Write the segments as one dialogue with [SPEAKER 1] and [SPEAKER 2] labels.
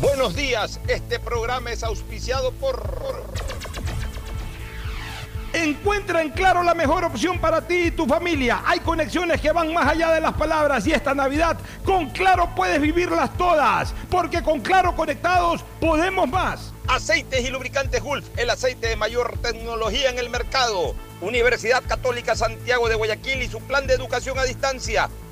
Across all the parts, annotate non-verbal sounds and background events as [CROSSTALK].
[SPEAKER 1] Buenos días, este programa es auspiciado por...
[SPEAKER 2] Encuentra en Claro la mejor opción para ti y tu familia. Hay conexiones que van más allá de las palabras y esta Navidad con Claro puedes vivirlas todas, porque con Claro conectados podemos más.
[SPEAKER 1] Aceites y lubricantes Gulf, el aceite de mayor tecnología en el mercado. Universidad Católica Santiago de Guayaquil y su plan de educación a distancia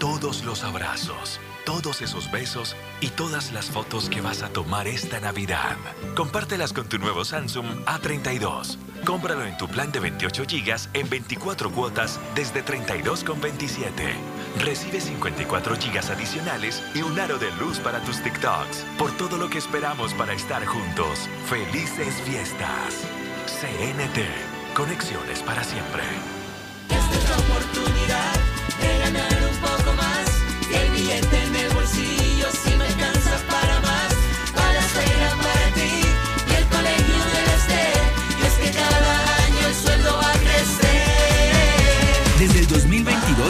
[SPEAKER 3] todos los abrazos, todos esos besos y todas las fotos que vas a tomar esta Navidad. Compártelas con tu nuevo Samsung A32. Cómpralo en tu plan de 28 GB en 24 cuotas desde 32,27. Recibe 54 GB adicionales y un aro de luz para tus TikToks. Por todo lo que esperamos para estar juntos. Felices fiestas. CNT. Conexiones para siempre.
[SPEAKER 4] Esta es la oportunidad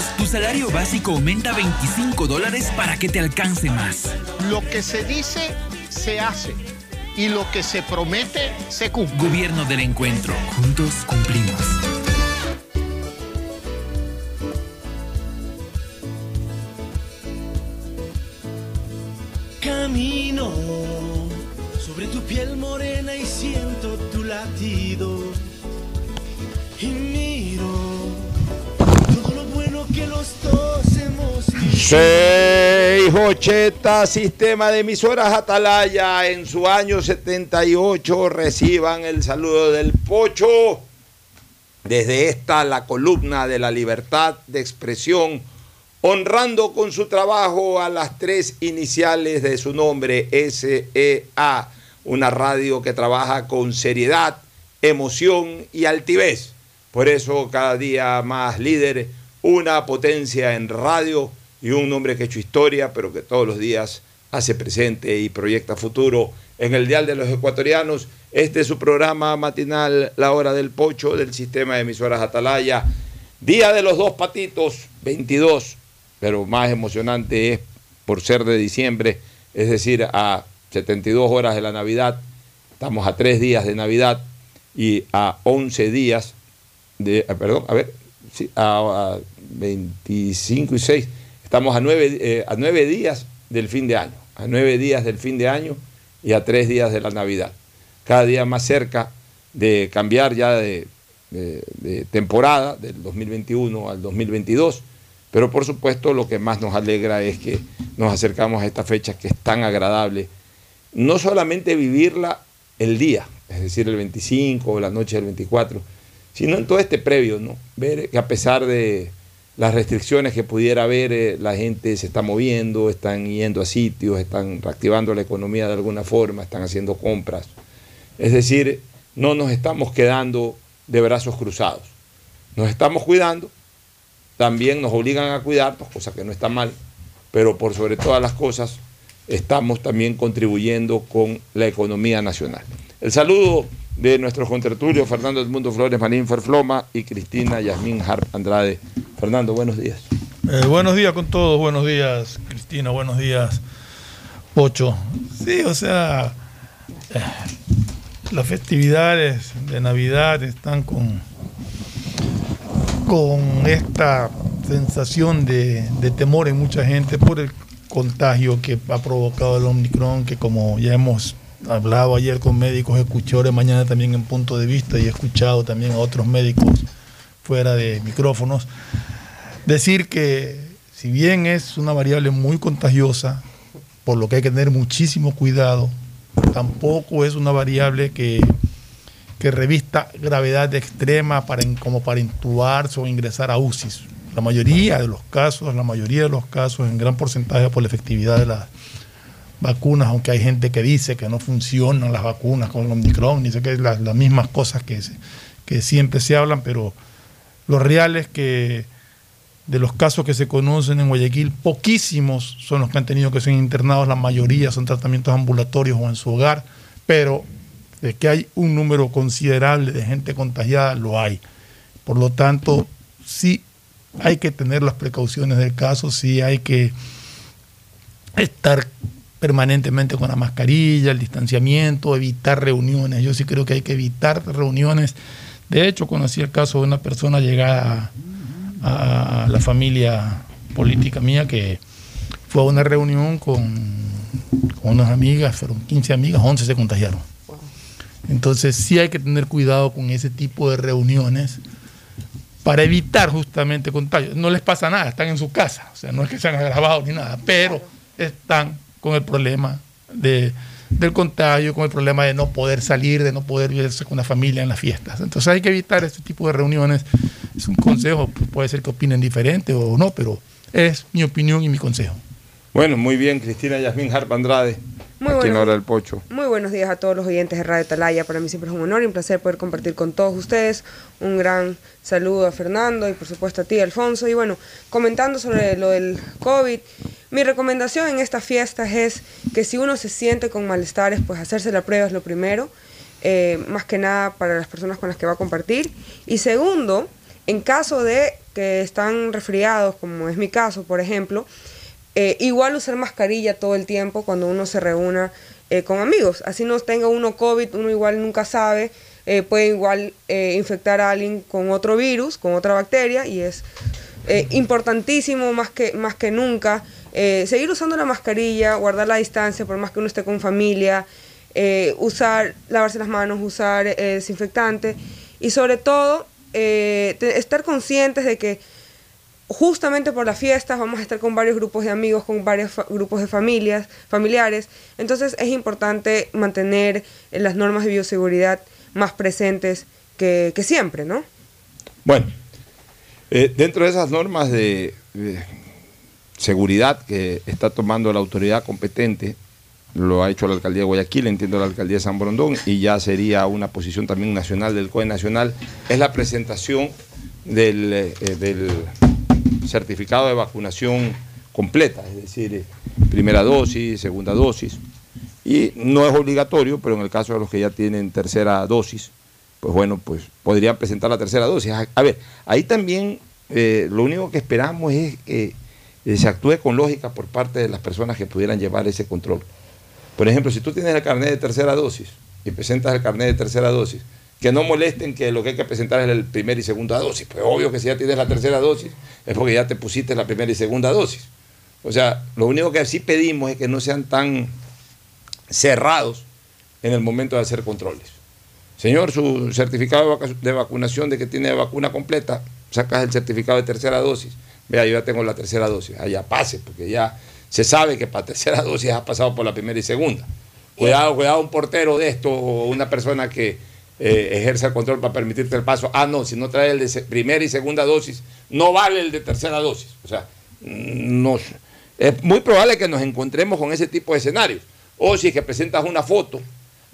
[SPEAKER 5] 2022, tu salario básico aumenta 25 dólares para que te alcance más.
[SPEAKER 6] Lo que se dice, se hace. Y lo que se promete, se cumple.
[SPEAKER 5] Gobierno del Encuentro. Juntos cumplimos.
[SPEAKER 7] Camino sobre tu piel morena y siento
[SPEAKER 1] 680 Sistema de Emisoras Atalaya en su año 78 reciban el saludo del Pocho. Desde esta la columna de la libertad de expresión, honrando con su trabajo a las tres iniciales de su nombre, SEA, una radio que trabaja con seriedad, emoción y altivez. Por eso cada día más líder, una potencia en radio y un hombre que ha hecho historia, pero que todos los días hace presente y proyecta futuro en el Dial de los Ecuatorianos. Este es su programa matinal, La Hora del Pocho, del sistema de emisoras Atalaya. Día de los dos patitos, 22, pero más emocionante es por ser de diciembre, es decir, a 72 horas de la Navidad. Estamos a tres días de Navidad y a 11 días de, ah, perdón, a ver, a 25 y 6, estamos a nueve, eh, a nueve días del fin de año, a nueve días del fin de año y a tres días de la Navidad. Cada día más cerca de cambiar ya de, de- temporada, del 2021 al 2022, pero por supuesto lo que más nos alegra es que nos acercamos a esta fecha que es tan agradable, no solamente vivirla el día, es decir, el 25 o la noche del 24, sino en todo este previo, ¿no? Ver que a pesar de las restricciones que pudiera haber, eh, la gente se está moviendo, están yendo a sitios, están reactivando la economía de alguna forma, están haciendo compras. Es decir, no nos estamos quedando de brazos cruzados. Nos estamos cuidando, también nos obligan a cuidarnos, cosa que no está mal, pero por sobre todas las cosas estamos también contribuyendo con la economía nacional. El saludo de nuestros contertulios Fernando Edmundo Flores Manín Ferfloma y Cristina Yasmín Harp Andrade. Fernando, buenos días.
[SPEAKER 8] Eh, buenos días con todos, buenos días Cristina, buenos días Pocho. Sí, o sea, eh, las festividades de Navidad están con, con esta sensación de, de temor en mucha gente por el contagio que ha provocado el Omicron, que como ya hemos hablado ayer con médicos, escuché mañana también en punto de vista y he escuchado también a otros médicos fuera de micrófonos, decir que si bien es una variable muy contagiosa, por lo que hay que tener muchísimo cuidado, tampoco es una variable que, que revista gravedad extrema para, como para intubarse o ingresar a UCIs. La mayoría de los casos, la mayoría de los casos, en gran porcentaje por la efectividad de las vacunas, aunque hay gente que dice que no funcionan las vacunas con el Omicron, dice que es las, las mismas cosas que, que siempre se hablan, pero lo real es que de los casos que se conocen en Guayaquil, poquísimos son los que han tenido que ser internados, la mayoría son tratamientos ambulatorios o en su hogar, pero de que hay un número considerable de gente contagiada, lo hay. Por lo tanto, sí hay que tener las precauciones del caso, sí hay que estar permanentemente con la mascarilla, el distanciamiento, evitar reuniones. Yo sí creo que hay que evitar reuniones. De hecho, conocí el caso de una persona llegada a, la familia política mía que fue a una reunión con, con unas amigas, fueron 15 amigas, 11 se contagiaron. Entonces sí hay que tener cuidado con ese tipo de reuniones para evitar justamente contagios. No les pasa nada, están en su casa, o sea, no es que se han agravado ni nada, pero están con el problema de, del contagio, con el problema de no poder salir, de no poder verse con la familia en las fiestas. Entonces hay que evitar este tipo de reuniones. Es un consejo, puede ser que opinen diferente o no, pero es mi opinión y mi consejo.
[SPEAKER 1] Bueno, muy bien, Cristina Yasmín Harp Andrade,
[SPEAKER 9] Muy
[SPEAKER 1] aquí en
[SPEAKER 9] bueno.
[SPEAKER 1] la hora del pocho.
[SPEAKER 9] Muy buenos días a todos los oyentes de Radio Talaya. Para mí siempre es un honor y un placer poder compartir con todos ustedes. Un gran saludo a Fernando y por supuesto a ti, Alfonso. Y bueno, comentando sobre lo del COVID, mi recomendación en estas fiestas es que si uno se siente con malestares, pues hacerse la prueba es lo primero. eh, más que nada para las personas con las que va a compartir. Y segundo, en caso de que están resfriados, como es mi caso, por ejemplo, eh, igual usar mascarilla todo el tiempo cuando uno se reúna eh, con amigos. Así no tenga uno COVID, uno igual nunca sabe, eh, puede igual eh, infectar a alguien con otro virus, con otra bacteria, y es eh, importantísimo más que, más que nunca seguir usando la mascarilla, guardar la distancia por más que uno esté con familia, usar, lavarse las manos, usar desinfectante y sobre todo estar conscientes de que justamente por las fiestas vamos a estar con varios grupos de amigos, con varios grupos de familias, familiares. Entonces es importante mantener las normas de bioseguridad más presentes que, siempre, ¿no?
[SPEAKER 1] Bueno, eh, dentro de esas normas de, seguridad que está tomando la autoridad competente, lo ha hecho la alcaldía de Guayaquil, entiendo la alcaldía de San Borondón, y ya sería una posición también nacional del COE Nacional, es la presentación del, eh, certificado de vacunación completa, es decir, eh, primera dosis, segunda dosis. Y no es obligatorio, pero en el caso de los que ya tienen tercera dosis, pues bueno, pues podrían presentar la tercera dosis. A, ver, ahí también eh, lo único que esperamos es que eh, se actúe con lógica por parte de las personas que pudieran llevar ese control. Por ejemplo, si tú tienes el carnet de tercera dosis y presentas el carnet de tercera dosis, que no molesten que lo que hay que presentar es el primer y segunda dosis. Pues obvio que si ya tienes la tercera dosis es porque ya te pusiste la primera y segunda dosis. O sea, lo único que sí pedimos es que no sean tan cerrados en el momento de hacer controles. Señor, su certificado de, vacunación de que tiene vacuna completa, sacas el certificado de tercera dosis. Vea, yo ya tengo la tercera dosis. Allá pase, porque ya se sabe que para tercera [LAUGHS] dosis has pasado por la primera y segunda. Cuidado, cuidado, un portero de esto o una persona que eh, ejerza el control para permitirte el paso. Ah, no, si no trae el de primera y segunda dosis, no vale el de tercera dosis. O sea, mm, no, es muy probable que nos encontremos con ese tipo de escenarios. O si es que presentas una foto,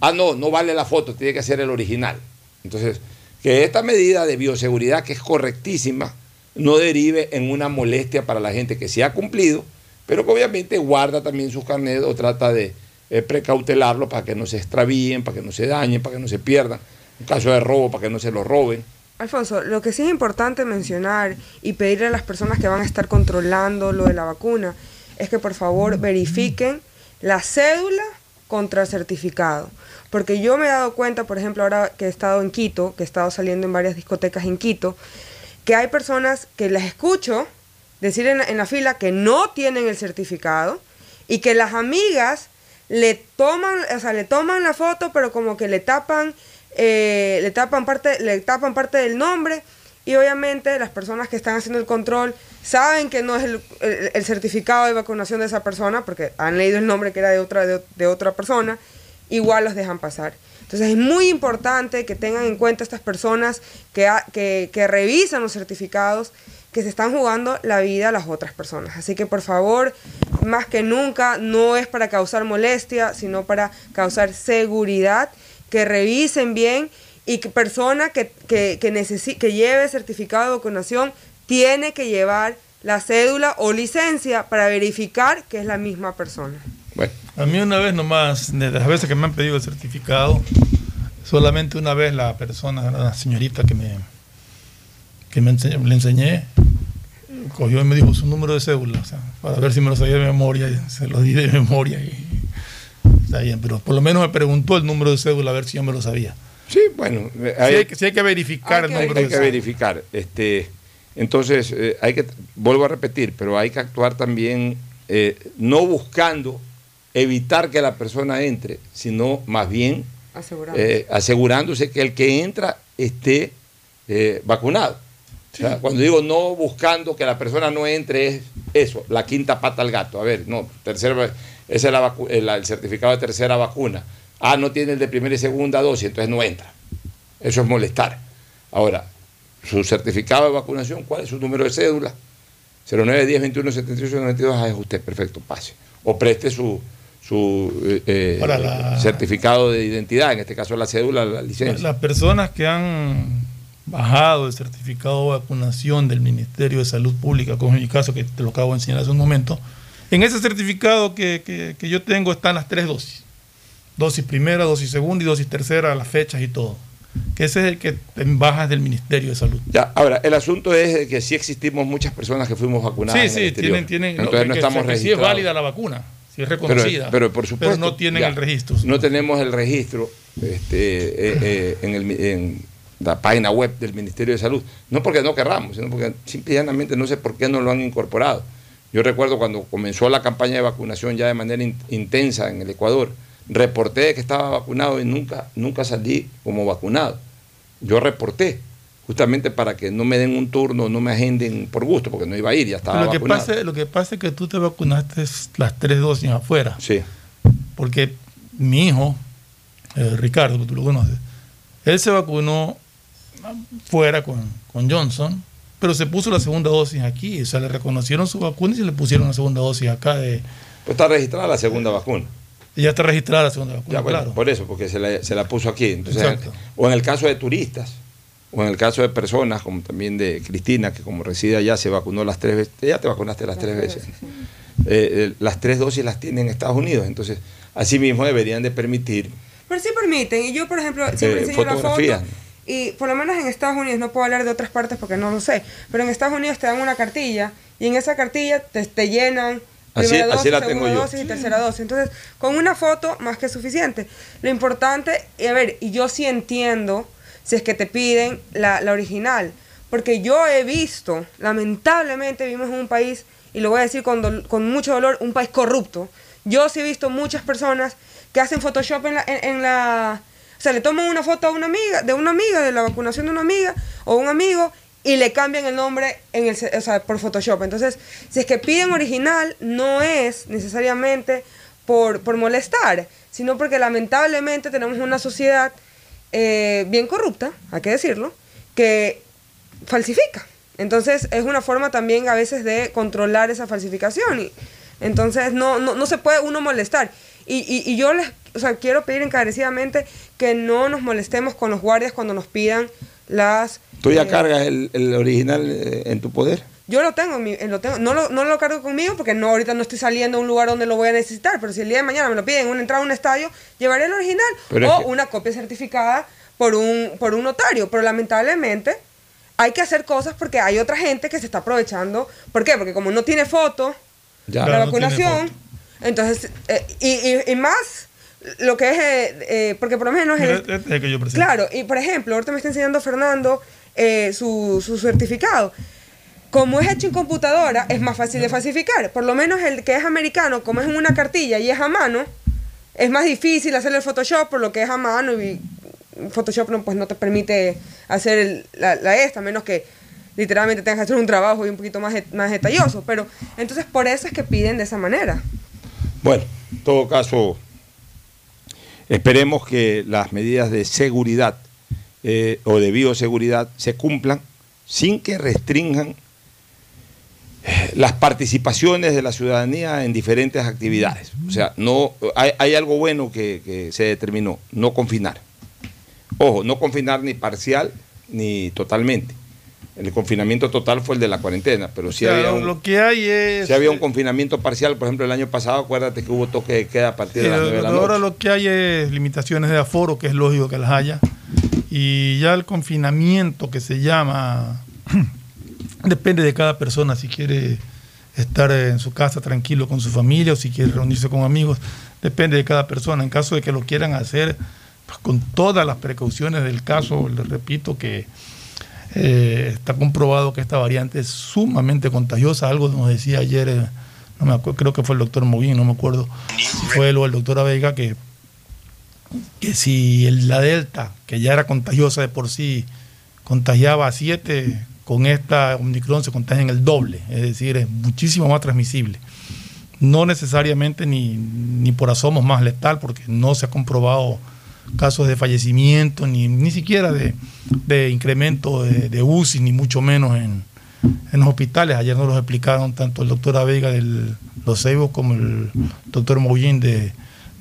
[SPEAKER 1] ah, no, no vale la foto, tiene que ser el original. Entonces, que esta medida de bioseguridad, que es correctísima, no derive en una molestia para la gente que sí ha cumplido, pero que obviamente guarda también sus carnets o trata de eh, precautelarlo para que no se extravíen, para que no se dañen, para que no se pierdan. En caso de robo, para que no se lo roben.
[SPEAKER 9] Alfonso, lo que sí es importante mencionar y pedirle a las personas que van a estar controlando lo de la vacuna es que por favor verifiquen la cédula contra certificado. Porque yo me he dado cuenta, por ejemplo, ahora que he estado en Quito, que he estado saliendo en varias discotecas en Quito, que hay personas que las escucho decir en, en la fila que no tienen el certificado y que las amigas le toman, o sea, le toman la foto, pero como que le tapan, eh, le tapan parte, le tapan parte del nombre y obviamente las personas que están haciendo el control saben que no es el, el- el certificado de vacunación de esa persona porque han leído el nombre que era de otra, de, de otra persona, igual los dejan pasar. Entonces es muy importante que tengan en cuenta estas personas que, que, que revisan los certificados que se están jugando la vida a las otras personas. Así que por favor, más que nunca, no es para causar molestia, sino para causar seguridad, que revisen bien y que persona que, que, que, necesi- que lleve certificado de vacunación tiene que llevar la cédula o licencia para verificar que es la misma persona.
[SPEAKER 8] A mí una vez nomás, de las veces que me han pedido el certificado, solamente una vez la persona, la señorita que me, que me ense- le enseñé, cogió y me dijo su número de cédula, o sea, para ver si me lo sabía de memoria, y se lo di de memoria y está bien, pero por lo menos me preguntó el número de cédula a ver si yo me lo sabía.
[SPEAKER 1] Sí, bueno,
[SPEAKER 8] Sí hay, que- sí hay que verificar el
[SPEAKER 1] hay,
[SPEAKER 8] número
[SPEAKER 1] hay que verificar. Este, entonces, eh, hay que, vuelvo a repetir, pero hay que actuar también eh, no buscando evitar que la persona entre, sino más bien
[SPEAKER 9] Asegurándose.
[SPEAKER 1] eh, asegurándose que el que entra esté eh, vacunado. O sea, cuando digo no buscando que la persona no entre, es eso, la quinta pata al gato. A ver, no, tercera, ese es la vacu- el, el certificado de tercera vacuna. Ah, no tiene el de primera y segunda dosis, entonces no entra. Eso es molestar. Ahora, su certificado de vacunación, ¿cuál es su número de cédula? 0910 21 78 92, ah, es usted, perfecto, pase. O preste su, su eh, eh,
[SPEAKER 8] la-
[SPEAKER 1] certificado de identidad, en este caso la cédula, la licencia.
[SPEAKER 8] Las personas que han bajado el certificado de vacunación del Ministerio de Salud Pública, como en mi caso, que te lo acabo de enseñar hace un momento, en ese certificado que, que- que yo tengo están las tres dosis. Dosis primera, dosis segunda y dosis tercera, las fechas y todo. Que ese es el que bajas del Ministerio de Salud.
[SPEAKER 1] Ya, ahora, el asunto es que sí existimos muexas personas que fuimos vacunadas.
[SPEAKER 8] Sí,
[SPEAKER 1] en
[SPEAKER 8] sí, tienen, tienen,
[SPEAKER 1] Entonces
[SPEAKER 8] que-
[SPEAKER 1] no estamos
[SPEAKER 8] que sí es válida la vacuna, sí es
[SPEAKER 1] Pero,
[SPEAKER 8] reconocida.
[SPEAKER 1] pero por supuesto.
[SPEAKER 8] no tienen
[SPEAKER 1] ya,
[SPEAKER 8] el registro.
[SPEAKER 1] No tenemos el registro este, eh, eh, en, el, en la página web del Ministerio de Salud. No porque no querramos, sino porque simple y llanamente no sé por qué no lo han incorporado. Yo recuerdo cuando comenzó la campaña de vacunación ya de manera in- intensa en el Ecuador, reporté que estaba vacunado y nunca, nunca salí como vacunado. Yo reporté, justamente para que no me den un turno, no me agenden por gusto, porque no iba a ir, ya estaba
[SPEAKER 8] lo, que
[SPEAKER 1] vacunado.
[SPEAKER 8] lo que pasa es que tú te vacunaste las tres dosis afuera.
[SPEAKER 1] Sí.
[SPEAKER 8] Porque mi hijo, eh, Ricardo, que tú lo conoces, él se vacunó fuera con, con Johnson, pero se puso la segunda dosis aquí. O sea, le reconocieron su vacuna y se le pusieron la segunda dosis acá. De,
[SPEAKER 1] Pues está registrada la segunda vacuna.
[SPEAKER 8] Y ya está registrada la segunda vacuna,
[SPEAKER 1] Ya, bueno,
[SPEAKER 8] claro.
[SPEAKER 1] por eso, porque se la, se la puso aquí. Entonces,
[SPEAKER 8] Exacto.
[SPEAKER 1] o en el caso de turistas, o en el caso de personas, como también de Cristina, que como reside allá se vacunó las tres veces. Ya te vacunaste las tres veces. Eh, eh, las tres dosis las tienen en Estados Unidos. Entonces, así mismo deberían de permitir
[SPEAKER 9] Pero sí permiten, y yo por ejemplo siempre
[SPEAKER 1] eh,
[SPEAKER 9] enseño la foto, y por lo menos en Estados Unidos, no puedo hablar de otras partes porque no lo sé, pero en Estados Unidos te dan una cartilla y en esa cartilla te, te llenan
[SPEAKER 1] Así-
[SPEAKER 9] primera
[SPEAKER 1] así
[SPEAKER 9] dosis,
[SPEAKER 1] la
[SPEAKER 9] segunda
[SPEAKER 1] tengo yo.
[SPEAKER 9] dosis y tercera dosis. Entonces, con una foto más que suficiente. Lo importante, y a ver, y yo sí entiendo si es que te piden la, la original, porque yo he visto, lamentablemente vivimos en un país, y lo voy a decir con, con mucho dolor, un país corrupto. Yo sí he visto muchas personas que hacen Photoshop en la, en, en la... O sea, le toman una foto a una amiga, de una amiga, de la vacunación de una amiga o un amigo, y le cambian el nombre en el, o sea, por Photoshop. Entonces, si es que piden original, no es necesariamente por, por molestar, sino porque lamentablemente tenemos una sociedad eh, bien corrupta, hay que decirlo, que falsifica. Entonces es una forma también a veces de controlar esa falsificación. Y, entonces no, no, no se puede uno molestar. Y, y, y yo les o sea, quiero pedir encarecidamente que no nos molestemos con los guardias cuando nos pidan las...
[SPEAKER 1] ¿Tú ya
[SPEAKER 9] eh,
[SPEAKER 1] cargas el, el original eh, en tu poder?
[SPEAKER 9] Yo lo tengo, en mi- en lo tengo. No, lo, no lo cargo conmigo porque no ahorita no estoy saliendo a un lugar donde lo voy a necesitar, pero si el día de mañana me lo piden en una entrada a un estadio, llevaré el original
[SPEAKER 1] Pero
[SPEAKER 9] o
[SPEAKER 1] es que-
[SPEAKER 9] una copia certificada por un, por un notario. Pero lamentablemente hay que hacer cosas porque hay otra gente que se está aprovechando. ¿Por qué? Porque como no tiene foto,
[SPEAKER 1] Ya.
[SPEAKER 9] la
[SPEAKER 1] Claro, no tiene
[SPEAKER 9] vacunación, entonces, eh, y, y- y más lo que es, eh, eh, porque por lo menos...
[SPEAKER 8] Mira,
[SPEAKER 9] el-
[SPEAKER 8] es que yo.
[SPEAKER 9] Claro, y por ejemplo, ahorita me está enseñando Fernando eh, su, su certificado. Como es hecho en computadora, es más fácil de falsificar. Por lo menos el que es americano, como es en una cartilla y es a mano, es más difícil hacerle el Photoshop por lo que es a mano y Photoshop no, pues, no te permite hacer la, la esta, menos que literalmente tengas que hacer un trabajo y un poquito más, más detalloso. Pero entonces por eso es que piden de esa manera.
[SPEAKER 1] Bueno, en todo caso, esperemos que las medidas de seguridad eh, o de bioseguridad se cumplan sin que restrinjan eh, las participaciones de la ciudadanía en diferentes actividades. O sea, no hay, hay algo bueno que, que se determinó, no confinar. Ojo, no confinar ni parcial ni totalmente. El confinamiento total fue el de la cuarentena, pero sí
[SPEAKER 8] O sea,
[SPEAKER 1] había un,
[SPEAKER 8] lo que hay es.
[SPEAKER 1] si había un confinamiento parcial, por ejemplo, el año pasado, acuérdate que hubo toque de queda a partir de las
[SPEAKER 8] Eh,
[SPEAKER 1] 9 de la
[SPEAKER 8] ahora
[SPEAKER 1] noche.
[SPEAKER 8] lo que hay es limitaciones de aforo, que es lógico que las haya. Y ya el confinamiento que se llama, [CLEARS THROAT] depende de cada persona, si quiere estar en su casa tranquilo con su familia o si quiere reunirse con amigos, depende de cada persona. En caso de que lo quieran hacer pues, con todas las precauciones del caso, les repito que eh, está comprobado que esta variante es sumamente contagiosa. Algo nos decía ayer, eh, no me acuerdo, creo que fue el doctor Moguín, no me acuerdo si fue él o el doctor Vega, que, que si la Delta, que ya era contagiosa de por sí, contagiaba a 7, con esta Omicron se contagia en el doble, es decir, es muchísimo más transmisible. No necesariamente ni, ni por asomo más letal, porque no se ha comprobado casos de fallecimiento, ni, ni siquiera de, de incremento de, de UCI, ni mucho menos en, en los hospitales. Ayer nos lo explicaron tanto el doctor Avega de los Ceibos como el doctor Mollín de,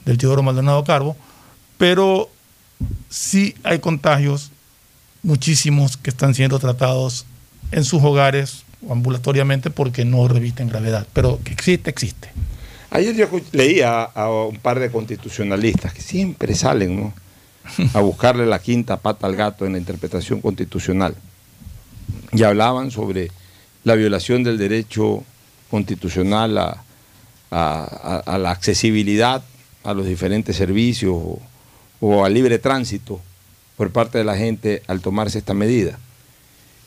[SPEAKER 8] del Teodoro Maldonado Carbo. Pero sí hay contagios, muchísimos que están siendo tratados en sus hogares o ambulatoriamente porque no revisten gravedad. Pero que existe, existe.
[SPEAKER 1] Ayer yo leía a un par de constitucionalistas que siempre salen ¿no? a buscarle la quinta pata al gato en la interpretación constitucional. Y hablaban sobre la violación del derecho constitucional a- a la accesibilidad a los diferentes servicios o, al libre tránsito por parte de la gente al tomarse esta medida.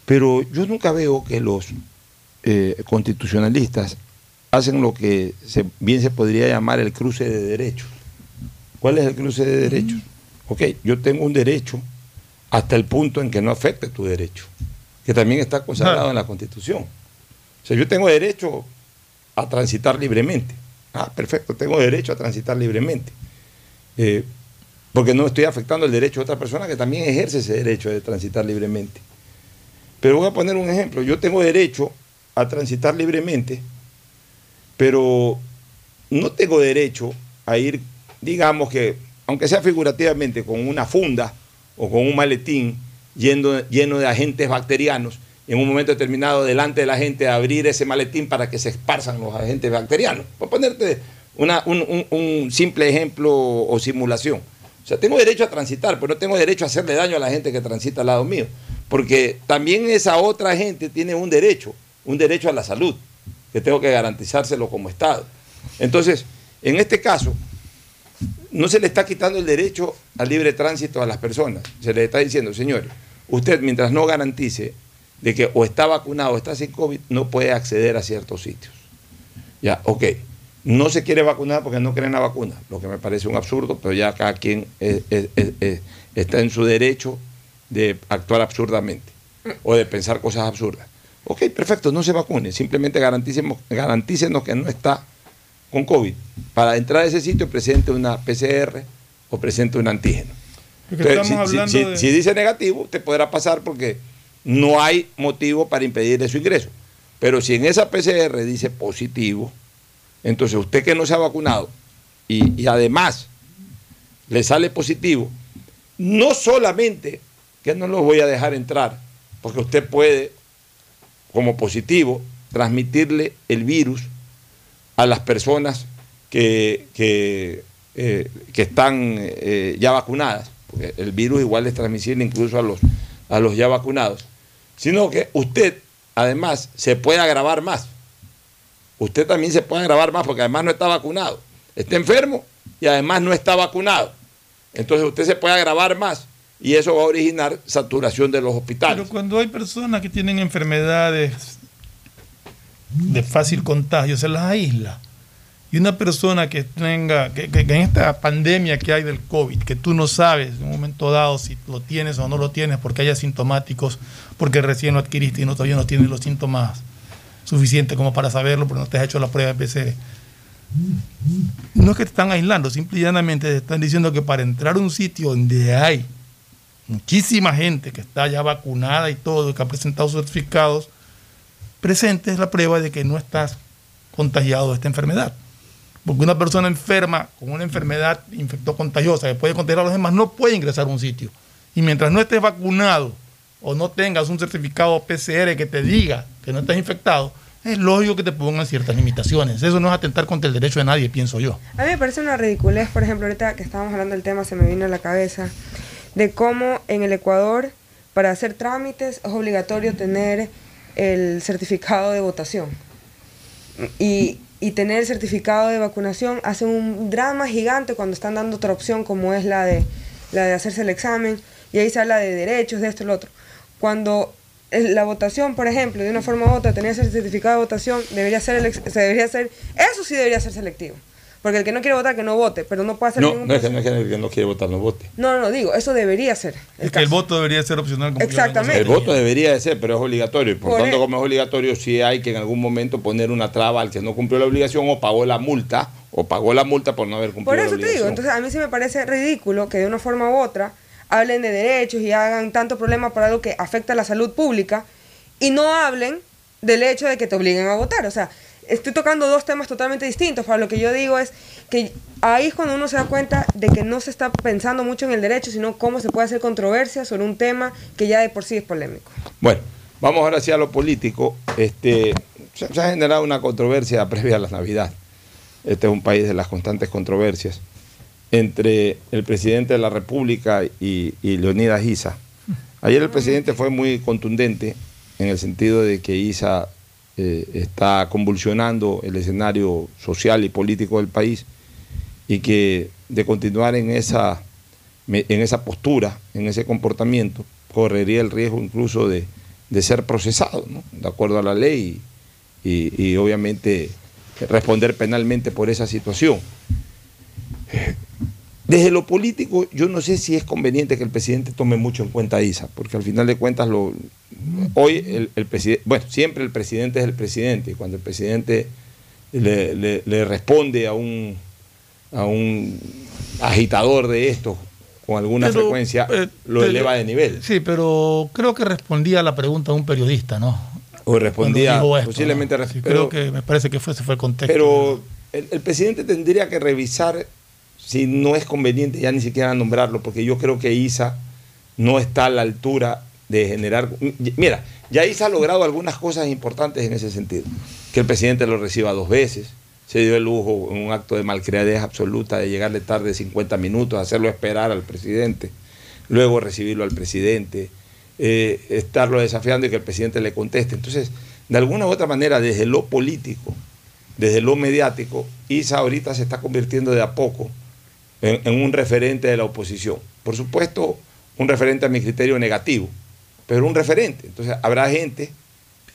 [SPEAKER 1] Pero yo nunca veo que los eh, constitucionalistas hacen lo que se- bien se podría llamar el cruce de derechos. ¿Cuál es el cruce de derechos? Ok, yo tengo un derecho hasta el punto en que no afecte tu derecho, que también está consagrado en la Constitución. O sea, yo tengo derecho a transitar libremente. Ah, perfecto, tengo derecho a transitar libremente. Eh, porque no estoy afectando el derecho de otra persona que también ejerce ese derecho de transitar libremente. Pero voy a poner un ejemplo. Yo tengo derecho a transitar libremente, pero no tengo derecho a ir, digamos que, aunque sea figurativamente, con una funda o con un maletín lleno, de agentes bacterianos, en un momento determinado delante de la gente abrir ese maletín para que se esparzan los agentes bacterianos. Por ponerte un- un simple ejemplo o simulación. O sea, tengo derecho a transitar, pero no tengo derecho a hacerle daño a la gente que transita al lado mío. Porque también esa otra gente tiene un derecho, un derecho a la salud, que tengo que garantizárselo como Estado. Entonces, en este caso, no se le está quitando el derecho al libre tránsito a las personas. Se le está diciendo, señores, usted mientras no garantice de que o está vacunado o está sin COVID, no puede acceder a ciertos sitios. Ya, ok. No se quiere vacunar porque no cree en la vacuna, lo que me parece un absurdo, pero ya cada quien eh, eh, eh, eh, está en su derecho de actuar absurdamente o de pensar cosas absurdas. Ok, perfecto, no se vacune, simplemente garanticemos, garantícenos que no está con COVID. Para entrar a ese sitio presente una PCR o presente un antígeno. Entonces, si, si-
[SPEAKER 8] de-
[SPEAKER 1] dice negativo, usted podrá pasar porque no hay motivo para impedirle su ingreso. Pero si en esa PCR dice positivo, entonces usted que no se ha vacunado y, además le sale positivo, no solamente que no los voy a dejar entrar, porque usted puede, como positivo, transmitirle el virus a las personas que, que, eh, que están eh, ya vacunadas, porque el virus igual es transmisible incluso a los, a los ya vacunados, sino que usted además se puede agravar más. Usted también se puede agravar más porque además no está vacunado. Está enfermo y además no está vacunado. Entonces usted se puede agravar más y eso va a originar saturación de los hospitales.
[SPEAKER 8] Pero cuando hay personas que tienen enfermedades de fácil contagio, se las aísla. Y una persona que tenga, que, en esta pandemia que hay del COVID, que tú no sabes en un momento dado si lo tienes o no lo tienes, porque hay asintomáticos, porque recién lo adquiriste y no, todavía no tienes los síntomas suficientes como para saberlo, porque no te has hecho la prueba de PCR. No es que te están aislando, simple y llanamente te están diciendo que para entrar a un sitio donde hay muchísima gente que está ya vacunada y todo, que ha presentado sus certificados, presentes la prueba de que no estás contagiado de esta enfermedad. Porque una persona enferma con una enfermedad infectó contagiosa que puede contagiar a los demás no puede ingresar a un sitio. Y mientras no estés vacunado o no tengas un certificado PCR que te diga que no estás infectado, es lógico que te pongan ciertas limitaciones. Eso no es atentar contra el derecho de nadie, pienso yo.
[SPEAKER 9] A mí me parece una ridiculez, por ejemplo, ahorita que estábamos hablando del tema, se me vino a la cabeza, de cómo en el Ecuador, para hacer trámites, es obligatorio tener el certificado de votación. Y, y tener el certificado de vacunación hace un drama gigante cuando están dando otra opción, como es la de, la de hacerse el examen, y ahí se habla de derechos, de esto y lo otro. Cuando la votación, por ejemplo, de una forma u otra, tener ese certificado de votación, debería ser, el se debería ser, eso sí debería ser selectivo. Porque el que no quiere votar, que no vote, pero no puede hacer
[SPEAKER 1] No,
[SPEAKER 9] ningún
[SPEAKER 1] no es que, no es que el que no quiere votar no vote.
[SPEAKER 9] No, no, no, digo, eso debería ser.
[SPEAKER 8] Es que el voto debería ser opcional. como
[SPEAKER 9] Exactamente.
[SPEAKER 1] El voto debería de ser, pero es obligatorio. Y por,
[SPEAKER 9] Por
[SPEAKER 1] tanto, como es obligatorio, sí hay que en algún momento poner una traba al que no cumplió la obligación o pagó la multa, o pagó la multa por no haber cumplido
[SPEAKER 9] Por
[SPEAKER 1] la
[SPEAKER 9] eso te
[SPEAKER 1] obligación.
[SPEAKER 9] digo, entonces a mí sí me parece ridículo que de una forma u otra hablen de derechos y hagan tanto problema por algo que afecta a la salud pública y no hablen del hecho de que te obliguen a votar. O sea, estoy tocando dos temas totalmente distintos. Para lo que yo digo es que ahí es cuando uno se da cuenta de que no se está pensando mucho en el derecho, sino cómo se puede hacer controversia sobre un tema que ya de por sí es polémico.
[SPEAKER 1] Bueno, vamos ahora sí a lo político. Este, se ha generado una controversia [LAUGHS] previa a la Navidad. Este es un país de las constantes controversias entre el presidente de la República y, Leonidas Isa. Ayer el presidente fue muy contundente en el sentido de que Isa eh, está convulsionando el escenario social y político del país y que de continuar en esa, en esa postura, en ese comportamiento, correría el riesgo incluso de, de ser procesado, ¿no? de acuerdo a la ley, y, y obviamente responder penalmente por esa situación. Desde lo político, yo no sé si es conveniente que el presidente tome mucho en cuenta a ISA, porque al final de cuentas, lo, hoy el, el presidente, bueno, siempre el presidente es el presidente, y cuando el presidente le, le- le responde a un, a un agitador de esto con alguna
[SPEAKER 8] Pero,
[SPEAKER 1] frecuencia,
[SPEAKER 8] eh,
[SPEAKER 1] lo
[SPEAKER 8] pero-
[SPEAKER 1] eleva de nivel.
[SPEAKER 8] Sí, pero creo que respondía a la pregunta de un periodista, ¿no?
[SPEAKER 1] O respondía
[SPEAKER 8] esto,
[SPEAKER 1] posiblemente...
[SPEAKER 8] creo que me parece que fue, ese fue el contexto.
[SPEAKER 1] Pero el, el presidente tendría que revisar si no es conveniente ya ni siquiera nombrarlo, porque yo creo que ISA no está a la altura de generar... Mira, ya ISA ha logrado algunas cosas importantes en ese sentido. Que el presidente lo reciba dos veces, se dio el lujo en un acto de malcriadez absoluta de llegarle tarde 50 minutos, hacerlo esperar al presidente, luego recibirlo al presidente, eh, estarlo desafiando y que el presidente le conteste. Entonces, de alguna u otra manera, desde lo político, desde lo mediático, ISA ahorita se está convirtiendo de a poco en, un referente de la oposición. Por supuesto, un referente a mi criterio negativo, pero un referente. Entonces, habrá gente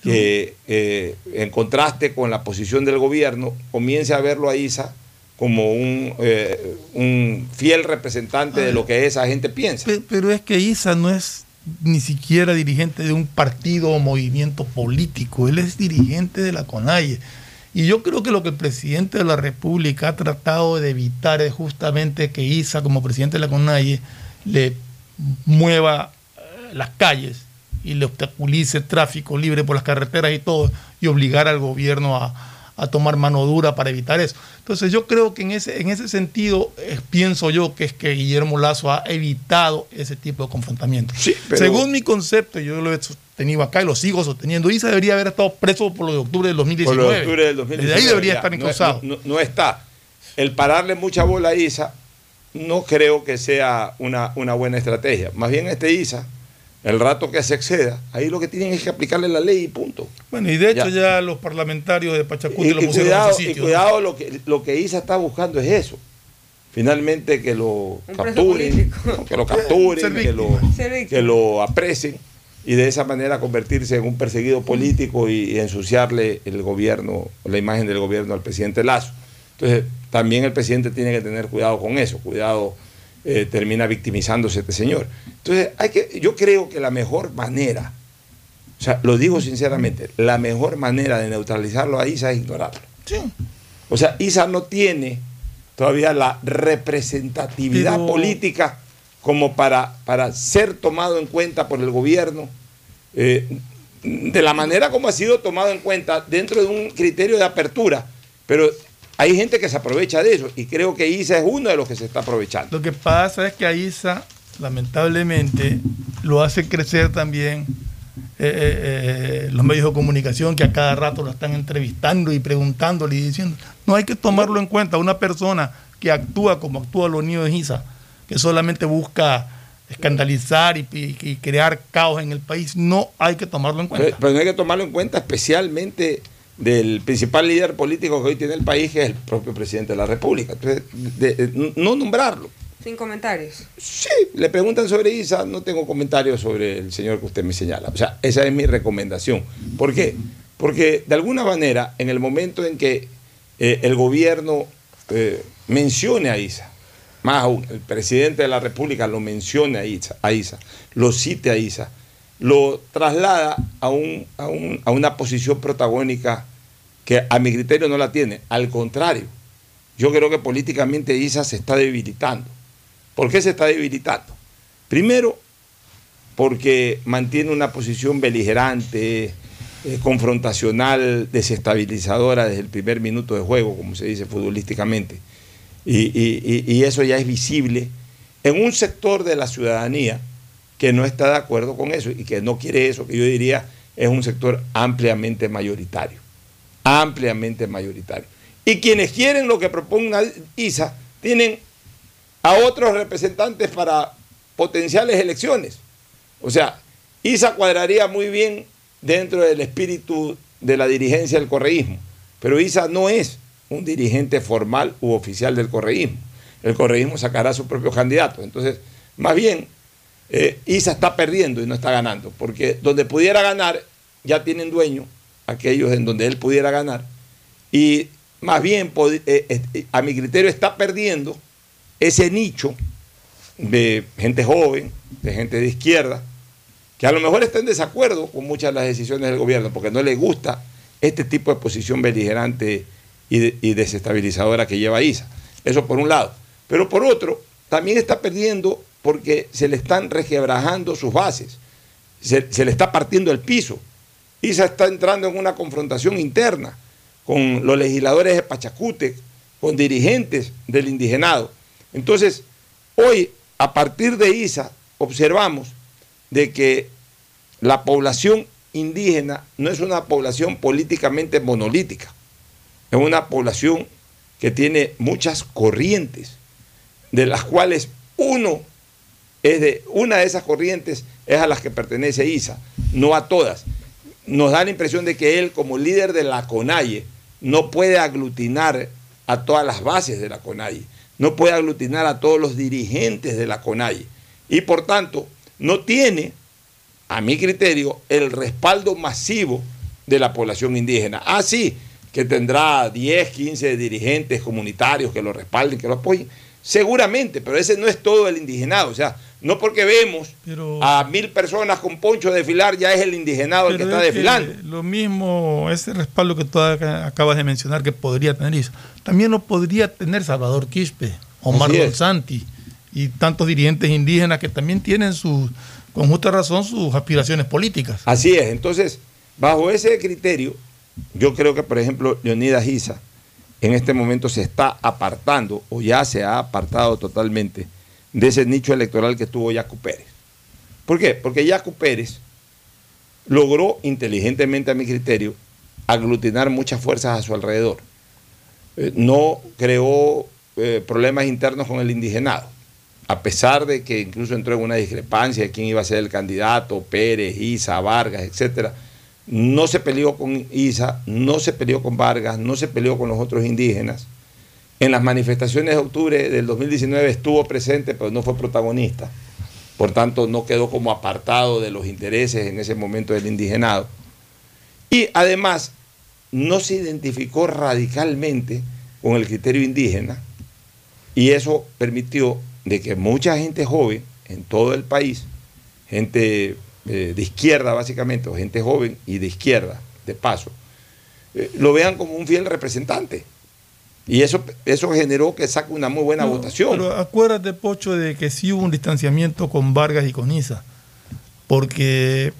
[SPEAKER 1] que, eh, en contraste con la posición del gobierno, comience a verlo a ISA como un, eh, un fiel representante de lo que esa gente piensa.
[SPEAKER 8] Pe- Pero es que Isa no es ni siquiera dirigente de un partido o movimiento político, él es dirigente de la CONAIE. Y yo creo que lo que el presidente de la República ha tratado de evitar es justamente que Isa, como presidente de la CONAIE, le mueva eh, las calles y le obstaculice el tráfico libre por las carreteras y todo, y obligar al gobierno a, a tomar mano dura para evitar eso. Entonces yo creo que en ese, en ese sentido eh, pienso yo que es que Guillermo Lazo ha evitado ese tipo de confrontamiento.
[SPEAKER 1] pero-
[SPEAKER 8] Según mi concepto, yo lo he sostenido acá y lo sigo sosteniendo, Isa debería haber estado preso por lo de octubre del
[SPEAKER 1] Por
[SPEAKER 8] 2019.
[SPEAKER 1] lo de octubre del 2019.
[SPEAKER 8] Desde ahí debería
[SPEAKER 1] ya,
[SPEAKER 8] estar encausado.
[SPEAKER 1] No, no- no está. El pararle mucha bola a Isa no creo que sea una, una buena estrategia. Más bien este Isa, el rato que se exceda, ahí lo que tienen es que aplicarle la ley y punto.
[SPEAKER 8] Bueno, y de hecho
[SPEAKER 1] Ya.
[SPEAKER 8] ya, los parlamentarios de Pachacuti
[SPEAKER 1] Y,
[SPEAKER 8] lo
[SPEAKER 1] y
[SPEAKER 8] pusieron
[SPEAKER 1] cuidado,
[SPEAKER 8] en
[SPEAKER 1] y cuidado lo que lo que Isa está buscando es eso. Finalmente que lo capturen, que lo capturen, que lo, que lo aprecen y de esa manera convertirse en un perseguido político y, y ensuciarle el gobierno, la imagen del gobierno al presidente Lazo. Entonces, también el presidente tiene que tener cuidado con eso, cuidado, eh, termina victimizándose este señor. Entonces, hay que, yo creo que la mejor manera, o sea, lo digo sinceramente, la mejor manera de neutralizarlo a Isa es ignorarlo.
[SPEAKER 8] Sí.
[SPEAKER 1] O sea, Isa no tiene todavía la representatividad
[SPEAKER 8] Pero-
[SPEAKER 1] política como para, para ser tomado en cuenta por el gobierno eh, de la manera como ha sido tomado en cuenta dentro de un criterio de apertura. Pero hay gente que se aprovecha de eso y creo que Isa es uno de los que se está aprovechando.
[SPEAKER 8] Lo que pasa es que a Isa, lamentablemente, lo hace crecer también eh, eh, los medios de comunicación que a cada rato lo están entrevistando y preguntándole y diciendo, no hay que tomarlo en cuenta. Una persona que actúa como actúa los niños de Isa, que solamente busca escandalizar y, y- y crear caos en el país, no hay que tomarlo en
[SPEAKER 1] Pero,
[SPEAKER 8] cuenta.
[SPEAKER 1] pero no hay que tomarlo en cuenta especialmente del principal líder político que hoy tiene el país, que es el propio presidente de la República. Entonces, de- de- no nombrarlo.
[SPEAKER 9] Sin comentarios.
[SPEAKER 1] Sí, le preguntan sobre Isa, no tengo comentarios sobre el señor que usted me señala. O sea, esa es mi recomendación. ¿Por qué? Porque de alguna manera, en el momento en que eh, el gobierno eh, mencione a Isa, más aún, el presidente de la República lo mencione a Isa, lo cite a Isa, lo traslada a, un, a, un- a una posición protagónica que a mi criterio no la tiene. Al contrario, yo creo que políticamente Isa se está debilitando. ¿Por qué se está debilitando? Primero, porque mantiene una posición beligerante, confrontacional, desestabilizadora desde el primer minuto de juego, como se dice futbolísticamente. Y, y- y- eso ya es visible en un sector de la ciudadanía que no está de acuerdo con eso y que no quiere eso, que yo diría es un sector ampliamente mayoritario. Ampliamente mayoritario. Y quienes quieren lo que proponga ISA tienen a otros representantes para potenciales elecciones. O sea, ISA cuadraría muy bien dentro del espíritu de la dirigencia del correísmo, pero ISA no es un dirigente formal u oficial del correísmo. El correísmo sacará sus propios candidatos. Entonces, más bien, eh, ISA está perdiendo y no está ganando, porque donde pudiera ganar, ya tienen dueño aquellos en donde él pudiera ganar, y más bien, eh, eh, a mi criterio, está perdiendo ese nicho de gente joven, de gente de izquierda, que a lo mejor está en desacuerdo con muchas de las decisiones del gobierno, porque no le gusta este tipo de posición beligerante y, de- y desestabilizadora que lleva ISA. Eso por un lado. Pero por otro, también está perdiendo porque se le están requebrajando sus bases, se, le está partiendo el piso. ISA está entrando en una confrontación interna con los legisladores de Pachacútec, con dirigentes del indigenado. Entonces, hoy, a partir de ISA, observamos de que la población indígena no es una población políticamente monolítica, es una población que tiene muchas corrientes, de las cuales uno es de, una de esas corrientes es a las que pertenece ISA, no a todas. Nos da la impresión de que él, como líder de la CONAIE, no puede aglutinar a todas las bases de la CONAIE, no puede aglutinar a todos los dirigentes de la CONAIE y por tanto no tiene, a mi criterio, el respaldo masivo de la población indígena. Ah, sí, que tendrá 10, 15 dirigentes comunitarios que lo respalden, que lo apoyen, seguramente, pero ese no es todo el indigenado, o sea, no porque vemos a mil personas con poncho desfilar, ya es el indigenado el que está
[SPEAKER 8] es que
[SPEAKER 1] desfilando.
[SPEAKER 8] Lo mismo, ese respaldo que tú acabas de mencionar que podría tener ISA, también lo podría tener Salvador Quispe, Omar. Gonzanti, y tantos dirigentes indígenas que también tienen su, con justa razón sus aspiraciones políticas.
[SPEAKER 1] Así es, entonces, bajo ese criterio, yo creo que, por ejemplo, Leonidas Isa en este momento se está apartando o ya se ha apartado totalmente de ese nicho electoral que tuvo Yacu Pérez. ¿Por qué? Porque Yacu Pérez logró inteligentemente, a mi criterio, aglutinar muchas fuerzas a su alrededor. Eh, no creó eh, problemas internos con el indigenado, a pesar de que incluso entró en una discrepancia de quién iba a ser el candidato, Pérez, Isa, Vargas, etcétera. No se peleó con Isa, no se peleó con Vargas, no se peleó con los otros indígenas. En las manifestaciones de octubre del 2019 estuvo presente, pero no fue protagonista. Por tanto, no quedó como apartado de los intereses en ese momento del indigenado. Y además, no se identificó radicalmente con el criterio indígena y eso permitió de que mucha gente joven en todo el país, gente eh, de izquierda básicamente, o gente joven y de izquierda, de paso, eh, lo vean como un fiel representante. Y eso, eso generó que saque una muy buena
[SPEAKER 8] No,
[SPEAKER 1] votación.
[SPEAKER 8] Pero acuérdate, Pocho, de que sí hubo un distanciamiento con Vargas y con Isa. Porque,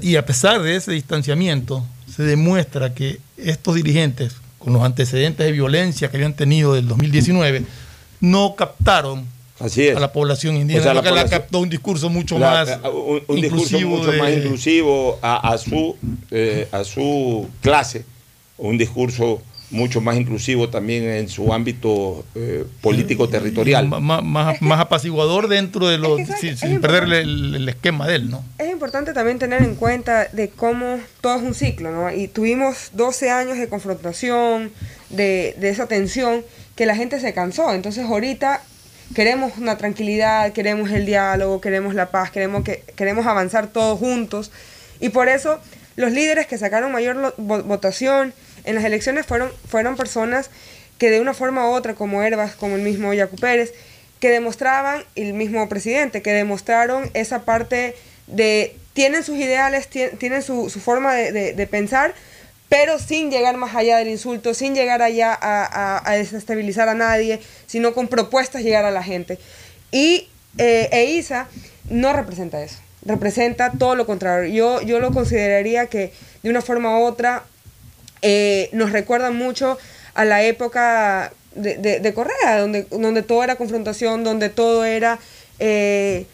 [SPEAKER 8] y a pesar de ese distanciamiento, se demuestra que estos dirigentes, con los antecedentes de violencia que habían tenido del 2019, no captaron
[SPEAKER 1] Así es.
[SPEAKER 8] a la población indígena,
[SPEAKER 1] O sea, la
[SPEAKER 8] que la
[SPEAKER 1] población-
[SPEAKER 8] captó un discurso mucho
[SPEAKER 1] La-
[SPEAKER 8] más
[SPEAKER 1] eh, un, un discurso
[SPEAKER 8] inclusivo
[SPEAKER 1] mucho
[SPEAKER 8] de-
[SPEAKER 1] más inclusivo a, a su, eh, a su clase, un discurso mucho más inclusivo también en su ámbito eh, político territorial.
[SPEAKER 8] ma- más, más apaciguador dentro de los
[SPEAKER 9] Es que, ¿sabes
[SPEAKER 8] sin, sin
[SPEAKER 9] Es
[SPEAKER 8] perderle el, el esquema de él, ¿no?
[SPEAKER 9] Es importante también tener en cuenta de cómo todo es un ciclo, ¿no? Y tuvimos 12 años de confrontación, de, de esa tensión, que la gente se cansó. Entonces ahorita queremos una tranquilidad, queremos el diálogo, queremos la paz, queremos, que, queremos avanzar todos juntos. Y por eso los líderes que sacaron mayor votación en las elecciones fueron, fueron personas que de una forma u otra, como Herbas, como el mismo Yacu Pérez, que demostraban, y el mismo presidente, que demostraron esa parte de, tienen sus ideales, tien- tienen su, su forma de- de pensar, pero sin llegar más allá del insulto, sin llegar allá a, desestabilizar a nadie, sino con propuestas llegar a la gente. Y eh, EISA no representa eso, representa todo lo contrario. Yo, yo lo consideraría que de una forma u otra eh, nos recuerda mucho a la época de, de- de Correa, donde, donde todo era confrontación, donde todo era eh,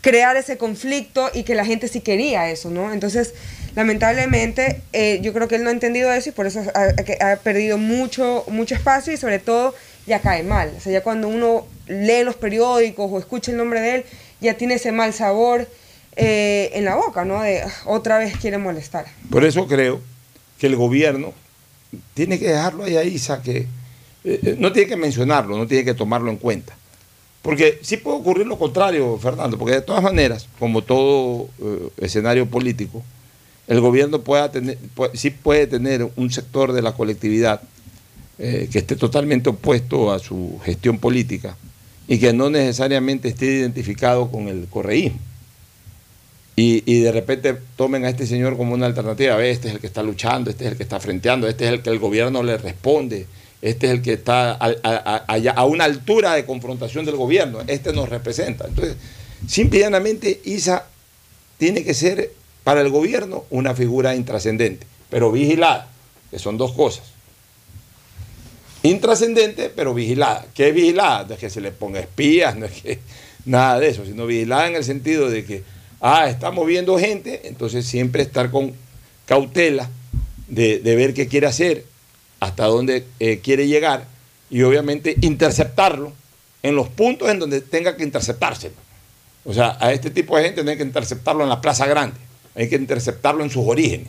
[SPEAKER 9] crear ese conflicto y que la gente sí quería eso, ¿no? Entonces, lamentablemente, eh, yo creo que él no ha entendido eso y por eso ha, perdido mucho, mucho espacio y sobre todo ya cae mal. O sea, ya cuando uno lee los periódicos o escucha el nombre de él, ya tiene ese mal sabor eh, en la boca, ¿no? De "Ah, otra vez quiere molestar.
[SPEAKER 1] Por eso creo que el gobierno tiene que dejarlo ahí Isa, que eh, eh, no tiene que mencionarlo, no tiene que tomarlo en cuenta. Porque sí puede ocurrir lo contrario, Fernando, porque de todas maneras, como todo escenario político, el gobierno pueda tener, puede- sí puede tener un sector de la colectividad eh, que esté totalmente opuesto a su gestión política y que no necesariamente esté identificado con el correísmo. Y, de repente tomen a este señor como una alternativa. Ve, este es el que está luchando, este es el que está frenteando, este es el que el gobierno le responde, este es el que está a, a una altura de confrontación del gobierno, este nos representa. Entonces, simple y llanamente, Isa tiene que ser para el gobierno una figura intrascendente, pero vigilada, que son dos cosas. Intrascendente, pero vigilada. ¿Qué es vigilada? No es que se le ponga espías, no es que [LAUGHS] nada de eso, sino vigilada en el sentido de que, ah, estamos viendo gente, entonces siempre estar con cautela de, ver qué quiere hacer, hasta dónde eh, quiere llegar y obviamente interceptarlo en los puntos en donde tenga que interceptarse. O sea, a este tipo de gente hay que interceptarlo en la Plaza Grande, hay que interceptarlo en sus orígenes.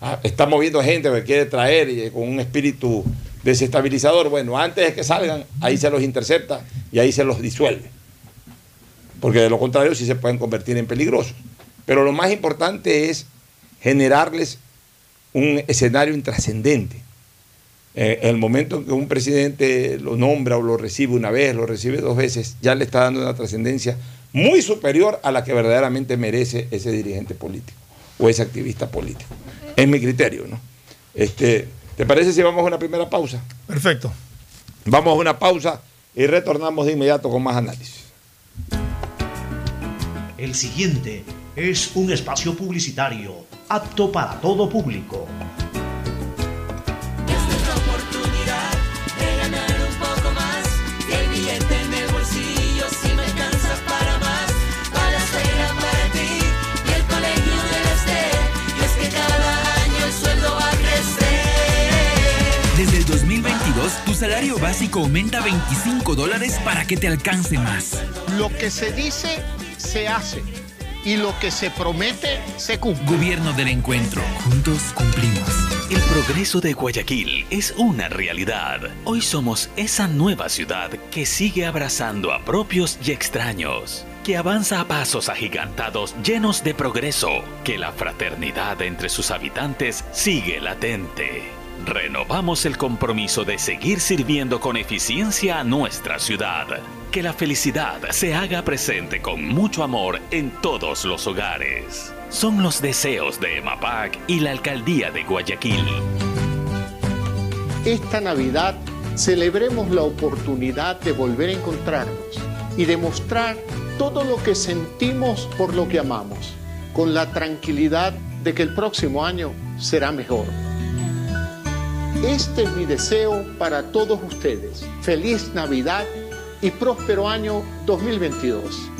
[SPEAKER 1] Ah, está moviendo gente que quiere traer y, eh, con un espíritu desestabilizador. Bueno, antes de que salgan, ahí se los intercepta y ahí se los disuelve. Porque de lo contrario sí se pueden convertir en peligrosos. Pero lo más importante es generarles un escenario intrascendente. Eh, el momento en que un presidente lo nombra o lo recibe una vez, lo recibe dos veces, ya le está dando una trascendencia muy superior a la que verdaderamente merece ese dirigente político o ese activista político. Es mi criterio, ¿no? Este, ¿Te parece si vamos a una primera pausa?
[SPEAKER 8] Perfecto.
[SPEAKER 1] Vamos a una pausa
[SPEAKER 10] y retornamos de inmediato con más análisis.
[SPEAKER 4] El siguiente es un espacio publicitario apto para todo público.
[SPEAKER 5] 2022, tu salario básico aumenta 25 dólares para que te alcance más.
[SPEAKER 6] Lo que se dice, se hace. Y lo que se promete, se cumple.
[SPEAKER 5] Gobierno del encuentro. Juntos cumplimos.
[SPEAKER 11] El progreso de Guayaquil es una realidad. Hoy somos esa nueva ciudad que sigue abrazando a propios y extraños, que avanza a pasos agigantados llenos de progreso, que la fraternidad entre sus habitantes sigue latente. Renovamos el compromiso de seguir sirviendo con eficiencia a nuestra ciudad. Que la felicidad se haga presente con mucho amor en todos los hogares. Son los deseos de EMAPAC y la Alcaldía de Guayaquil.
[SPEAKER 6] Esta Navidad celebremos la oportunidad de volver a encontrarnos y demostrar todo lo que sentimos por lo que amamos, con la tranquilidad de que el próximo año será mejor. Este es mi deseo para todos ustedes. Feliz Navidad y próspero año 2022.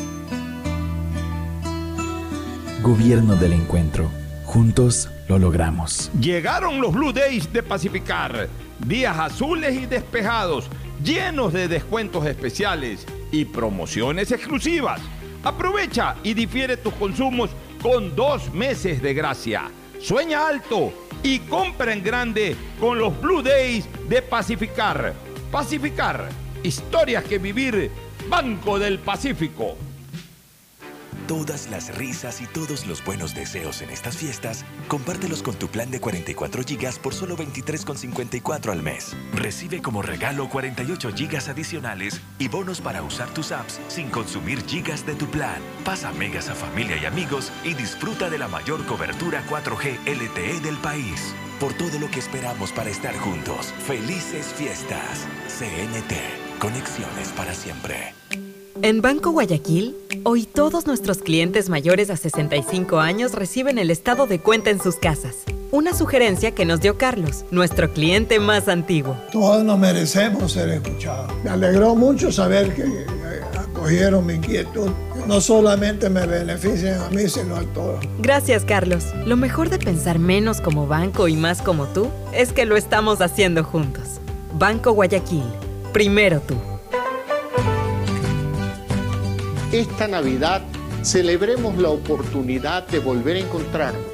[SPEAKER 5] Gobierno del encuentro. Juntos lo logramos.
[SPEAKER 1] Llegaron los Blue Days de Pacificar. Días azules y despejados, llenos de descuentos especiales y promociones exclusivas. Aprovecha y difiere tus consumos con dos meses de gracia. Sueña alto y compra en grande con los Blue Days de Pacificar. Pacificar, historias que vivir. Banco del Pacífico.
[SPEAKER 3] Todas las risas y todos los buenos deseos en estas fiestas, compártelos con tu plan de 44 GB por solo 23,54 al mes. Recibe como regalo 48 GB adicionales y bonos para usar tus apps sin consumir gigas de tu plan. Pasa megas a familia y amigos y disfruta de la mayor cobertura 4G LTE del país. Por todo lo que esperamos para estar juntos. Felices fiestas. CNT. Conexiones para siempre.
[SPEAKER 12] En Banco Guayaquil, hoy todos nuestros clientes mayores a 65 años reciben el estado de cuenta en sus casas. Una sugerencia que nos dio Carlos, nuestro cliente más antiguo.
[SPEAKER 13] Todos nos merecemos ser escuchados. Me alegró mucho saber que eh, acogieron mi inquietud. No solamente me benefician a mí, sino a todos.
[SPEAKER 12] Gracias, Carlos. Lo mejor de pensar menos como banco y más como tú es que lo estamos haciendo juntos. Banco Guayaquil. Primero tú.
[SPEAKER 6] Esta Navidad celebremos la oportunidad de volver a encontrarnos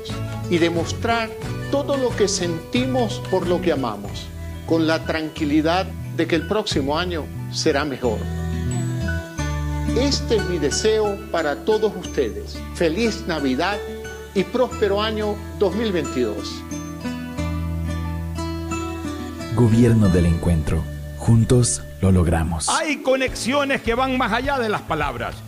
[SPEAKER 6] y demostrar todo lo que sentimos por lo que amamos, con la tranquilidad de que el próximo año será mejor. Este es mi deseo para todos ustedes. Feliz Navidad y próspero año 2022.
[SPEAKER 5] Gobierno del encuentro. Juntos lo logramos.
[SPEAKER 1] Hay conexiones que van más allá de las palabras.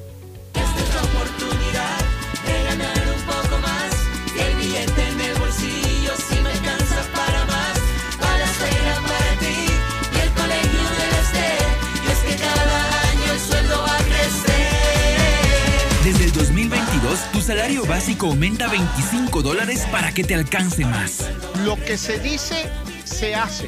[SPEAKER 5] Tu salario básico aumenta 25 dólares para que te alcance más.
[SPEAKER 6] Lo que se dice, se hace.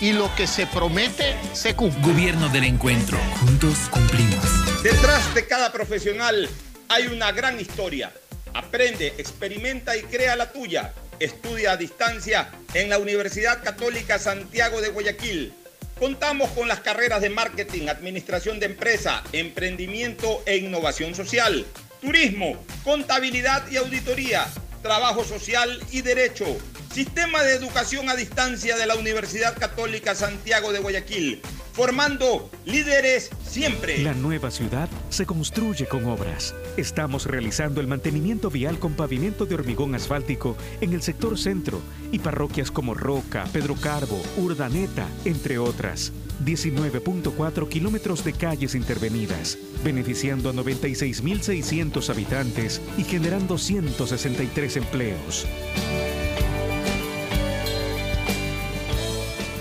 [SPEAKER 6] Y lo que se promete, se cumple.
[SPEAKER 5] Gobierno del encuentro. Juntos cumplimos.
[SPEAKER 10] Detrás de cada profesional hay una gran historia. Aprende, experimenta y crea la tuya.
[SPEAKER 1] estudia a distancia en la Universidad Católica Santiago de Guayaquil. Contamos con las carreras de marketing, administración de empresa, emprendimiento e innovación social, turismo, contabilidad y auditoría, trabajo social y derecho. Sistema de educación a distancia de la Universidad Católica Santiago de Guayaquil, formando líderes siempre.
[SPEAKER 14] La nueva ciudad se construye con obras. Estamos realizando el mantenimiento vial con pavimento de hormigón asfáltico en el sector centro y parroquias como Roca, Pedro Carbo, Urdaneta, entre otras. 19.4 kilómetros de calles intervenidas, beneficiando a 96.600 habitantes y generando 163 empleos.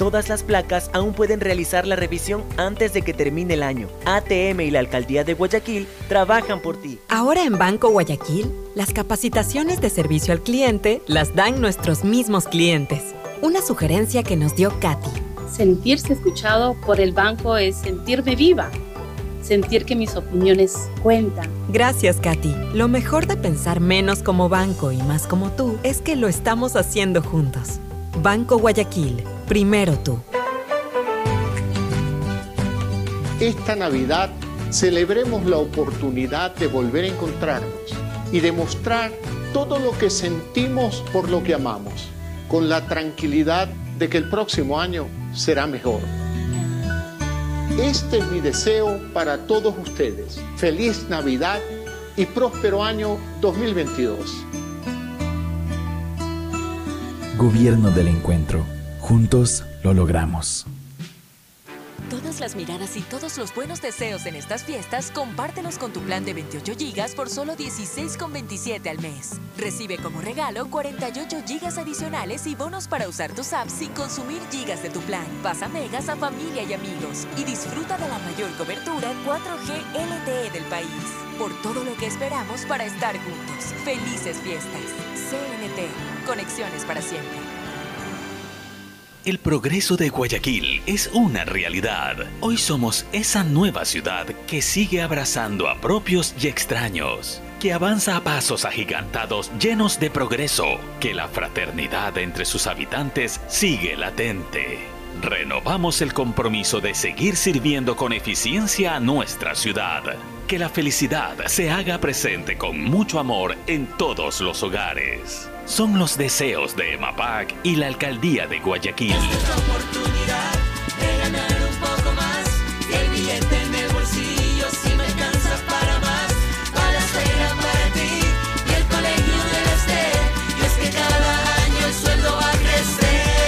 [SPEAKER 15] Todas las placas aún pueden realizar la revisión antes de que termine el año. ATM y la Alcaldía de Guayaquil trabajan por ti.
[SPEAKER 12] Ahora en Banco Guayaquil, las capacitaciones de servicio al cliente las dan nuestros mismos clientes. Una sugerencia que nos dio Katy.
[SPEAKER 16] Sentirse escuchado por el banco es sentirme viva. Sentir que mis opiniones cuentan.
[SPEAKER 12] Gracias, Katy. Lo mejor de pensar menos como banco y más como tú es que lo estamos haciendo juntos. Banco Guayaquil, primero tú.
[SPEAKER 6] Esta Navidad celebremos la oportunidad de volver a encontrarnos y demostrar todo lo que sentimos por lo que amamos, con la tranquilidad de que el próximo año será mejor. Este es mi deseo para todos ustedes. Feliz Navidad y próspero año 2022.
[SPEAKER 17] Gobierno del Encuentro. Juntos lo logramos.
[SPEAKER 18] Todas las miradas y todos los buenos deseos en estas fiestas, compártelos con tu plan de 28 GB por solo 16,27 al mes. Recibe como regalo 48 GB adicionales y bonos para usar tus apps sin consumir gigas de tu plan. Pasa megas a familia y amigos y disfruta de la mayor cobertura 4G LTE del país. Por todo lo que esperamos para estar juntos. Felices fiestas. CNT. Conexiones para siempre.
[SPEAKER 11] El progreso de Guayaquil es una realidad. Hoy somos esa nueva ciudad que sigue abrazando a propios y extraños, que avanza a pasos agigantados llenos de progreso, que la fraternidad entre sus habitantes sigue latente. Renovamos el compromiso de seguir sirviendo con eficiencia a nuestra ciudad. Que la felicidad se haga presente con mucho amor en todos los hogares. Son los deseos de EMAPAC y la Alcaldía de Guayaquil.
[SPEAKER 4] oportunidad de ganar un poco más y el billete en el bolsillo si me alcanza para más para la escuela para ti y el colegio de la STE y es que cada año el sueldo va a crecer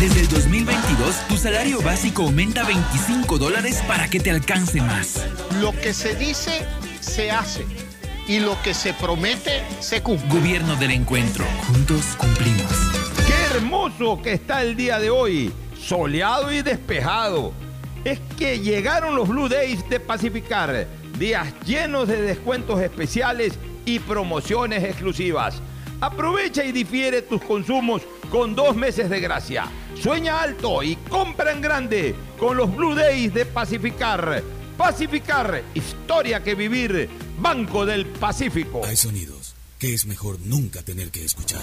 [SPEAKER 5] Desde el 2022, tu salario básico aumenta 25 dólares para que te alcance más.
[SPEAKER 6] Lo que se dice, se hace. Y lo que se promete, se cumple.
[SPEAKER 5] Gobierno del Encuentro. Juntos cumplimos.
[SPEAKER 2] Qué hermoso que está el día de hoy, soleado y despejado. Es que llegaron los Blue Days de Pacificar, días llenos de descuentos especiales y promociones exclusivas. Aprovecha y difiere tus consumos con dos meses de gracia. Sueña alto y compra en grande con los Blue Days de Pacificar. Pacificar, historia que vivir. Banco del Pacífico.
[SPEAKER 19] Hay sonidos que es mejor nunca tener que escuchar.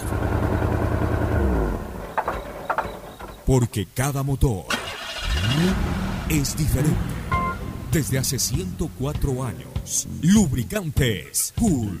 [SPEAKER 19] Porque cada motor es diferente. Desde hace 104 años, Lubricantes Cool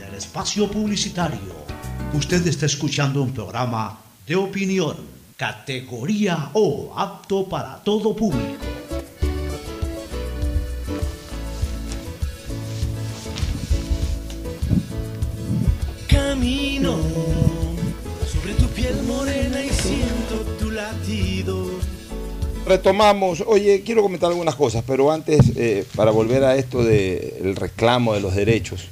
[SPEAKER 10] espacio publicitario. Usted está escuchando un programa de opinión, categoría O, apto para todo público.
[SPEAKER 7] Camino sobre tu piel morena y siento tu latido.
[SPEAKER 1] Retomamos, oye, quiero comentar algunas cosas, pero antes, eh, para volver a esto del reclamo de los derechos,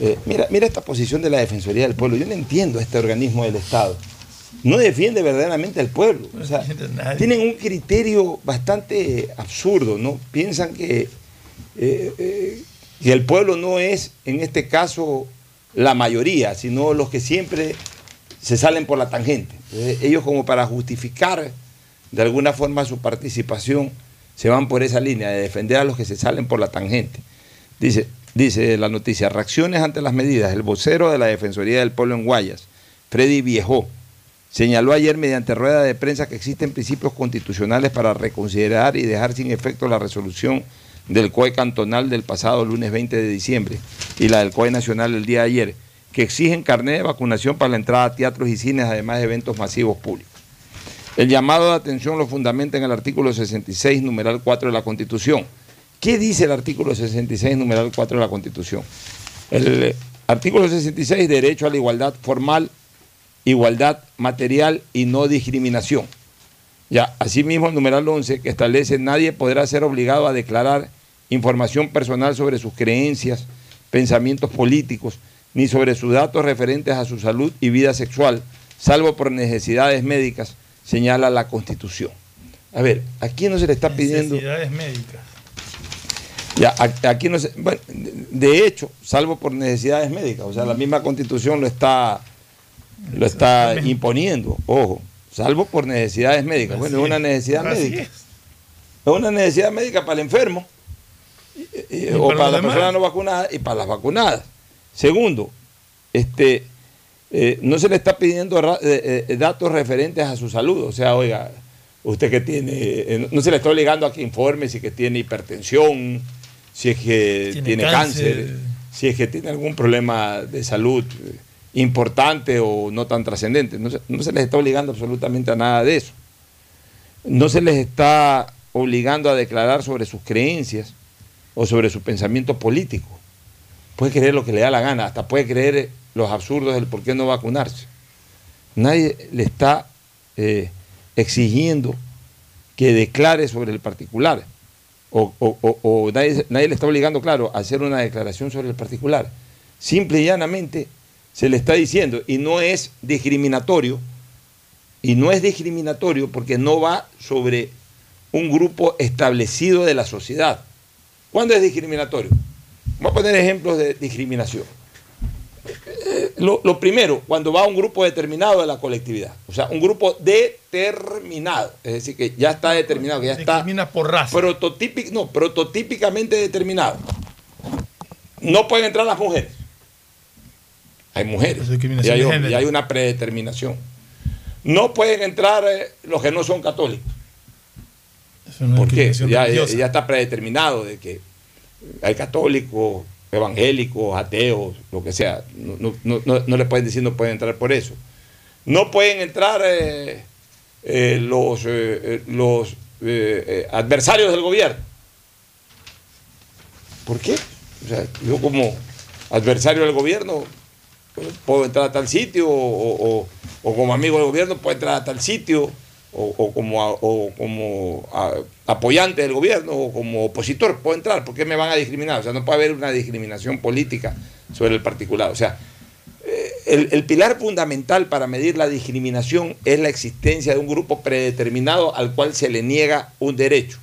[SPEAKER 1] eh, mira, mira esta posición de la Defensoría del Pueblo. Yo no entiendo este organismo del Estado. No defiende verdaderamente al pueblo. O sea, tienen un criterio bastante absurdo, ¿no? Piensan que, eh, eh, que el pueblo no es, en este caso, la mayoría, sino los que siempre se salen por la tangente. Entonces, ellos como para justificar de alguna forma su participación, se van por esa línea de defender a los que se salen por la tangente. Dice, dice la noticia, reacciones ante las medidas. El vocero de la Defensoría del Pueblo en Guayas, Freddy Viejo, señaló ayer mediante rueda de prensa que existen principios constitucionales para reconsiderar y dejar sin efecto la resolución del COE cantonal del pasado lunes 20 de diciembre y la del COE nacional el día de ayer, que exigen carnet de vacunación para la entrada a teatros y cines, además de eventos masivos públicos. El llamado de atención lo fundamenta en el artículo 66, numeral 4 de la Constitución. ¿Qué dice el artículo 66, numeral 4 de la Constitución? El eh, artículo 66, derecho a la igualdad formal, igualdad material y no discriminación. Ya, asimismo, el numeral 11, que establece nadie podrá ser obligado a declarar información personal sobre sus creencias, pensamientos políticos, ni sobre sus datos referentes a su salud y vida sexual, salvo por necesidades médicas, señala la Constitución. A ver, aquí no se le está pidiendo...
[SPEAKER 8] Necesidades médicas.
[SPEAKER 1] Ya, aquí no se, bueno, de hecho, salvo por necesidades médicas, o sea, la misma constitución lo está, lo está imponiendo, ojo, salvo por necesidades médicas. Bueno, es una necesidad médica.
[SPEAKER 8] es.
[SPEAKER 1] Una necesidad médica para el enfermo, y- y- o
[SPEAKER 8] para
[SPEAKER 1] la persona no vacunada y para las vacunadas. Segundo, este, eh, no se le está pidiendo ra- eh, eh, datos referentes a su salud, o sea, oiga, usted que tiene, no se le está obligando a que informe si que tiene hipertensión, si es que tiene,
[SPEAKER 8] Tiene
[SPEAKER 1] cáncer,
[SPEAKER 8] cáncer.
[SPEAKER 1] si es que tiene algún problema de salud eh, importante o no tan trascendente. No se, no se les está obligando absolutamente a nada de eso. No se les está obligando a declarar sobre sus creencias o sobre su pensamiento político. Puede creer lo que le da la gana, hasta puede creer los absurdos del por qué no vacunarse. Nadie le está eh, exigiendo que declare sobre el particular. O, nadie, nadie le está obligando, claro, a hacer una declaración sobre el particular. Simple y llanamente se le está diciendo, y no es discriminatorio, y no es discriminatorio porque no va sobre un grupo establecido de la sociedad. ¿Cuándo es discriminatorio? Voy a poner ejemplos de discriminación. Eh, Lo, lo primero, cuando va un grupo determinado de la colectividad, o sea, un grupo determinado, es decir, que ya está determinado, que ya está
[SPEAKER 8] por raza.
[SPEAKER 1] prototípic- no, prototípicamente determinado. No pueden entrar las mujeres. Hay mujeres. Y hay,
[SPEAKER 8] de
[SPEAKER 1] hombres,
[SPEAKER 8] género.
[SPEAKER 1] y hay una predeterminación. No pueden entrar eh, los que no son católicos.
[SPEAKER 8] Eso no es
[SPEAKER 1] ¿Por qué?
[SPEAKER 8] discriminación
[SPEAKER 1] Ya,
[SPEAKER 8] religiosa.
[SPEAKER 1] ya está predeterminado de que hay católicos, evangélicos, ateos, lo que sea. No, no- no- no- no le pueden decir no pueden entrar por eso. No pueden entrar eh, eh, los, eh, los adversarios del gobierno. ¿Por qué? O sea, yo como adversario del gobierno pues, puedo entrar a tal sitio o- o como amigo del gobierno puedo entrar a tal sitio o, como, o como apoyante del gobierno o como opositor puedo entrar. ¿Por qué me van a discriminar? O sea, no puede haber una discriminación política sobre el particular. O sea, eh, el, el pilar fundamental para medir la discriminación es la existencia de un grupo predeterminado al cual se le niega un derecho.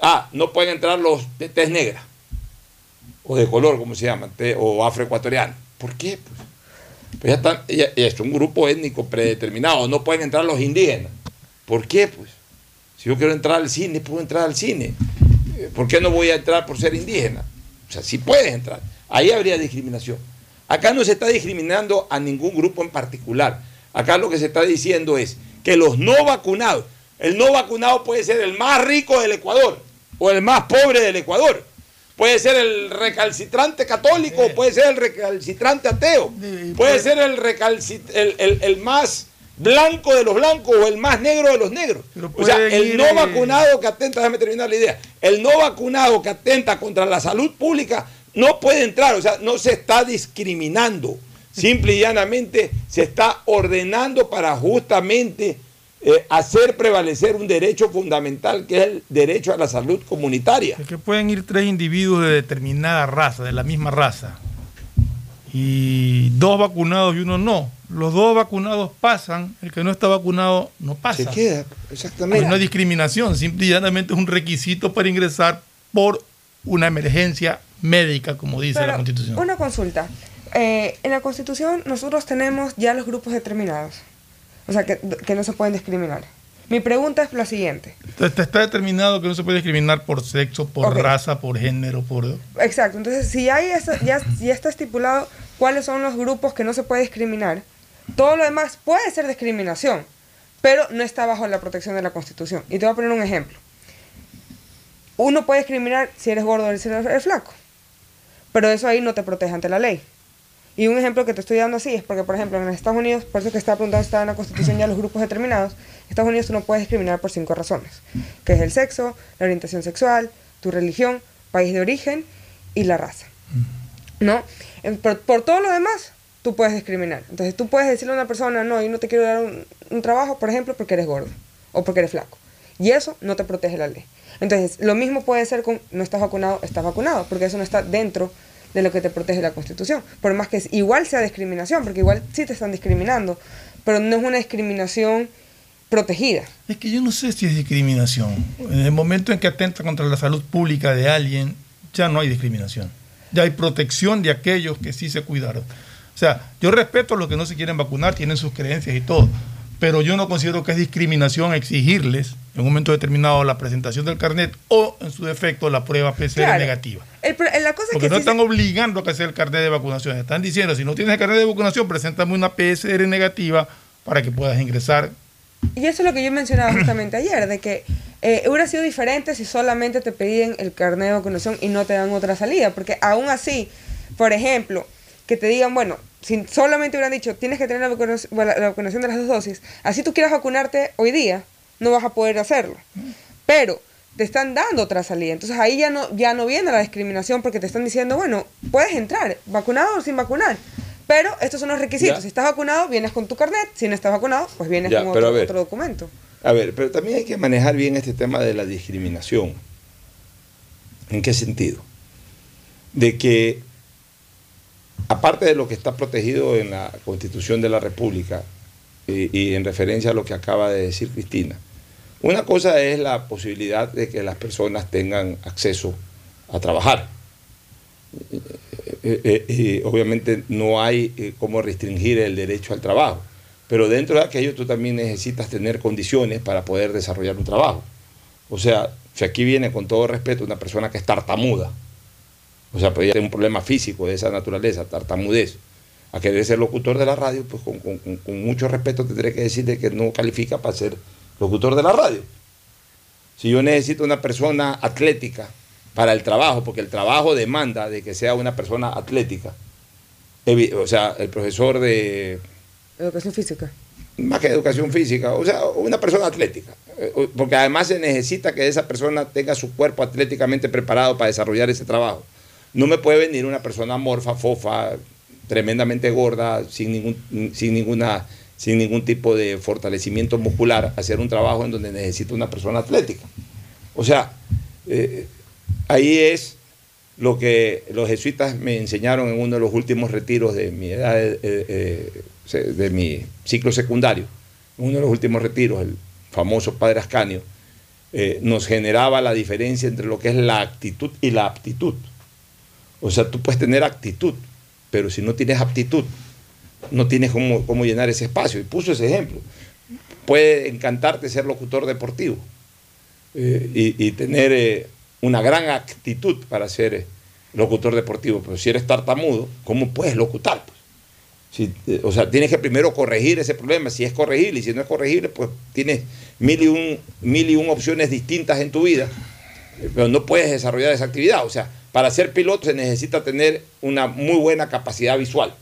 [SPEAKER 1] Ah, no pueden entrar los de tez negra o de color, como se llaman, te- o afroecuatoriano. ¿Por qué? Pues, Pues ya, están, ya- ya es un grupo étnico predeterminado. No pueden entrar los indígenas. ¿Por qué? Pues si yo quiero entrar al cine, puedo entrar al cine. Eh, ¿Por qué no voy a entrar por ser indígena? O sea, sí puedes entrar. Ahí habría discriminación. Acá no se está discriminando a ningún grupo en particular. Acá lo que se está diciendo es que los no vacunados, el no vacunado puede ser el más rico del Ecuador o el más pobre del Ecuador. Puede ser el recalcitrante católico, o puede ser el recalcitrante ateo, puede ser el, recalci- el, el- el más blanco de los blancos o el más negro de los negros. O sea, el no
[SPEAKER 8] eh,
[SPEAKER 1] vacunado que atenta, déjame terminar la idea, el no vacunado que atenta contra la salud pública no puede entrar, o sea, no se está discriminando, simple y llanamente se está ordenando para justamente eh, hacer prevalecer un derecho fundamental que es el derecho a la salud comunitaria.
[SPEAKER 8] Es que pueden ir tres individuos de determinada raza, de la misma raza, y dos vacunados y uno no. Los dos vacunados pasan, el que no está vacunado no pasa.
[SPEAKER 1] Se queda, exactamente.
[SPEAKER 8] No hay discriminación, simple y llanamente es un requisito para ingresar por una emergencia médica, como dice
[SPEAKER 9] Pero,
[SPEAKER 8] la Constitución.
[SPEAKER 9] Una consulta. Eh, en la Constitución nosotros tenemos ya los grupos determinados. O sea, que, que no se pueden discriminar. Mi pregunta es la siguiente.
[SPEAKER 8] Entonces, está determinado que no se puede discriminar por sexo, por raza, por género, por...
[SPEAKER 9] Exacto. Entonces, si hay esa- ya, ya está estipulado cuáles son los grupos que no se puede discriminar, todo lo demás puede ser discriminación, pero no está bajo la protección de la Constitución. Y te voy a poner un ejemplo. Uno puede discriminar si eres gordo o si eres flaco, pero eso ahí no te protege ante la ley. Y un ejemplo que te estoy dando así es porque, por ejemplo, en Estados Unidos, por eso que estaba preguntando si en la Constitución ya los grupos determinados, en Estados Unidos tú no puedes discriminar por cinco razones, que es el sexo, la orientación sexual, tu religión, país de origen y la raza. ¿No? Por todo lo demás, tú puedes discriminar. Entonces tú puedes decirle a una persona, no, yo no te quiero dar un, un trabajo, por ejemplo, porque eres gordo o porque eres flaco. Y eso no te protege la ley. Entonces, lo mismo puede ser con no estás vacunado, estás vacunado, porque eso no está dentro de lo que te protege la Constitución. Por más que igual sea discriminación, porque igual sí te están discriminando, pero no es una discriminación protegida.
[SPEAKER 8] Es que yo no sé si es discriminación. En el momento en que atenta contra la salud pública de alguien, ya no hay discriminación. Ya hay protección de aquellos que sí se cuidaron. O sea, yo respeto a los que no se quieren vacunar, tienen sus creencias y todo, pero yo no considero que es discriminación exigirles en un momento determinado la presentación del carnet o, en su defecto, la prueba PCR
[SPEAKER 9] Claro.
[SPEAKER 8] negativa.
[SPEAKER 9] El pro- la cosa es
[SPEAKER 8] Porque
[SPEAKER 9] que
[SPEAKER 8] no
[SPEAKER 9] se-
[SPEAKER 8] están obligando a que sea el carnet de vacunación. Están diciendo, si no tienes el carnet de vacunación, preséntame una PCR negativa para que puedas ingresar
[SPEAKER 9] Y eso es lo que yo mencionaba justamente [CLEARS THROAT] ayer, de que eh, hubiera sido diferente si solamente te pedían el carnet de vacunación y no te dan otra salida, porque aún así, por ejemplo, que te digan, bueno, si solamente hubieran dicho, tienes que tener la vacunación, la vacunación de las dos dosis, así tú quieras vacunarte hoy día, no vas a poder hacerlo. Pero te están dando otra salida, entonces ahí ya no, ya no viene la discriminación porque te están diciendo, bueno, puedes entrar, vacunado o sin vacunar. Pero estos son los requisitos.
[SPEAKER 1] Ya.
[SPEAKER 9] Si estás vacunado, vienes con tu carnet. Si no estás vacunado, pues vienes
[SPEAKER 1] Ya,
[SPEAKER 9] con
[SPEAKER 1] ver.
[SPEAKER 9] otro documento.
[SPEAKER 1] A ver, pero también hay que manejar bien este tema de la discriminación. ¿En qué sentido? De que, aparte de lo que está protegido en la Constitución de la República, y, en referencia a lo que acaba de decir Cristina, una cosa es la posibilidad de que las personas tengan acceso a trabajar. Eh, eh, eh, obviamente no hay cómo restringir el derecho al trabajo, pero dentro de aquello tú también necesitas tener condiciones para poder desarrollar un trabajo. O sea, si aquí viene con todo respeto una persona que es tartamuda, o sea, podría tener un problema físico de esa naturaleza, tartamudez, a querer ser locutor de la radio, pues con, con- mucho respeto tendré que decirle que no califica para ser locutor de la radio. Si yo necesito una persona atlética para el trabajo, porque el trabajo demanda de que sea una persona atlética, o sea, el profesor de
[SPEAKER 9] Educación física.
[SPEAKER 1] más que educación física, o sea, una persona atlética. Eh, Porque además se necesita que esa persona tenga su cuerpo atléticamente preparado para desarrollar ese trabajo. No me puede venir una persona morfa, fofa, tremendamente gorda, sin ningún, sin ninguna, sin ningún tipo de fortalecimiento muscular, hacer un trabajo en donde necesita una persona atlética. O sea, eh, ahí es lo que los jesuitas me enseñaron en uno de los últimos retiros de mi edad, eh, eh, de mi ciclo secundario, uno de los últimos retiros, el famoso padre Ascanio, nos generaba la diferencia entre lo que es la actitud y la aptitud. O sea, tú puedes tener actitud, pero si no tienes aptitud, no tienes cómo, cómo llenar ese espacio. Y puso ese ejemplo. Puede encantarte ser locutor deportivo eh, y, y tener eh, una gran actitud para ser eh, locutor deportivo, pero si eres tartamudo, ¿cómo puedes locutar? pues? Si, o sea, tienes que primero corregir ese problema, si es corregible, y si no es corregible, pues tienes mil y un, mil y un opciones distintas en tu vida, pero no puedes desarrollar esa actividad. O sea, para ser piloto se necesita tener una muy buena capacidad visual.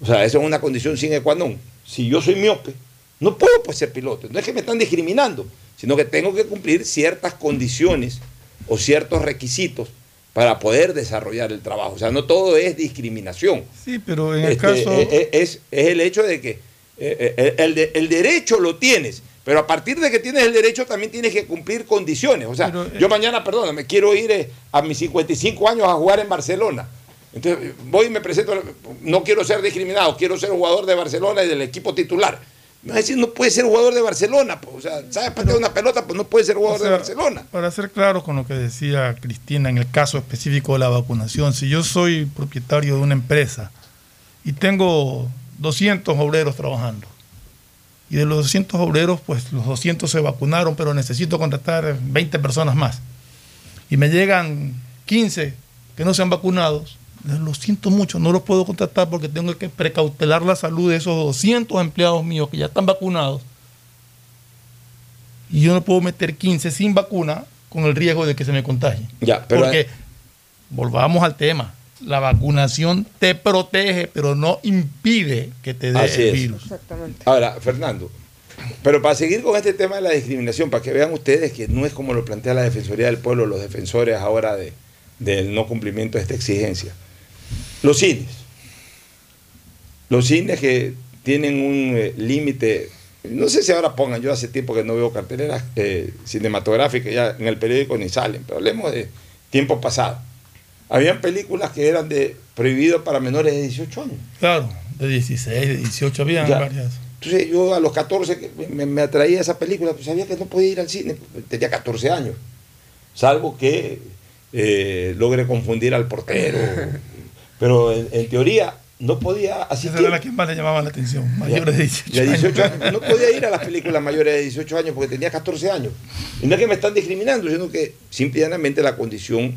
[SPEAKER 1] O sea, eso es una condición sine qua non. Si yo soy miope, no puedo pues ser piloto. No es que me están discriminando, sino que tengo que cumplir ciertas condiciones o ciertos requisitos para poder desarrollar el trabajo. O sea, no todo es discriminación.
[SPEAKER 8] Sí, pero en el
[SPEAKER 1] Este,
[SPEAKER 8] caso...
[SPEAKER 1] eh, eh, es, es el hecho de que eh, eh, el derecho lo tienes, pero a partir de que tienes el derecho también tienes que cumplir condiciones. O sea,
[SPEAKER 8] eh,
[SPEAKER 1] yo mañana, perdón, me quiero ir eh, a mis 55 años a jugar en Barcelona. Entonces voy y me presento, no quiero ser discriminado, quiero ser jugador de Barcelona y del equipo titular. Me va a decir, no puede ser jugador de Barcelona. pues, o sea, ¿sabes patear una pelota? Pues no puede ser jugador
[SPEAKER 8] O sea,
[SPEAKER 1] de Barcelona.
[SPEAKER 8] Para ser claro con lo que decía Cristina en el caso específico de la vacunación, si yo soy propietario de una empresa y tengo 200 obreros trabajando, y de los 200 obreros, pues los 200 se vacunaron, pero necesito contratar 20 personas más, y me llegan 15 que no se han vacunado, lo siento mucho, no los puedo contratar porque tengo que precautelar la salud de esos 200 empleados míos que ya están vacunados. Y yo no puedo meter 15 sin vacuna con el riesgo de que se me contagien.
[SPEAKER 1] Ya, pero-
[SPEAKER 8] Porque, volvamos al tema, la vacunación te protege, pero no impide que te dé
[SPEAKER 1] Así
[SPEAKER 8] el
[SPEAKER 1] es.
[SPEAKER 8] virus.
[SPEAKER 9] Exactamente.
[SPEAKER 1] Ahora, Fernando, pero para seguir con este tema de la discriminación, para que vean ustedes que no es como lo plantea la Defensoría del Pueblo, los defensores ahora de, del no cumplimiento de esta exigencia. Los cines. Los cines que tienen un eh, límite, no sé si ahora pongan, yo hace tiempo que no veo carteleras eh, cinematográficas, ya en el periódico ni salen, pero hablemos de tiempo pasado. Habían películas que eran de prohibido para menores de 18 años.
[SPEAKER 8] Claro, de 16, de 18 habían
[SPEAKER 1] Ya.
[SPEAKER 8] varias.
[SPEAKER 1] Entonces yo a los 14 que me, me atraía esa película, pues sabía que no podía ir al cine, tenía 14 años, salvo que eh, logre confundir al portero. [LAUGHS] Pero en, en teoría no podía
[SPEAKER 8] Esa
[SPEAKER 1] asistir.
[SPEAKER 8] era la que más le llamaba la atención, mayores de 18
[SPEAKER 1] De 18
[SPEAKER 8] años.
[SPEAKER 1] años. No podía ir a las películas mayores de 18 años porque tenía 14 años. Y no es que me están discriminando, sino que simplemente la condición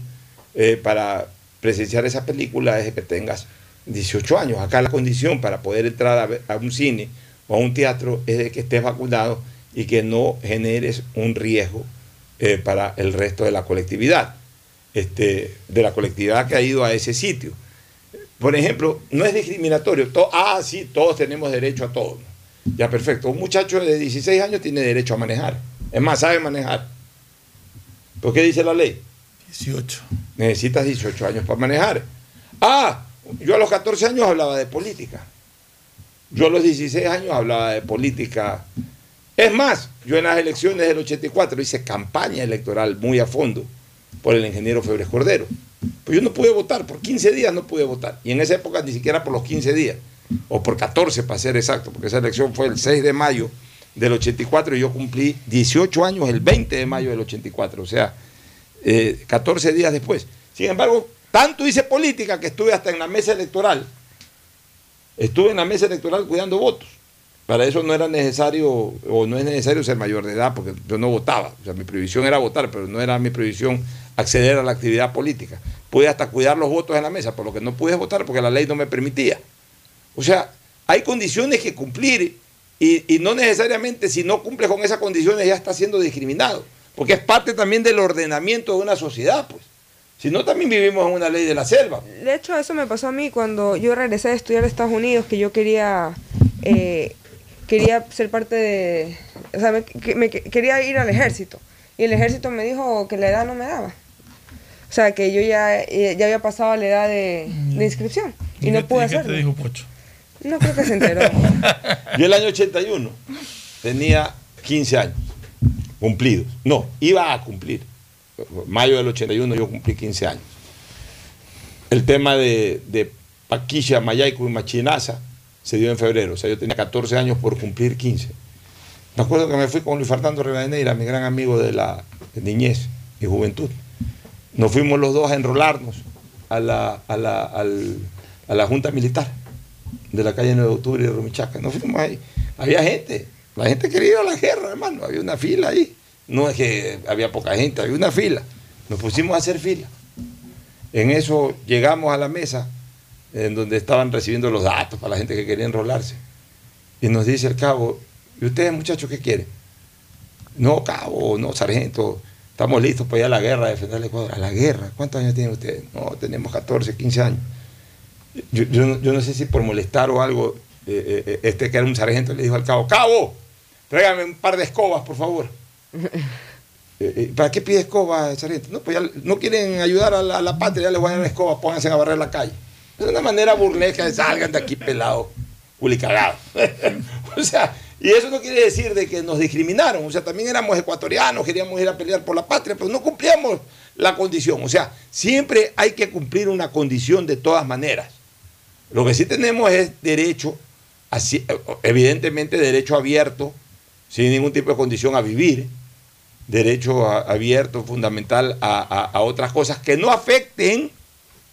[SPEAKER 1] eh, para presenciar esa película es que tengas 18 años. Acá la condición para poder entrar a, a un cine o a un teatro es de que estés vacunado y que no generes un riesgo eh, para el resto de la colectividad, este, de la colectividad que ha ido a ese sitio. Por ejemplo, no es discriminatorio. To- ah, sí, todos tenemos derecho a todo. Ya, perfecto. Un muchacho de 16 años tiene derecho a manejar. Es más, sabe manejar. ¿Por qué dice la ley?
[SPEAKER 8] 18.
[SPEAKER 1] Necesitas 18 años para manejar. Ah, yo a los 14 años hablaba de política. Yo a los 16 años hablaba de política. Es más, yo en las elecciones del 84 hice campaña electoral muy a fondo por el ingeniero Febres Cordero. Pues yo no pude votar, por 15 días no pude votar. Y en esa época ni siquiera por los 15 días, o por 14 para ser exacto, porque esa elección fue el 6 de mayo del 84 y yo cumplí 18 años el 20 de mayo del 84, o sea, eh, 14 días después. Sin embargo, tanto hice política que estuve hasta en la mesa electoral. Estuve en la mesa electoral cuidando votos. Para eso no era necesario, o no es necesario ser mayor de edad, porque yo no votaba. O sea, mi previsión era votar, pero no era mi previsión acceder a la actividad política. Pude hasta cuidar los votos en la mesa, por lo que no pude votar porque la ley no me permitía. O sea, hay condiciones que cumplir y, y no necesariamente si no cumples con esas condiciones ya estás siendo discriminado, porque es parte también del ordenamiento de una sociedad, pues. Si no, también vivimos en una ley de la selva.
[SPEAKER 9] De hecho, eso me pasó a mí cuando yo regresé a estudiar a Estados Unidos, que yo quería eh, quería ser parte de... O sea, me, que- me que- quería ir al ejército. Y el ejército me dijo que la edad no me daba. O sea, que yo ya, eh, ya había pasado la edad de, de inscripción. Y no
[SPEAKER 8] qué te-
[SPEAKER 9] pude
[SPEAKER 8] y qué te
[SPEAKER 9] hacerlo.
[SPEAKER 8] dijo Pocho?
[SPEAKER 9] No creo que se enteró. [LAUGHS]
[SPEAKER 1] Yo el año 81 tenía 15 años cumplidos. No, iba a cumplir. Mayo del 81 yo cumplí 15 años. El tema de, de Paquilla, Mayaico y Machinaza se dio en febrero. O sea, yo tenía 14 años por cumplir 15. Me acuerdo que me fui con Luis Fernando Rivadeneira, mi gran amigo de la niñez y juventud. Nos fuimos los dos a enrolarnos a la, a la, a la Junta Militar de la calle 9 de Octubre de Rumichaca. Nos fuimos ahí. Había gente. La gente quería ir a la guerra, hermano. Había una fila ahí. No es que había poca gente, había una fila. Nos pusimos a hacer fila. En eso llegamos a la mesa en donde estaban recibiendo los datos para la gente que quería enrolarse. Y nos dice el cabo, ¿y ustedes muchachos qué quieren? No, cabo, no, sargento, estamos listos para ir a la guerra, a defender el Ecuador. ¿A la guerra? ¿Cuántos años tienen ustedes? No, tenemos 14, 15 años. Yo, no- sé si por molestar o algo, eh, eh, este que era un sargento le dijo al cabo, cabo, tráigame un par de escobas, por favor. [LAUGHS] Eh, eh, ¿Para qué pide escoba, sargento? No, pues ya no quieren ayudar a la, a la patria, ya les voy a dar escoba, pónganse a barrer la calle. Es una manera burlesca de salgan de aquí pelado, culicagado. [LAUGHS] o sea, y eso no quiere decir de que nos discriminaron. O sea, también éramos ecuatorianos, queríamos ir a pelear por la patria, pero no cumplíamos la condición. O sea, siempre hay que cumplir una condición de todas maneras. Lo que sí tenemos es derecho, evidentemente derecho abierto, sin ningún tipo de condición a vivir, derecho a- abierto, fundamental a, a- a otras cosas que no afecten,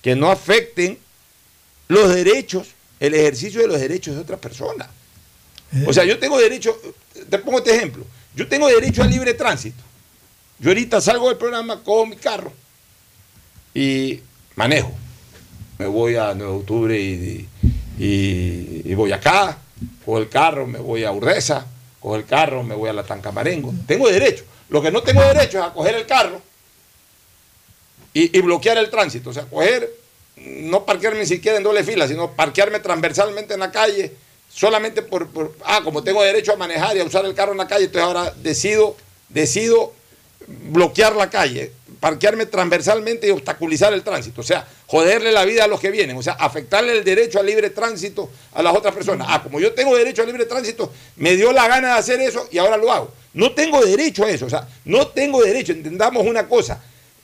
[SPEAKER 1] que no afecten los derechos, el ejercicio de los derechos de otras personas. O sea, yo tengo derecho, te pongo este ejemplo, yo tengo derecho a libre tránsito. Yo ahorita salgo del programa con mi carro y manejo. Me voy a 9 de octubre y, y- y voy acá, cojo el carro, me voy a Urdesa, cojo el carro, me voy a la Tancamarengo. Tengo derecho. Lo que no tengo derecho es a coger el carro y, y bloquear el tránsito. O sea, coger, no parquearme ni siquiera en doble fila, sino parquearme transversalmente en la calle, solamente por, por- ah, como tengo derecho a manejar y a usar el carro en la calle, entonces ahora decido, decido bloquear la calle, parquearme transversalmente y obstaculizar el tránsito. O sea, joderle la vida a los que vienen. O sea, afectarle el derecho al libre tránsito a las otras personas. Ah, como yo tengo derecho al libre tránsito, me dio la gana de hacer eso y ahora lo hago. No tengo derecho a eso. O sea, no tengo derecho. Entendamos una cosa.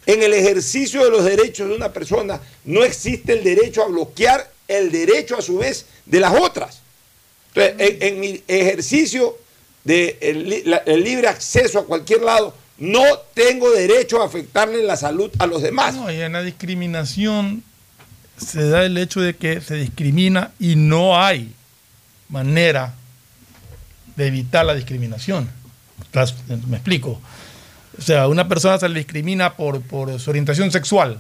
[SPEAKER 1] En el ejercicio de los derechos de una persona no existe el derecho a bloquear el derecho a su vez de las otras. Entonces, en, mi ejercicio de el, li- la- el libre acceso a cualquier lado, no tengo derecho a afectarle la salud a los demás.
[SPEAKER 8] No, y en la discriminación se da el hecho de que se discrimina y no hay manera de evitar la discriminación. Me explico. O sea, una persona se le discrimina por, por su orientación sexual.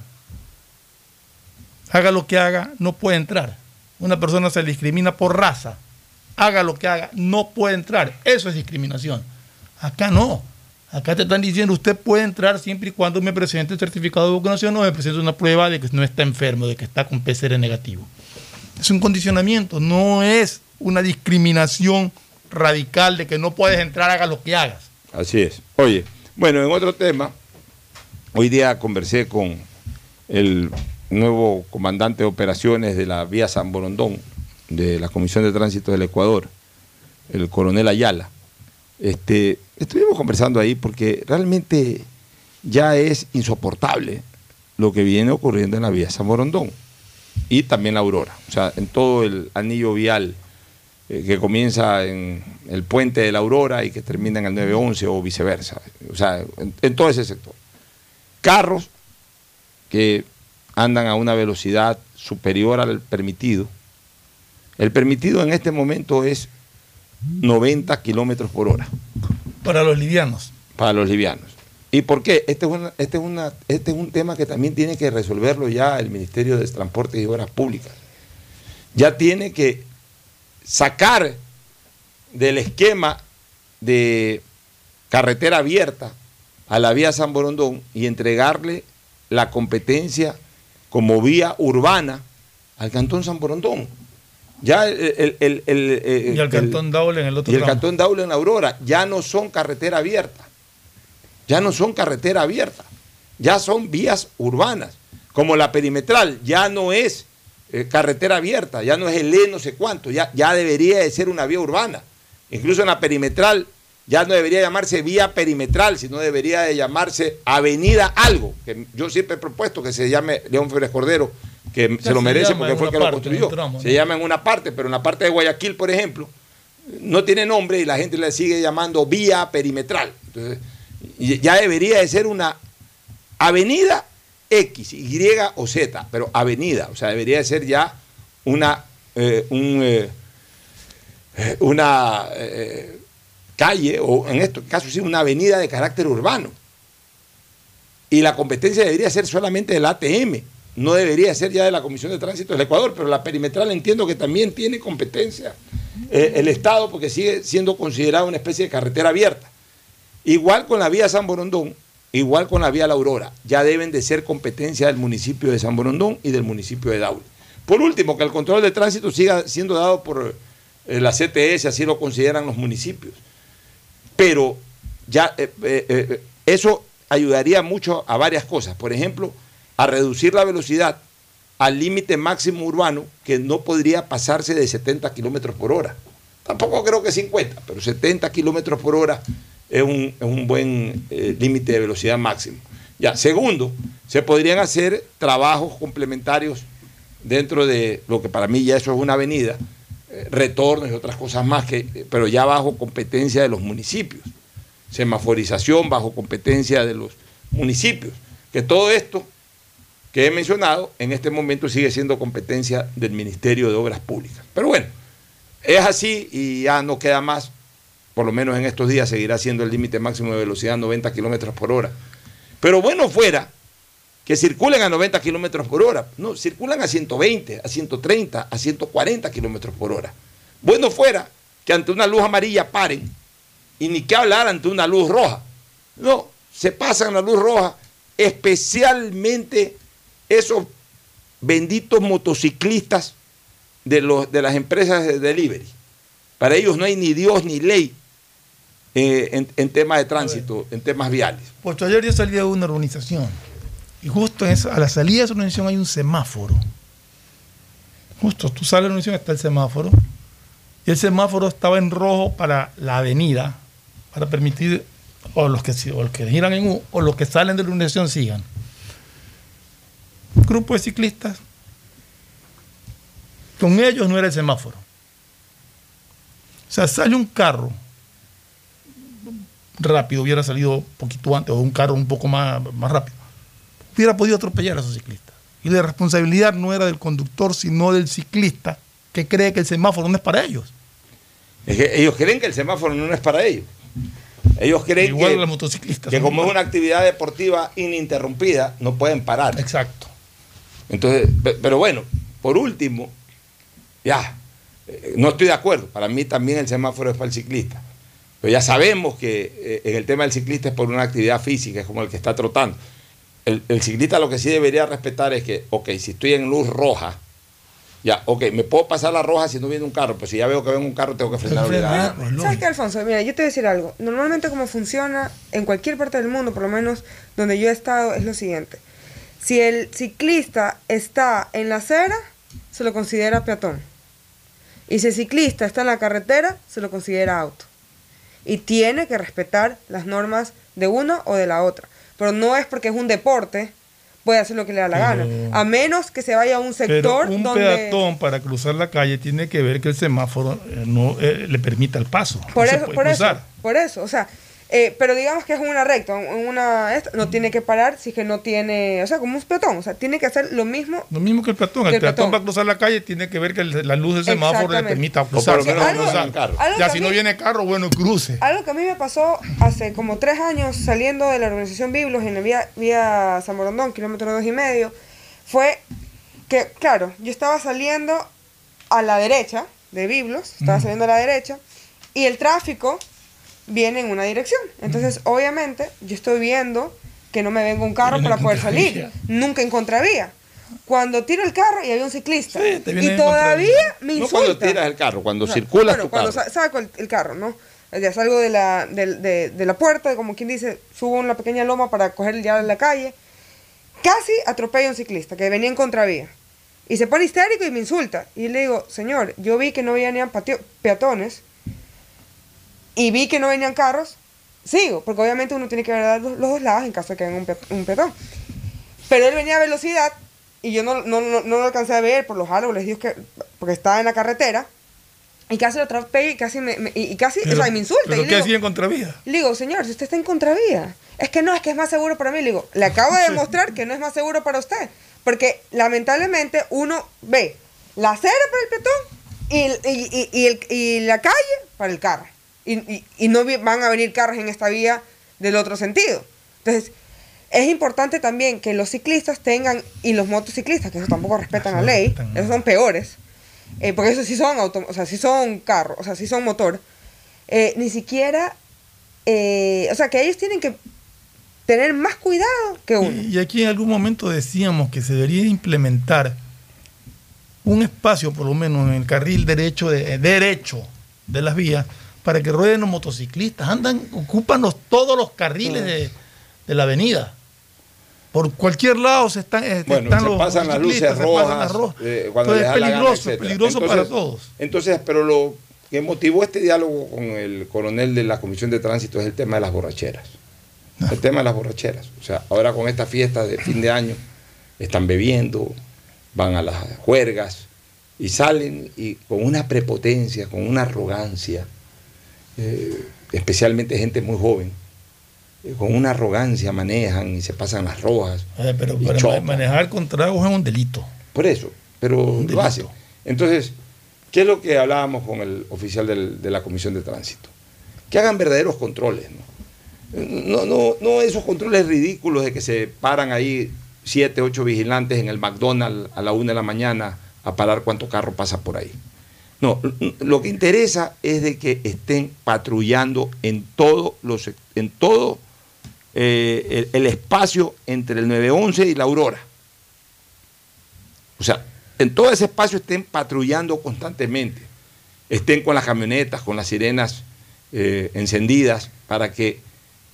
[SPEAKER 8] Haga lo que haga, no puede entrar. Una persona se le discrimina por raza. Haga lo que haga, no puede entrar. Eso es discriminación. Acá no. Acá te están diciendo, usted puede entrar siempre y cuando me presente el certificado de vacunación o me presente una prueba de que no está enfermo, de que está con PCR negativo. Es un condicionamiento, no es una discriminación radical de que no puedes entrar, haga lo que hagas.
[SPEAKER 1] Así es. Oye, bueno, en otro tema, hoy día conversé con el nuevo comandante de operaciones de la vía San Borondón, de la Comisión de Tránsito del Ecuador, el coronel Ayala. Este, estuvimos conversando ahí porque realmente ya es insoportable lo que viene ocurriendo en la vía San Borondón y también la Aurora. O sea, en todo el anillo vial eh, que comienza en el puente de la Aurora y que termina en el 911 o viceversa. O sea, en, en todo ese sector. Carros que andan a una velocidad superior al permitido. El permitido en este momento es 90 kilómetros por hora
[SPEAKER 8] Para los livianos.
[SPEAKER 1] para los livianos. ¿Y por qué? Este es, una- este, es una- este es un tema que también tiene que resolverlo ya el Ministerio de Transporte y Obras Públicas. Ya tiene que sacar del esquema de carretera abierta a la vía San Borondón y entregarle la competencia como vía urbana al Cantón San Borondón. Ya el, el- el- el- el-
[SPEAKER 8] Y
[SPEAKER 1] el-
[SPEAKER 8] Cantón Daule en el otro
[SPEAKER 1] y el
[SPEAKER 8] tramo.
[SPEAKER 1] Cantón Daule en la Aurora ya no son carretera abierta. Ya no son carretera abierta. Ya son vías urbanas. Como la perimetral ya no es eh, carretera abierta, ya no es el E no sé cuánto, ya, ya debería de ser una vía urbana. Incluso en la perimetral ya no debería llamarse vía perimetral, sino debería de llamarse avenida algo, que yo siempre he propuesto que se llame León Férez Cordero, que se lo merece porque fue el que lo construyó.
[SPEAKER 8] tramo,
[SPEAKER 1] Se
[SPEAKER 8] ¿no?
[SPEAKER 1] llama en una parte, pero en la parte de Guayaquil, por ejemplo, no tiene nombre y la gente le sigue llamando vía perimetral. Entonces, ya debería de ser una avenida X, Y o Z, pero avenida, o sea, debería de ser ya una, eh, un, eh, eh, una eh, calle, o en este caso sí, una avenida de carácter urbano. Y la competencia debería ser solamente del ATM, no debería ser ya de la Comisión de Tránsito del Ecuador, pero la perimetral entiendo que también tiene competencia eh, el Estado porque sigue siendo considerada una especie de carretera abierta. Igual con la vía San Borondón, igual con la vía La Aurora, ya deben de ser competencia del municipio de San Borondón y del municipio de Daule. Por último, que el control de tránsito siga siendo dado por eh, la CTS, así lo consideran los municipios. Pero ya eh, eso ayudaría mucho a varias cosas. Por ejemplo, a reducir la velocidad al límite máximo urbano que no podría pasarse de 70 kilómetros por hora. Tampoco creo que 50, pero 70 kilómetros por hora es un, es un buen eh, límite de velocidad máximo. Ya, segundo, se podrían hacer trabajos complementarios dentro de lo que para mí ya eso es una avenida, eh, retornos y otras cosas más, que, pero ya bajo competencia de los municipios. Semaforización bajo competencia de los municipios. Que todo esto que he mencionado en este momento sigue siendo competencia del Ministerio de Obras Públicas. Pero bueno, es así y ya no queda más, por lo menos en estos días seguirá siendo el límite máximo de velocidad 90 kilómetros por hora. Pero bueno fuera que circulen a 90 kilómetros por hora. No, circulan a 120, a 130, a 140 kilómetros por hora. Bueno fuera que ante una luz amarilla paren y ni que hablar ante una luz roja. No, se pasan la luz roja, especialmente esos benditos motociclistas de, los, de las empresas de delivery. Para ellos no hay ni Dios ni ley eh, en, en temas de tránsito, en temas viales.
[SPEAKER 8] Pues ayer yo salí de una urbanización y justo en esa- a la salida de esa urbanización hay un semáforo. Justo, tú sales de la urbanización, está el semáforo. Y el semáforo estaba en rojo para la avenida, para permitir o los que, o los que giran en U o los que salen de la urbanización sigan. Grupo de ciclistas, con ellos no era el semáforo. O sea, sale un carro rápido, hubiera salido un poquito antes, o un carro un poco más, más rápido, hubiera podido atropellar a esos ciclistas. Y la responsabilidad no era del conductor, sino del ciclista, que cree que el semáforo no es para ellos.
[SPEAKER 1] Es que ellos creen que el semáforo no es para ellos. Ellos creen
[SPEAKER 8] Igual
[SPEAKER 1] que,
[SPEAKER 8] los motociclistas.
[SPEAKER 1] que como es una actividad deportiva ininterrumpida, no pueden parar.
[SPEAKER 8] Exacto.
[SPEAKER 1] Entonces, pe- pero bueno, por último, ya, eh, no estoy de acuerdo. Para mí también el semáforo es para el ciclista. Pero ya sabemos que eh, en el tema del ciclista es por una actividad física, es como el que está trotando. El, el ciclista lo que sí debería respetar es que, ok, si estoy en luz roja, ya, ok, me puedo pasar la roja si no viene un carro, pero si ya veo que viene un carro, tengo que frenar obligado.
[SPEAKER 9] ¿Sabes qué, Alfonso? Mira, yo te voy a decir algo. Normalmente como funciona en cualquier parte del mundo, por lo menos donde yo he estado, es lo siguiente. Si el ciclista está en la acera, se lo considera peatón. Y si el ciclista está en la carretera, se lo considera auto. Y tiene que respetar las normas de una o de la otra. Pero no es porque es un deporte, puede hacer lo que le da la
[SPEAKER 8] Pero-
[SPEAKER 9] gana. A menos que se vaya a un
[SPEAKER 8] Pero
[SPEAKER 9] sector
[SPEAKER 8] un
[SPEAKER 9] donde...
[SPEAKER 8] peatón para cruzar la calle tiene que ver que el semáforo eh, no eh, le permita el paso.
[SPEAKER 9] Por
[SPEAKER 8] No
[SPEAKER 9] eso, por eso, por eso, o sea, eh, pero digamos que es una recta, una esta, no tiene que parar si es que no tiene, o sea, como un peatón, o sea, tiene que hacer lo mismo.
[SPEAKER 8] Lo mismo que el peatón.
[SPEAKER 9] Que
[SPEAKER 8] El
[SPEAKER 9] el
[SPEAKER 8] peatón
[SPEAKER 9] peatón.
[SPEAKER 8] para cruzar la calle tiene que ver que el- la luz del semáforo le permita
[SPEAKER 9] O
[SPEAKER 8] cruzar.
[SPEAKER 9] no carro. Algo
[SPEAKER 8] Ya si
[SPEAKER 9] a
[SPEAKER 8] no viene carro, bueno, cruce.
[SPEAKER 9] Algo que a mí me pasó hace como tres años saliendo de la organización Biblos en la vía, vía San Borondón, kilómetro dos y medio, fue que, claro, yo estaba saliendo a la derecha de Biblos, estaba saliendo a la derecha, y el tráfico viene en una dirección. Entonces, obviamente, yo estoy viendo que no me venga un carro para poder salir, nunca en contravía. Cuando tiro el carro y había un ciclista,
[SPEAKER 1] te viene
[SPEAKER 9] y todavía me
[SPEAKER 1] No
[SPEAKER 9] insulta.
[SPEAKER 1] cuando tiras el carro, cuando
[SPEAKER 9] O sea,
[SPEAKER 1] circulas
[SPEAKER 9] bueno,
[SPEAKER 1] tu
[SPEAKER 9] cuando
[SPEAKER 1] carro.
[SPEAKER 9] sa- saco el, el carro, ¿no? Ya salgo de la, de, de la puerta, como quien dice, subo una pequeña loma para coger ya la calle. Casi atropello a un ciclista que venía en contravía. Y se pone histérico y me insulta. Y le digo, señor, yo vi que no venían patio- peatones y vi que no venían carros. Sigo, porque obviamente uno tiene que ver los, los dos lados en caso de que venga un, pe- un peatón. Pero él venía a velocidad y yo no, no, no, no lo alcancé a ver por los árboles, Dios que, porque estaba en la carretera. Y casi lo atropello y casi me, me- y, casi, o sea, me insulta.
[SPEAKER 8] ¿Pero
[SPEAKER 9] y
[SPEAKER 8] qué
[SPEAKER 9] digo-
[SPEAKER 8] hacía en contravía?
[SPEAKER 9] le digo, señor, si usted está en contravía, es que no, es que es más seguro para mí. Le digo, le acabo de demostrar que no es más seguro para usted. Porque lamentablemente uno ve la acera para el peatón y, y, y- y el- y la calle para el carro. Y, y- y no van a venir carros en esta vía del otro sentido. Entonces, Es importante también que los ciclistas tengan, y los motociclistas, que eso tampoco respetan la ley, esos son peores, eh, porque esos sí son auto, o sea, sí son carros, o sea, sí son motor, eh, ni siquiera, eh, o sea, que ellos tienen que tener más cuidado que uno.
[SPEAKER 8] Y aquí en algún momento decíamos que se debería implementar un espacio, por lo menos en el carril derecho de, derecho de las vías, para que rueden los motociclistas. Andan, ocupan los- todos los carriles de, de la avenida. Por cualquier lado se están, eh,
[SPEAKER 1] Bueno,
[SPEAKER 8] están
[SPEAKER 1] se
[SPEAKER 8] los
[SPEAKER 1] pasan las luces
[SPEAKER 8] se pasan
[SPEAKER 1] rojas
[SPEAKER 8] las rojas.
[SPEAKER 1] eh, cuando
[SPEAKER 8] Entonces es
[SPEAKER 1] gana,
[SPEAKER 8] peligroso, peligroso para todos.
[SPEAKER 1] Entonces, pero lo que motivó este diálogo con el coronel de la Comisión de Tránsito es el tema de las borracheras. El tema de las borracheras. O sea, ahora con esta fiesta de fin de año, están bebiendo, van a las juergas y salen y con una prepotencia, con una arrogancia, eh, especialmente gente muy joven, eh, con una arrogancia manejan y se pasan las rojas.
[SPEAKER 8] Eh, pero para manejar con tragos es un delito.
[SPEAKER 1] Por eso, pero lo hacen. Entonces, ¿qué es lo que hablábamos con el oficial del- de la Comisión de Tránsito? Que hagan verdaderos controles, ¿no? No, no, no esos controles ridículos de que se paran ahí siete, ocho vigilantes en el McDonald's a la una de la mañana a parar cuánto carro pasa por ahí. No, lo que interesa es de que estén patrullando en todo, los, en todo eh, el, el espacio entre el 911 y la Aurora. O sea, en todo ese espacio estén patrullando constantemente, estén con las camionetas, con las sirenas eh, encendidas, para que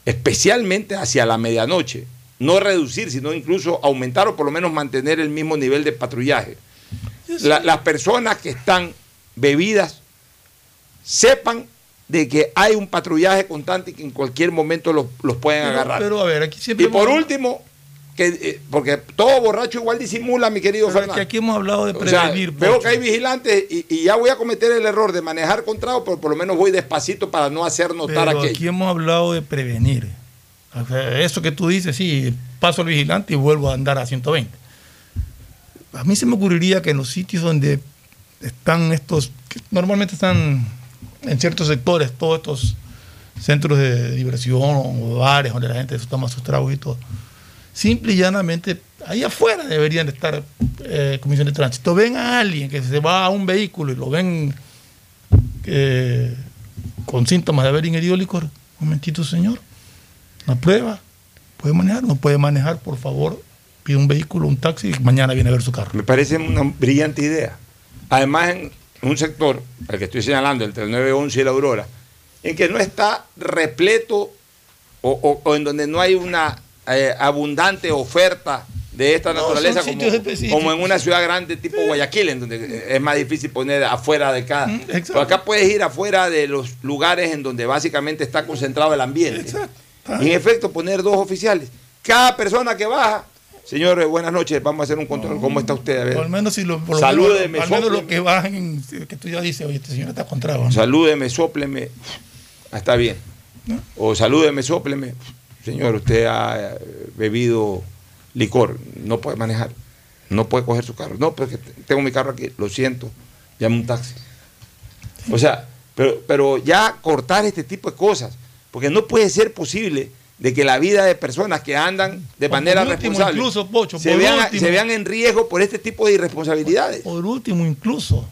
[SPEAKER 1] especialmente hacia la medianoche, no reducir, sino incluso aumentar o por lo menos mantener el mismo nivel de patrullaje. La- las personas que están bebidas sepan de que hay un patrullaje constante y que en cualquier momento los, los pueden
[SPEAKER 8] Pero-
[SPEAKER 1] agarrar.
[SPEAKER 8] pero, a ver, aquí siempre
[SPEAKER 1] y por
[SPEAKER 8] hemos-
[SPEAKER 1] último, que, eh, porque todo borracho igual disimula, mi querido
[SPEAKER 8] Pero es
[SPEAKER 1] Fernando.
[SPEAKER 8] que aquí hemos hablado de
[SPEAKER 1] O sea,
[SPEAKER 8] prevenir.
[SPEAKER 1] veo que hay vigilantes y, y ya voy a cometer el error de manejar con trago, pero por lo menos voy despacito para no hacer notar
[SPEAKER 8] Pero
[SPEAKER 1] aquello.
[SPEAKER 8] aquí hemos hablado de prevenir. O sea, eso que tú dices, sí, paso al vigilante y vuelvo a andar a 120. A mí se me ocurriría que en los sitios donde están estos, que normalmente están en ciertos sectores, todos estos centros de diversión o bares donde la gente toma sus tragos y todo, simple y llanamente, ahí afuera deberían de estar eh, comisión de tránsito. Ven a alguien que se va a un vehículo y lo ven eh, con síntomas de haber ingerido licor. Un momentito, señor. Una prueba. ¿Puede manejar? No puede manejar, por favor. Pide un vehículo, un taxi y mañana viene a ver su carro.
[SPEAKER 1] Me parece una brillante idea. Además, en un sector, al que estoy señalando, entre el 911 y la Aurora, en que no está repleto o, o- o en donde no hay una eh, abundante oferta de esta
[SPEAKER 8] No,
[SPEAKER 1] naturaleza como, en una ciudad grande tipo Guayaquil, en donde es más difícil poner afuera de cada.
[SPEAKER 8] Mm.
[SPEAKER 1] Pero acá puedes ir afuera de los lugares en donde básicamente está concentrado el ambiente. Y en efecto, poner dos oficiales. Cada persona que baja, señores, buenas noches, vamos a hacer un control. ¿Cómo está usted? A ver.
[SPEAKER 8] Menos si lo, por lo
[SPEAKER 1] Salúdeme,
[SPEAKER 8] menos, al menos lo que bajan, que tú ya dices, oye, este señor está. ¿no?
[SPEAKER 1] Salúdeme, sópleme. Ah, está bien. O salúdeme, sópleme. Señor, usted ha eh, bebido licor, no puede manejar, no puede coger su carro. No, porque tengo mi carro aquí, lo siento, llame un taxi. O sea, pero, pero ya cortar este tipo de cosas, porque no puede ser posible de que la vida de personas que andan de manera
[SPEAKER 8] último,
[SPEAKER 1] responsable
[SPEAKER 8] incluso, Pocho,
[SPEAKER 1] se, vean,
[SPEAKER 8] último.
[SPEAKER 1] se vean en riesgo por este tipo de irresponsabilidades.
[SPEAKER 8] Por último, incluso,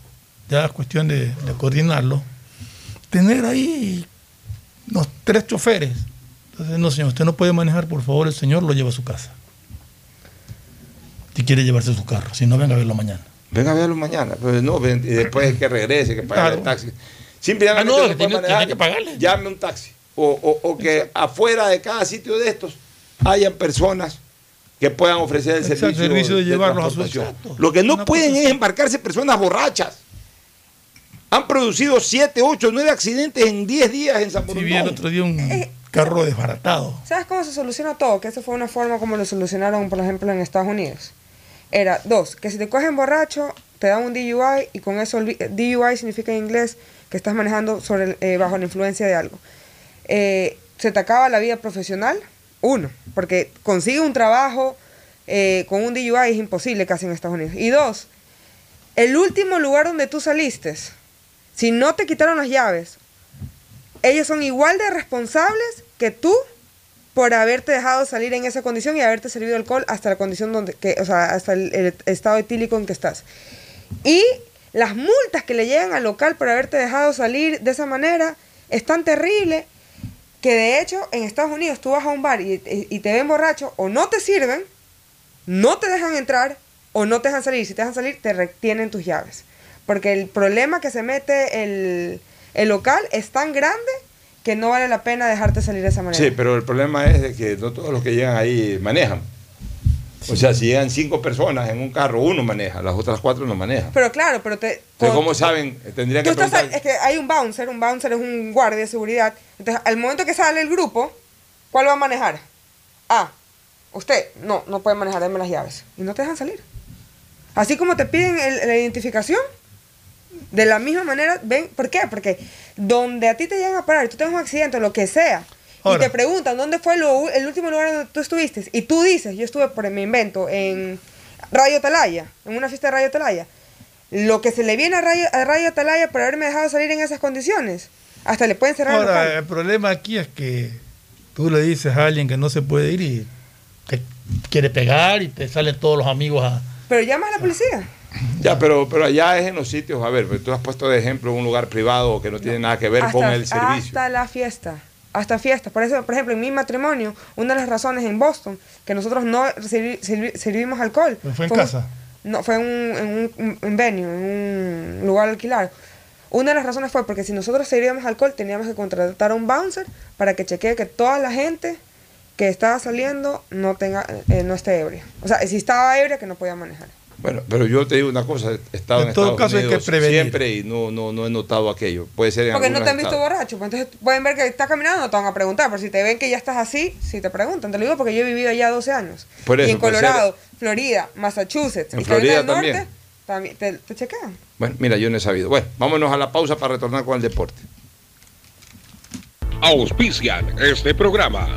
[SPEAKER 8] ya es cuestión de, de coordinarlo, tener ahí los tres choferes. Entonces, no, señor, usted no puede manejar, por favor, el señor lo lleva a su casa. Si quiere llevarse su carro, si no, venga a verlo mañana.
[SPEAKER 1] Venga a verlo mañana. Pues no, ven- y después que regrese, que pague el taxi. Simplemente
[SPEAKER 8] Ah, no,
[SPEAKER 1] no
[SPEAKER 8] tiene-
[SPEAKER 1] manejar,
[SPEAKER 8] tiene que pagarle.
[SPEAKER 1] Llame un taxi. O, o- o que afuera de cada sitio de estos hayan personas que puedan ofrecer el
[SPEAKER 8] Exacto,
[SPEAKER 1] servicio,
[SPEAKER 8] servicio de llevarlos a su- exacto.
[SPEAKER 1] Lo que no
[SPEAKER 8] Una
[SPEAKER 1] pueden
[SPEAKER 8] cosa
[SPEAKER 1] es embarcarse personas borrachas. Han producido 7, 8, 9 accidentes en 10 días en San
[SPEAKER 8] Si vi el
[SPEAKER 1] Borondón.
[SPEAKER 8] otro día un
[SPEAKER 9] Eh,
[SPEAKER 8] carro desbaratado.
[SPEAKER 9] ¿Sabes cómo se soluciona todo? Que esa fue una forma como lo solucionaron, por ejemplo, en Estados Unidos. Era, dos, que si te cogen borracho, te dan un DUI y con eso, DUI significa en inglés que estás manejando sobre eh, bajo la influencia de algo. Eh, se te acaba la vida profesional, uno, porque consigue un trabajo eh, con un DUI es imposible casi en Estados Unidos. Y dos, el último lugar donde tú saliste, si no te quitaron las llaves, ellos son igual de responsables que tú por haberte dejado salir en esa condición y haberte servido alcohol hasta la condición donde, que, o sea, hasta el, el estado etílico en que estás. Y las multas que le llegan al local por haberte dejado salir de esa manera es tan terrible que de hecho en Estados Unidos tú vas a un bar y, y- te ven borracho o no te sirven, no te dejan entrar o no te dejan salir. Si te dejan salir, te retienen tus llaves. Porque el problema que se mete el, el local es tan grande que no vale la pena dejarte salir de esa manera.
[SPEAKER 20] Sí, pero el problema es de que no todos los que llegan ahí manejan. O sea, si llegan cinco personas en un carro, uno maneja, las otras cuatro no manejan.
[SPEAKER 9] Pero claro, pero te...
[SPEAKER 20] Entonces, ¿cómo saben? Tendría
[SPEAKER 9] Tú
[SPEAKER 20] que
[SPEAKER 9] estás
[SPEAKER 20] preguntar.
[SPEAKER 9] es que hay un bouncer, un bouncer es un guardia de seguridad. Entonces, al momento que sale el grupo, ¿cuál va a manejar? Ah, usted, no, no puede manejar, denme las llaves. Y no te dejan salir. Así como te piden el- la identificación, de la misma manera, ven, ¿por qué? Porque donde a ti te llegan a parar, tú tienes un accidente o lo que sea,
[SPEAKER 8] Ahora.
[SPEAKER 9] y te preguntan dónde fue lo- el último lugar donde tú estuviste, y tú dices, yo estuve por mi invento en Radio Talaya, en una fiesta de Radio Talaya, lo que se le viene a Radio, a Radio Talaya por haberme dejado salir en esas condiciones, hasta le pueden cerrar el
[SPEAKER 8] Ahora, el problema aquí es que tú le dices a alguien que no se puede ir y te quiere pegar y te salen todos los amigos a...
[SPEAKER 9] Pero llama a la policía.
[SPEAKER 20] Ya, pero, pero allá es en los sitios, a ver, pues tú has puesto de ejemplo un lugar privado que no tiene nada que ver con el servicio.
[SPEAKER 9] hasta la fiesta. Hasta fiesta. Por eso, por ejemplo, en mi matrimonio, una de las razones en Boston que nosotros no servi- servi- servimos alcohol.
[SPEAKER 8] ¿Fue en casa?
[SPEAKER 9] no, fue en un, en un en venue, en un lugar alquilado. Una de las razones fue porque si nosotros servíamos alcohol, teníamos que contratar a un bouncer para que chequee que toda la gente que estaba saliendo no tenga eh, no esté ebria. O sea, si estaba ebria, que no podía manejar.
[SPEAKER 20] Bueno, pero yo te digo una cosa, he estado en,
[SPEAKER 8] En todo
[SPEAKER 20] Estados
[SPEAKER 8] caso hay que prevenir.
[SPEAKER 20] siempre y no, no, no he notado aquello. Puede ser en
[SPEAKER 9] Porque no te han visto
[SPEAKER 20] estados.
[SPEAKER 9] borracho, pues entonces pueden ver que estás caminando, no te van a preguntar, pero si te ven que ya estás así, si te preguntan, te lo digo porque yo he vivido allá 12 años.
[SPEAKER 20] Por
[SPEAKER 9] y
[SPEAKER 20] eso,
[SPEAKER 9] en
[SPEAKER 20] puede
[SPEAKER 9] Colorado, Florida, Massachusetts,
[SPEAKER 20] En
[SPEAKER 9] y Carolina del
[SPEAKER 20] Florida
[SPEAKER 9] Norte, también te, te chequean.
[SPEAKER 20] Bueno, mira, yo no he sabido. Bueno, vámonos a la pausa para retornar con el deporte.
[SPEAKER 21] Auspician este programa.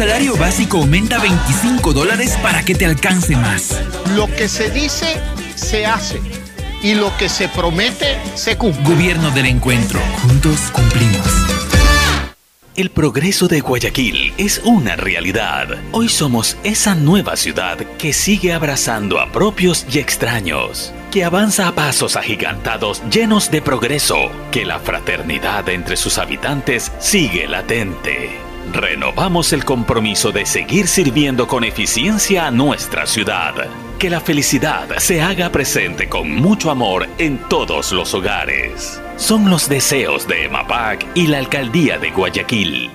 [SPEAKER 5] Salario básico aumenta 25 dólares para que te alcance más.
[SPEAKER 6] Lo que se dice, se hace. Y lo que se promete, se cumple.
[SPEAKER 5] Gobierno del encuentro. Juntos cumplimos.
[SPEAKER 11] El progreso de Guayaquil es una realidad. Hoy somos esa nueva ciudad que sigue abrazando a propios y extraños, que avanza a pasos agigantados llenos de progreso, que la fraternidad entre sus habitantes sigue latente. Renovamos el compromiso de seguir sirviendo con eficiencia a nuestra ciudad. Que la felicidad se haga presente con mucho amor en todos los hogares. Son los deseos de EMAPAC y la Alcaldía de Guayaquil.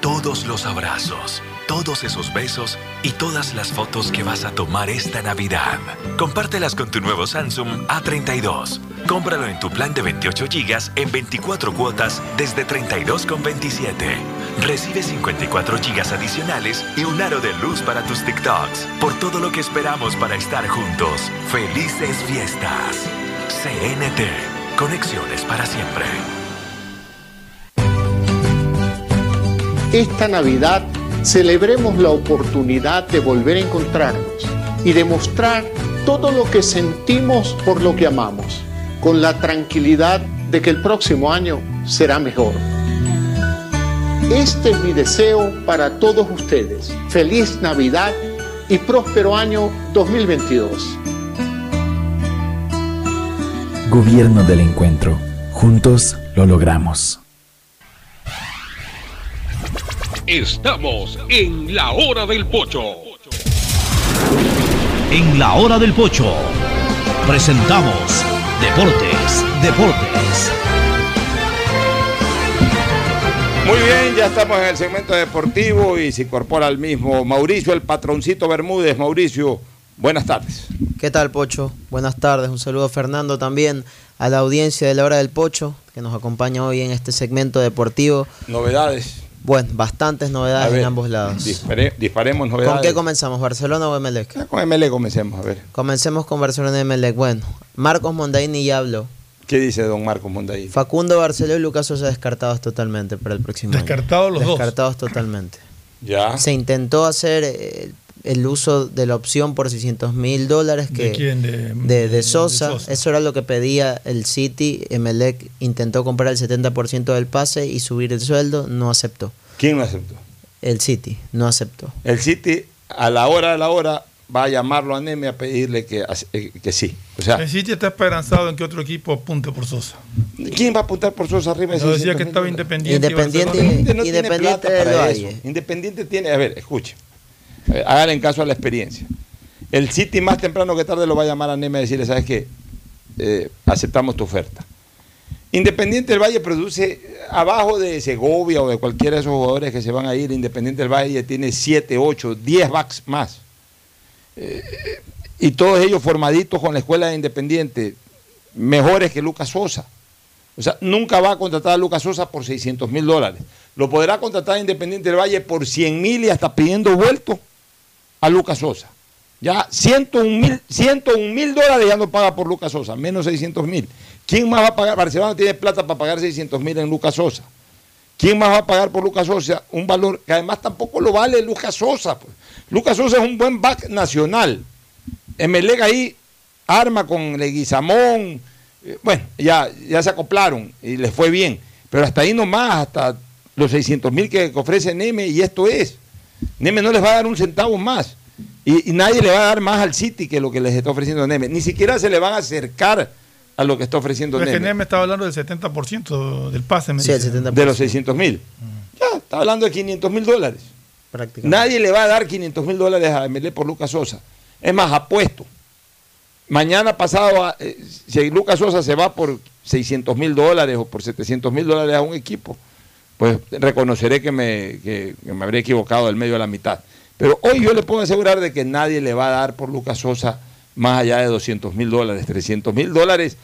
[SPEAKER 3] Todos los abrazos, todos esos besos y todas las fotos que vas a tomar esta Navidad. Compártelas con tu nuevo Samsung A32. Cómpralo en tu plan de 28 GB en 24 cuotas desde 32,27. Recibe 54 GB adicionales y un aro de luz para tus TikToks. Por todo lo que esperamos para estar juntos. Felices fiestas. CNT. Conexiones para siempre.
[SPEAKER 6] Esta Navidad celebremos la oportunidad de volver a encontrarnos y demostrar todo lo que sentimos por lo que amamos, con la tranquilidad de que el próximo año será mejor. Este es mi deseo para todos ustedes. Feliz Navidad y próspero año 2022.
[SPEAKER 17] Gobierno del Encuentro. Juntos lo logramos.
[SPEAKER 21] Estamos en la hora del pocho.
[SPEAKER 10] En la hora del pocho presentamos Deportes, Deportes.
[SPEAKER 1] Muy bien, ya estamos en el segmento deportivo y se incorpora al mismo Mauricio, el patroncito Bermúdez. Mauricio, buenas tardes.
[SPEAKER 22] ¿Qué tal, Pocho? Buenas tardes. Un saludo a Fernando también, a la audiencia de la hora del Pocho, que nos acompaña hoy en este segmento deportivo.
[SPEAKER 1] Novedades.
[SPEAKER 22] Bueno, bastantes novedades
[SPEAKER 1] ver,
[SPEAKER 22] en ambos lados.
[SPEAKER 1] Dispare- disparemos novedades.
[SPEAKER 22] ¿Con qué comenzamos? ¿Barcelona o Emelec?
[SPEAKER 1] Con ML comencemos, a ver.
[SPEAKER 22] Comencemos con Barcelona y Emelec. Bueno, Marcos Mondaini ya habló.
[SPEAKER 1] ¿Qué dice don Marcos Mondaí?
[SPEAKER 22] Facundo Barceló y Lucas Sosa descartados totalmente para el próximo año.
[SPEAKER 8] Descartados los dos.
[SPEAKER 22] Descartados totalmente.
[SPEAKER 1] Ya.
[SPEAKER 22] Se intentó hacer eh, el uso de la opción por 600 mil dólares que
[SPEAKER 8] ¿De quién? De-
[SPEAKER 22] de,
[SPEAKER 8] de-
[SPEAKER 22] de Sosa.
[SPEAKER 8] de Sosa.
[SPEAKER 22] Eso era lo que pedía el City. Emelec intentó comprar el 70% del pase y subir el sueldo. No aceptó.
[SPEAKER 1] ¿Quién lo aceptó?
[SPEAKER 22] El City no aceptó.
[SPEAKER 1] El City, a la hora de la hora, va a llamarlo a Neme a pedirle que, eh, que sí. O sea,
[SPEAKER 8] El City está esperanzado en que otro equipo apunte por Sosa.
[SPEAKER 1] ¿quién va a apuntar por Sosa arriba de
[SPEAKER 8] No, decía
[SPEAKER 1] 600
[SPEAKER 8] que estaba? Independiente y
[SPEAKER 22] Independiente,
[SPEAKER 1] Independiente no tiene
[SPEAKER 22] Independiente
[SPEAKER 1] plata
[SPEAKER 22] del
[SPEAKER 1] para
[SPEAKER 22] Valle.
[SPEAKER 1] eso. Independiente tiene, a ver, escuche. Eh, Háganle caso a la experiencia. El City más temprano que tarde lo va a llamar a Neme a decirle, ¿sabes qué? Eh, aceptamos tu oferta. Independiente del Valle produce abajo de Segovia o de cualquiera de esos jugadores que se van a ir. Independiente del Valle tiene 7, 8, 10 backs más. Eh, y todos ellos formaditos con la escuela de Independiente, mejores que Lucas Sosa. O sea, nunca va a contratar a Lucas Sosa por 600 mil dólares. Lo podrá contratar a Independiente del Valle por 100 mil y hasta pidiendo vuelto a Lucas Sosa. Ya 101 mil dólares ya no paga por Lucas Sosa, menos 600 mil. ¿Quién más va a pagar? Barcelona tiene plata para pagar 600 mil en Lucas Sosa. ¿Quién más va a pagar por Lucas Sosa un valor que además tampoco lo vale Lucas Sosa? pues? Lucas Sosa es un buen back nacional. Emelec ahí arma con Leguizamón. eh, Bueno, ya, ya se acoplaron y les fue bien. Pero hasta ahí nomás, hasta los 600 mil que ofrece Neme y esto es. Neme no les va a dar un centavo más. Y, y nadie le va a dar más al City que lo que les está ofreciendo Neme. Ni siquiera se le van a acercar a lo que está ofreciendo
[SPEAKER 8] Pero es que
[SPEAKER 1] Neme.
[SPEAKER 8] Neme estaba hablando del 70% del pase. me
[SPEAKER 22] Sí, el
[SPEAKER 8] dice.
[SPEAKER 22] 70%.
[SPEAKER 1] De los 600 mil. Ya, está hablando de 500 mil dólares.
[SPEAKER 22] Prácticamente.
[SPEAKER 1] Nadie le va a dar 500 mil dólares a MLE por Lucas Sosa. Es más, apuesto. Mañana pasado, a- eh, si Lucas Sosa se va por 600 mil dólares o por 700 mil dólares a un equipo, pues reconoceré que me, que- me habré equivocado del medio a la mitad. Pero hoy yo le puedo asegurar de que nadie le va a dar por Lucas Sosa más allá de 200 mil dólares, 300 mil dólares.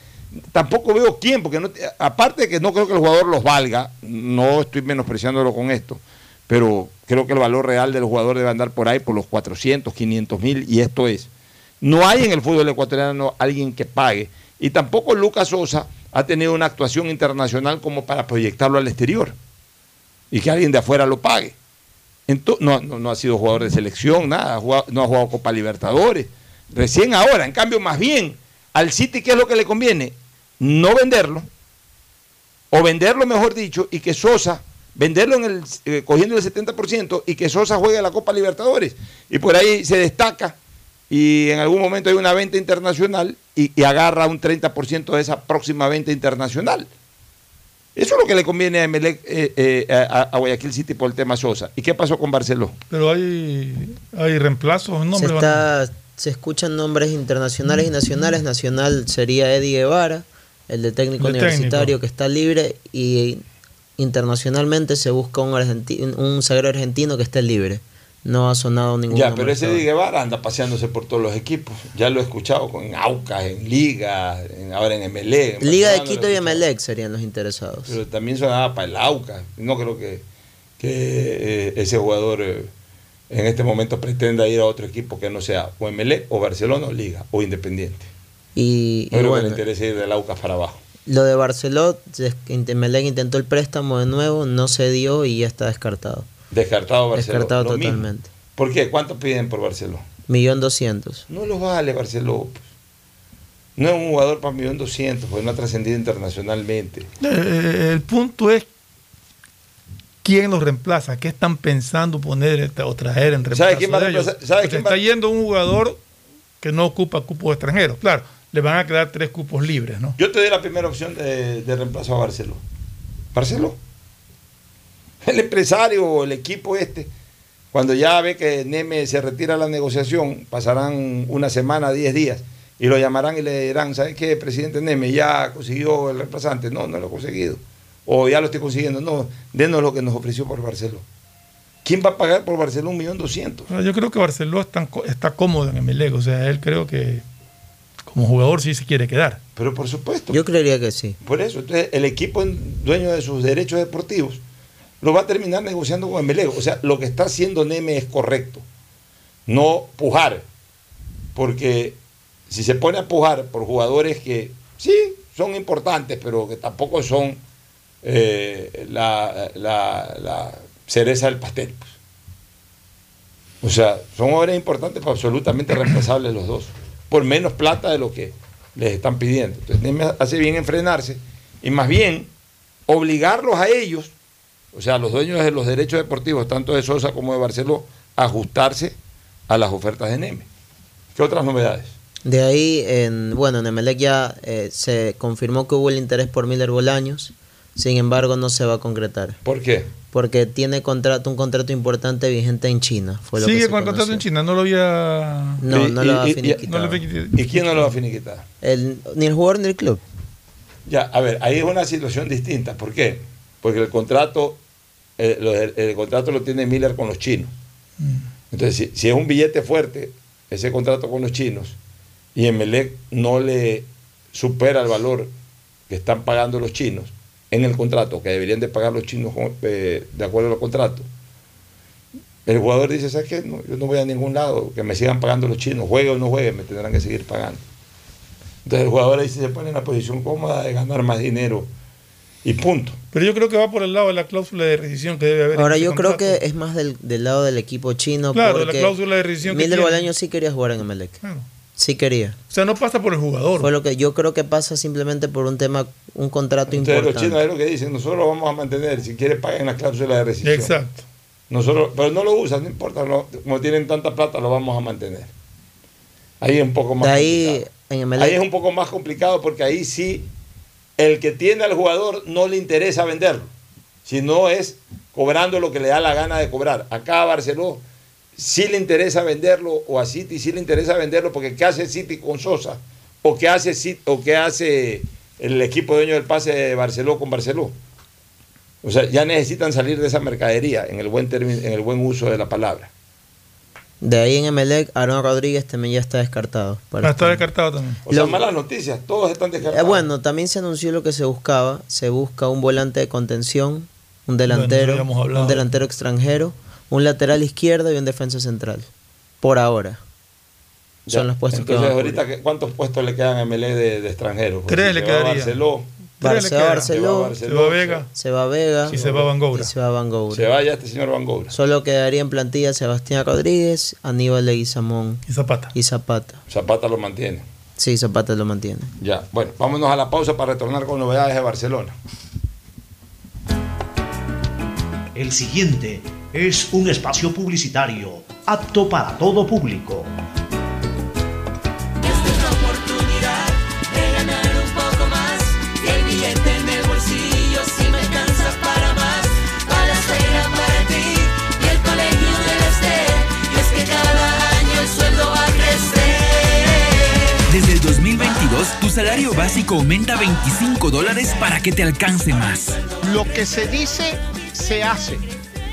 [SPEAKER 1] Tampoco veo quién, porque no, aparte de que no creo que el jugador los valga, no estoy menospreciándolo con esto, pero creo que el valor real del jugador debe andar por ahí por los 400, 500 mil, y esto es. No hay en el fútbol ecuatoriano alguien que pague, y tampoco Lucas Sosa ha tenido una actuación internacional como para proyectarlo al exterior y que alguien de afuera lo pague. Ento- no, ha sido jugador de selección, nada, ha no ha jugado Copa Libertadores. Recién ahora, en cambio, más bien, al City, ¿qué es lo que le conviene? No venderlo, o venderlo, mejor dicho, y que Sosa, venderlo en el, eh, cogiendo el 70% y que Sosa juegue la Copa Libertadores. Y por ahí se destaca y en algún momento hay una venta internacional y, y agarra un 30% de esa próxima venta internacional. Eso es lo que le conviene a, Emelec, eh, eh, a, a Guayaquil City por el tema Sosa. ¿Y qué pasó con Barceló?
[SPEAKER 8] Pero hay, hay reemplazos,
[SPEAKER 22] Se,
[SPEAKER 8] nombres.
[SPEAKER 22] está, se escuchan nombres internacionales y nacionales. Nacional sería Eddie Guevara, el de técnico universitario
[SPEAKER 8] técnico.
[SPEAKER 22] que está libre. Y internacionalmente se busca un, argenti- un zaguero argentino que esté libre. No ha sonado ningún
[SPEAKER 1] Ya, pero ese Di. Guevara anda paseándose por todos los equipos. Ya lo he escuchado con Aucas, en Liga, en- ahora en MLE. en
[SPEAKER 22] Liga de
[SPEAKER 1] Barcelona
[SPEAKER 22] Quito y. Emelec serían los interesados.
[SPEAKER 1] Pero también sonaba para el Aucas. No creo que, que eh, ese jugador eh, en este momento pretenda ir a otro equipo que no sea o MLE o Barcelona o Liga o Independiente.
[SPEAKER 22] Y,
[SPEAKER 1] No
[SPEAKER 22] y
[SPEAKER 1] creo
[SPEAKER 22] bueno,
[SPEAKER 1] que le interese ir del Aucas para abajo.
[SPEAKER 22] lo de Barceló, Emelec intentó el préstamo de nuevo, no se dio y ya está descartado.
[SPEAKER 1] Descartado Barcelona.
[SPEAKER 22] Descartado
[SPEAKER 1] Lo mismo.
[SPEAKER 22] totalmente.
[SPEAKER 1] ¿Por qué? ¿Cuánto piden por Barcelona?
[SPEAKER 22] Millón doscientos.
[SPEAKER 1] No lo vale Barceló. pues. No es un jugador para millón doscientos, porque no ha trascendido internacionalmente.
[SPEAKER 8] Eh, el punto es quién los reemplaza, qué están pensando poner o traer en reemplazo
[SPEAKER 1] ¿Sabe quién va a
[SPEAKER 8] de ellos. Pues
[SPEAKER 1] quién
[SPEAKER 8] está
[SPEAKER 1] va-
[SPEAKER 8] yendo un jugador que no ocupa cupos extranjeros. Claro, le van a quedar tres cupos libres, ¿no?
[SPEAKER 1] Yo te doy la primera opción de, de reemplazo a Barceló. Barceló. [LAUGHS] El empresario o el equipo este, cuando ya ve que Neme se retira la negociación, pasarán una semana, diez días, y lo llamarán y le dirán, ¿sabes qué, presidente Neme? Ya consiguió el reemplazante. No, no lo he conseguido. O ya lo estoy consiguiendo. No, denos lo que nos ofreció por Barceló. ¿Quién va a pagar por Barceló un millón doscientos?
[SPEAKER 8] Yo creo que Barceló está, está cómodo en Emelec, o sea, él creo que como jugador sí se quiere quedar.
[SPEAKER 1] Pero por supuesto.
[SPEAKER 22] Yo creería que sí.
[SPEAKER 1] Por eso, entonces el equipo en- dueño de sus derechos deportivos lo va a terminar negociando con Emelec. O sea, lo que está haciendo Neme es correcto. No pujar. Porque si se pone a pujar por jugadores que sí son importantes, pero que tampoco son eh, la, la- la cereza del pastel. pues. O sea, son jugadores importantes, pero absolutamente [CLEARS THROAT] reemplazables los dos. Por menos plata de lo que les están pidiendo. Entonces, Neme hace bien en frenarse y más bien obligarlos a ellos, o sea, los dueños de los derechos deportivos, tanto de Sosa como de Barceló, a ajustarse a las ofertas de Neme. ¿Qué otras novedades?
[SPEAKER 22] De ahí, en, bueno, en Emelec ya eh, se confirmó que hubo el interés por Miller Bolaños, sin embargo no se va a concretar.
[SPEAKER 1] ¿Por qué?
[SPEAKER 22] Porque tiene contrato, un contrato importante vigente en China. Fue lo que
[SPEAKER 8] Sigue con el contrato en China, no lo había.
[SPEAKER 22] No, no lo ha finiquitado.
[SPEAKER 8] no.
[SPEAKER 1] ¿Y quién no lo va a finiquitar?
[SPEAKER 22] El- ni el jugador ni el club.
[SPEAKER 1] Ya, a ver, ahí es una situación distinta. ¿Por qué? Porque el contrato, el, contrato lo tiene Miller con los chinos. Entonces, si, es un billete fuerte, ese contrato con los chinos, y Emelec no le supera el valor que están pagando los chinos en el contrato, que deberían de pagar los chinos eh, de acuerdo al contrato, el jugador dice, ¿sabes qué? Yo no voy a ningún lado, que me sigan pagando los chinos, juegue o no juegue, me tendrán que seguir pagando. Entonces el jugador ahí se pone en la posición cómoda de ganar más dinero y punto.
[SPEAKER 8] Pero yo creo que va por el lado de la cláusula de rescisión que debe haber.
[SPEAKER 22] Ahora yo creo
[SPEAKER 8] contrato.
[SPEAKER 22] que es más del, del lado del equipo chino.
[SPEAKER 8] Claro, de la
[SPEAKER 22] porque
[SPEAKER 8] cláusula de rescisión que
[SPEAKER 22] Miller
[SPEAKER 8] tiene.
[SPEAKER 22] Bolaños sí quería jugar en Emelec.
[SPEAKER 8] Claro.
[SPEAKER 22] Sí quería.
[SPEAKER 8] O sea, no pasa por el jugador.
[SPEAKER 22] Fue lo que yo creo que pasa simplemente por un tema, un contrato
[SPEAKER 1] Entonces los
[SPEAKER 22] importante.
[SPEAKER 1] chinos es lo que dicen, nosotros lo vamos a mantener, si quiere paguen la cláusula de rescisión.
[SPEAKER 8] Exacto.
[SPEAKER 1] Nosotros, pero no lo usan, no importa, no- como tienen tanta plata, lo vamos a mantener. Ahí es un poco más
[SPEAKER 22] De ahí,
[SPEAKER 1] complicado.
[SPEAKER 22] en Emelec,
[SPEAKER 1] Ahí es un poco más complicado porque ahí sí el que tiene al jugador no le interesa venderlo, sino es cobrando lo que le da la gana de cobrar. Acá a Barceló sí le interesa venderlo o a City sí le interesa venderlo porque ¿qué hace City con Sosa? ¿O qué hace, City- o qué hace el equipo dueño del pase de Barceló con Barceló? O sea, ya necesitan salir de esa mercadería en el buen término, en el buen uso de la palabra.
[SPEAKER 22] De ahí en Emelec, Aaron Rodríguez también ya está descartado. para
[SPEAKER 8] Ah, está
[SPEAKER 22] este-
[SPEAKER 8] descartado también.
[SPEAKER 1] O sea,
[SPEAKER 22] Lo-
[SPEAKER 1] malas noticias, todos están
[SPEAKER 22] Eh,
[SPEAKER 1] descartados.
[SPEAKER 22] bueno, también se anunció lo que se buscaba. Se busca un volante de contención, un delantero,
[SPEAKER 8] Bueno,
[SPEAKER 22] un delantero extranjero, un lateral izquierdo y un defensa central. Por ahora.
[SPEAKER 1] Ya,
[SPEAKER 22] Son los puestos que
[SPEAKER 1] Entonces,
[SPEAKER 22] van a
[SPEAKER 1] ahorita, ¿qué- ¿cuántos puestos le quedan a MLE de, de extranjeros? Porque
[SPEAKER 8] Tres
[SPEAKER 1] si
[SPEAKER 8] le quedaría.
[SPEAKER 1] Barceló,
[SPEAKER 22] Se va. Barceló,
[SPEAKER 1] Se va
[SPEAKER 8] Se va Vega.
[SPEAKER 22] se va Vega
[SPEAKER 8] Y se va Van Goura.
[SPEAKER 22] y se va Van Goura.
[SPEAKER 1] se va ya este señor Van Goura.
[SPEAKER 22] Solo quedaría en plantilla Sebastián Rodríguez, Aníbal Leguizamón
[SPEAKER 8] Y Zapata.
[SPEAKER 22] y Zapata.
[SPEAKER 1] Zapata lo mantiene.
[SPEAKER 22] Sí, Zapata lo mantiene.
[SPEAKER 1] Ya, bueno, vámonos a la pausa para retornar con novedades de Barcelona.
[SPEAKER 10] El siguiente es un espacio publicitario apto para todo público.
[SPEAKER 5] Salario básico aumenta 25 dólares para que te alcance más.
[SPEAKER 6] Lo que se dice, se hace.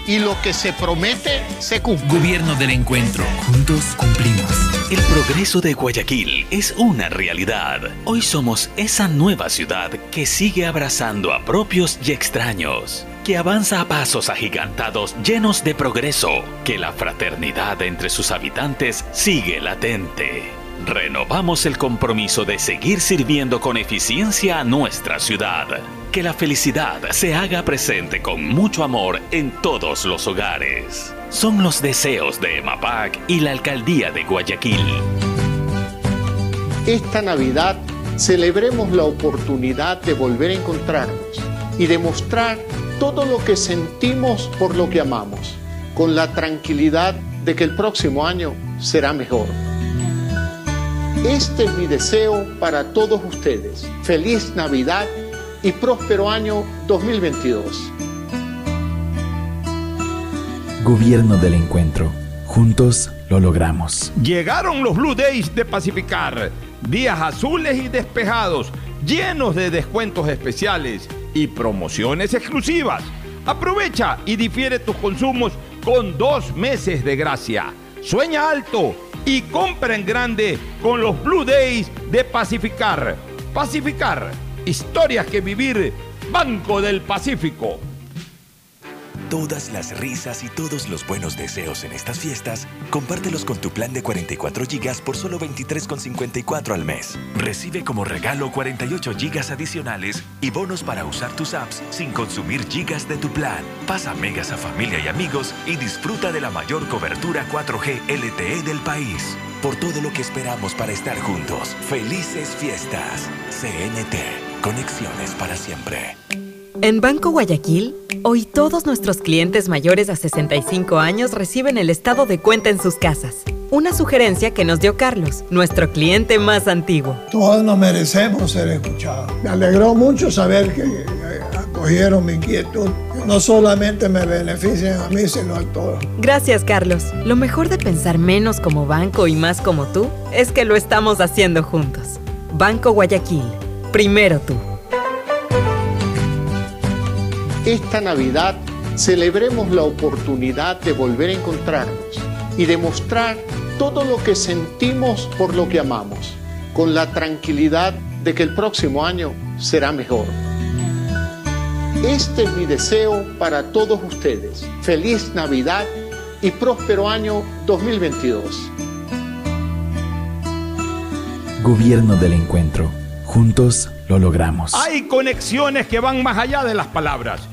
[SPEAKER 6] y lo que se promete se cumple.
[SPEAKER 5] Gobierno del encuentro. Juntos cumplimos.
[SPEAKER 11] El progreso de Guayaquil es una realidad. Hoy somos esa nueva ciudad que sigue abrazando a propios y extraños, que avanza a pasos agigantados llenos de progreso, que la fraternidad entre sus habitantes sigue latente. Renovamos el compromiso de seguir sirviendo con eficiencia a nuestra ciudad. Que la felicidad se haga presente con mucho amor en todos los hogares. Son los deseos de EMAPAC y la Alcaldía de Guayaquil.
[SPEAKER 6] Esta Navidad celebremos la oportunidad de volver a encontrarnos y demostrar todo lo que sentimos por lo que amamos, con la tranquilidad de que el próximo año será mejor. Este es mi deseo para todos ustedes. Feliz Navidad y próspero año 2022.
[SPEAKER 17] Gobierno del Encuentro. Juntos lo logramos.
[SPEAKER 1] Llegaron los Blue Days de Pacificar. Días azules y despejados, llenos de descuentos especiales y promociones exclusivas. Aprovecha y difiere tus consumos con dos meses de gracia. Sueña alto y compra en grande con los Blue Days de Pacificar. Pacificar, historias que vivir, Banco del Pacífico.
[SPEAKER 3] Todas las risas y todos los buenos deseos en estas fiestas, compártelos con tu plan de 44 GB por solo 23,54 al mes. Recibe como regalo 48 GB adicionales y bonos para usar tus apps sin consumir gigas de tu plan. Pasa megas a familia y amigos y disfruta de la mayor cobertura 4G LTE del país. Por todo lo que esperamos para estar juntos. Felices fiestas. CNT. Conexiones para siempre.
[SPEAKER 23] En Banco Guayaquil, hoy todos nuestros clientes mayores a 65 años reciben el estado de cuenta en sus casas. Una sugerencia que nos dio Carlos, nuestro cliente más antiguo.
[SPEAKER 13] Todos nos merecemos ser escuchados. Me alegró mucho saber que eh, acogieron mi inquietud. No solamente me benefician a mí, sino a todos.
[SPEAKER 23] Gracias, Carlos. Lo mejor de pensar menos como banco y más como tú es que lo estamos haciendo juntos. Banco Guayaquil. Primero tú.
[SPEAKER 6] Esta Navidad celebremos la oportunidad de volver a encontrarnos y demostrar todo lo que sentimos por lo que amamos, con la tranquilidad de que el próximo año será mejor. Este es mi deseo para todos ustedes. Feliz Navidad y próspero año 2022.
[SPEAKER 17] Gobierno del Encuentro. Juntos lo logramos.
[SPEAKER 1] Hay conexiones que van más allá de las palabras.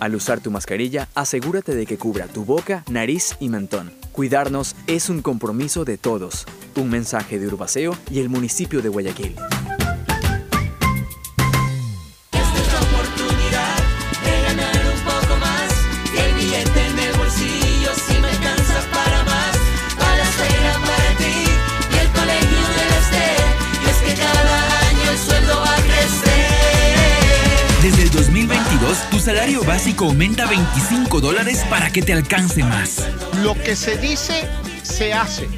[SPEAKER 4] Al usar tu mascarilla, asegúrate de que cubra tu boca, nariz y mentón. Cuidarnos es un compromiso de todos. Un mensaje de Urbaceo y el municipio de Guayaquil.
[SPEAKER 5] Salario básico aumenta 25 dólares para que te alcance más.
[SPEAKER 6] Lo que se dice, se hace.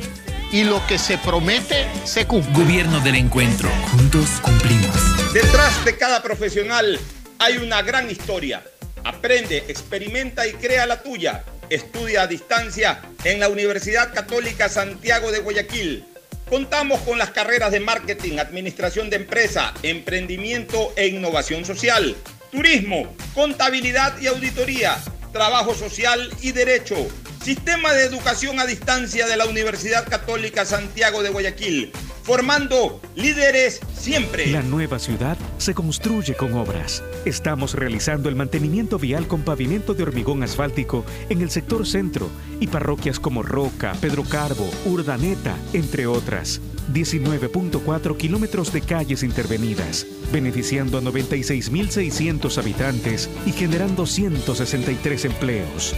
[SPEAKER 6] Y lo que se promete, se cumple.
[SPEAKER 5] Gobierno del Encuentro. Juntos cumplimos.
[SPEAKER 24] Detrás de cada profesional hay una gran historia. Aprende, experimenta y crea la tuya. Estudia a distancia en la Universidad Católica Santiago de Guayaquil. Contamos con las carreras de marketing, administración de empresa, emprendimiento e innovación social, turismo, contabilidad y auditoría, trabajo social y derecho. Sistema de educación a distancia de la Universidad Católica Santiago de Guayaquil, formando líderes siempre.
[SPEAKER 14] La nueva ciudad se construye con obras. Estamos realizando el mantenimiento vial con pavimento de hormigón asfáltico en el sector centro y parroquias como Roca, Pedro Carbo, Urdaneta, entre otras. 19.4 kilómetros de calles intervenidas, beneficiando a 96.600 habitantes y generando 163 empleos.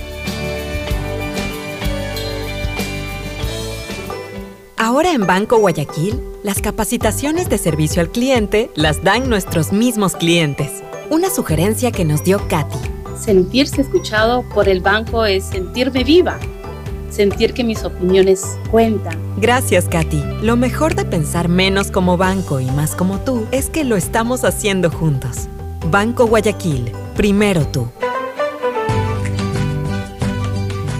[SPEAKER 12] Ahora en Banco Guayaquil, las capacitaciones de servicio al cliente las dan nuestros mismos clientes. Una sugerencia que nos dio Katy.
[SPEAKER 25] Sentirse escuchado por el banco es sentirme viva. Sentir que mis opiniones cuentan.
[SPEAKER 12] Gracias, Katy. Lo mejor de pensar menos como banco y más como tú es que lo estamos haciendo juntos. Banco Guayaquil, primero tú.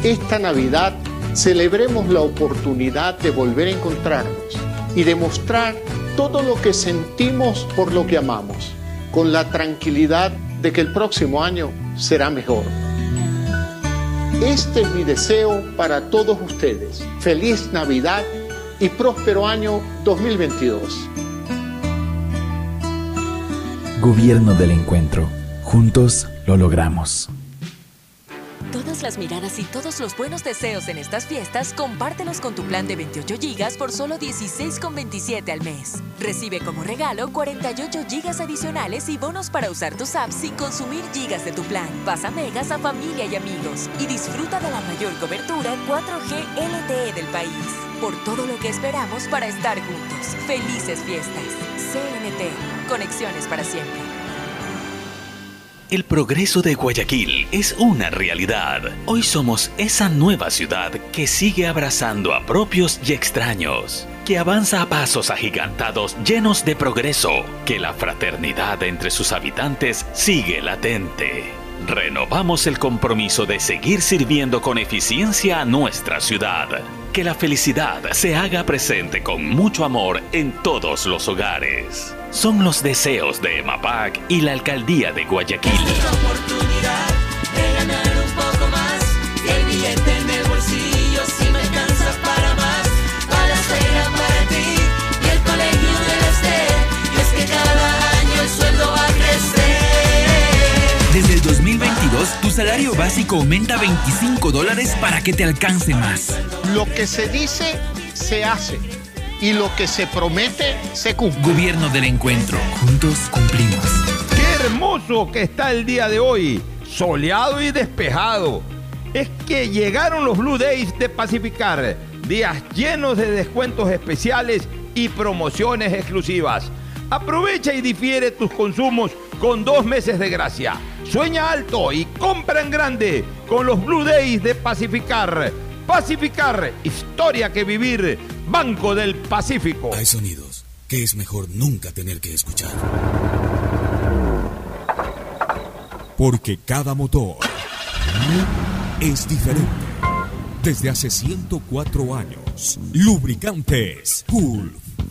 [SPEAKER 6] Esta Navidad celebremos la oportunidad de volver a encontrarnos y demostrar todo lo que sentimos por lo que amamos, con la tranquilidad de que el próximo año será mejor. Este es mi deseo para todos ustedes. Feliz Navidad y próspero año 2022.
[SPEAKER 17] Gobierno del Encuentro. Juntos lo logramos.
[SPEAKER 18] Todas las miradas y todos los buenos deseos en estas fiestas, compártelos con tu plan de 28 GB por solo 16,27 al mes. Recibe como regalo 48 GB adicionales y bonos para usar tus apps sin consumir gigas de tu plan. Pasa megas a familia y amigos y disfruta de la mayor cobertura 4G LTE del país. Por todo lo que esperamos para estar juntos. Felices fiestas. CNT. Conexiones para siempre.
[SPEAKER 11] El progreso de Guayaquil es una realidad. Hoy somos esa nueva ciudad que sigue abrazando a propios y extraños, que avanza a pasos agigantados llenos de progreso, que la fraternidad entre sus habitantes sigue latente. Renovamos el compromiso de seguir sirviendo con eficiencia a nuestra ciudad. Que la felicidad se haga presente con mucho amor en todos los hogares. Son los deseos de EMAPAC y la Alcaldía de Guayaquil.
[SPEAKER 5] 2022, tu salario básico aumenta 25 dólares para que te alcance más.
[SPEAKER 6] Lo que se dice, se hace. Y lo que se promete, se cumple.
[SPEAKER 5] Gobierno del Encuentro. Juntos cumplimos.
[SPEAKER 2] Qué hermoso que está el día de hoy, soleado y despejado. Es que llegaron los Blue Days de Pacificar, días llenos de descuentos especiales y promociones exclusivas. Aprovecha y difiere tus consumos con dos meses de gracia. Sueña alto y compra en grande con los Blue Days de Pacificar. Pacificar, historia que vivir. Banco del Pacífico.
[SPEAKER 26] Hay sonidos que es mejor nunca tener que escuchar.
[SPEAKER 19] Porque cada motor es diferente. Desde hace 104 años, Lubricantes Gulf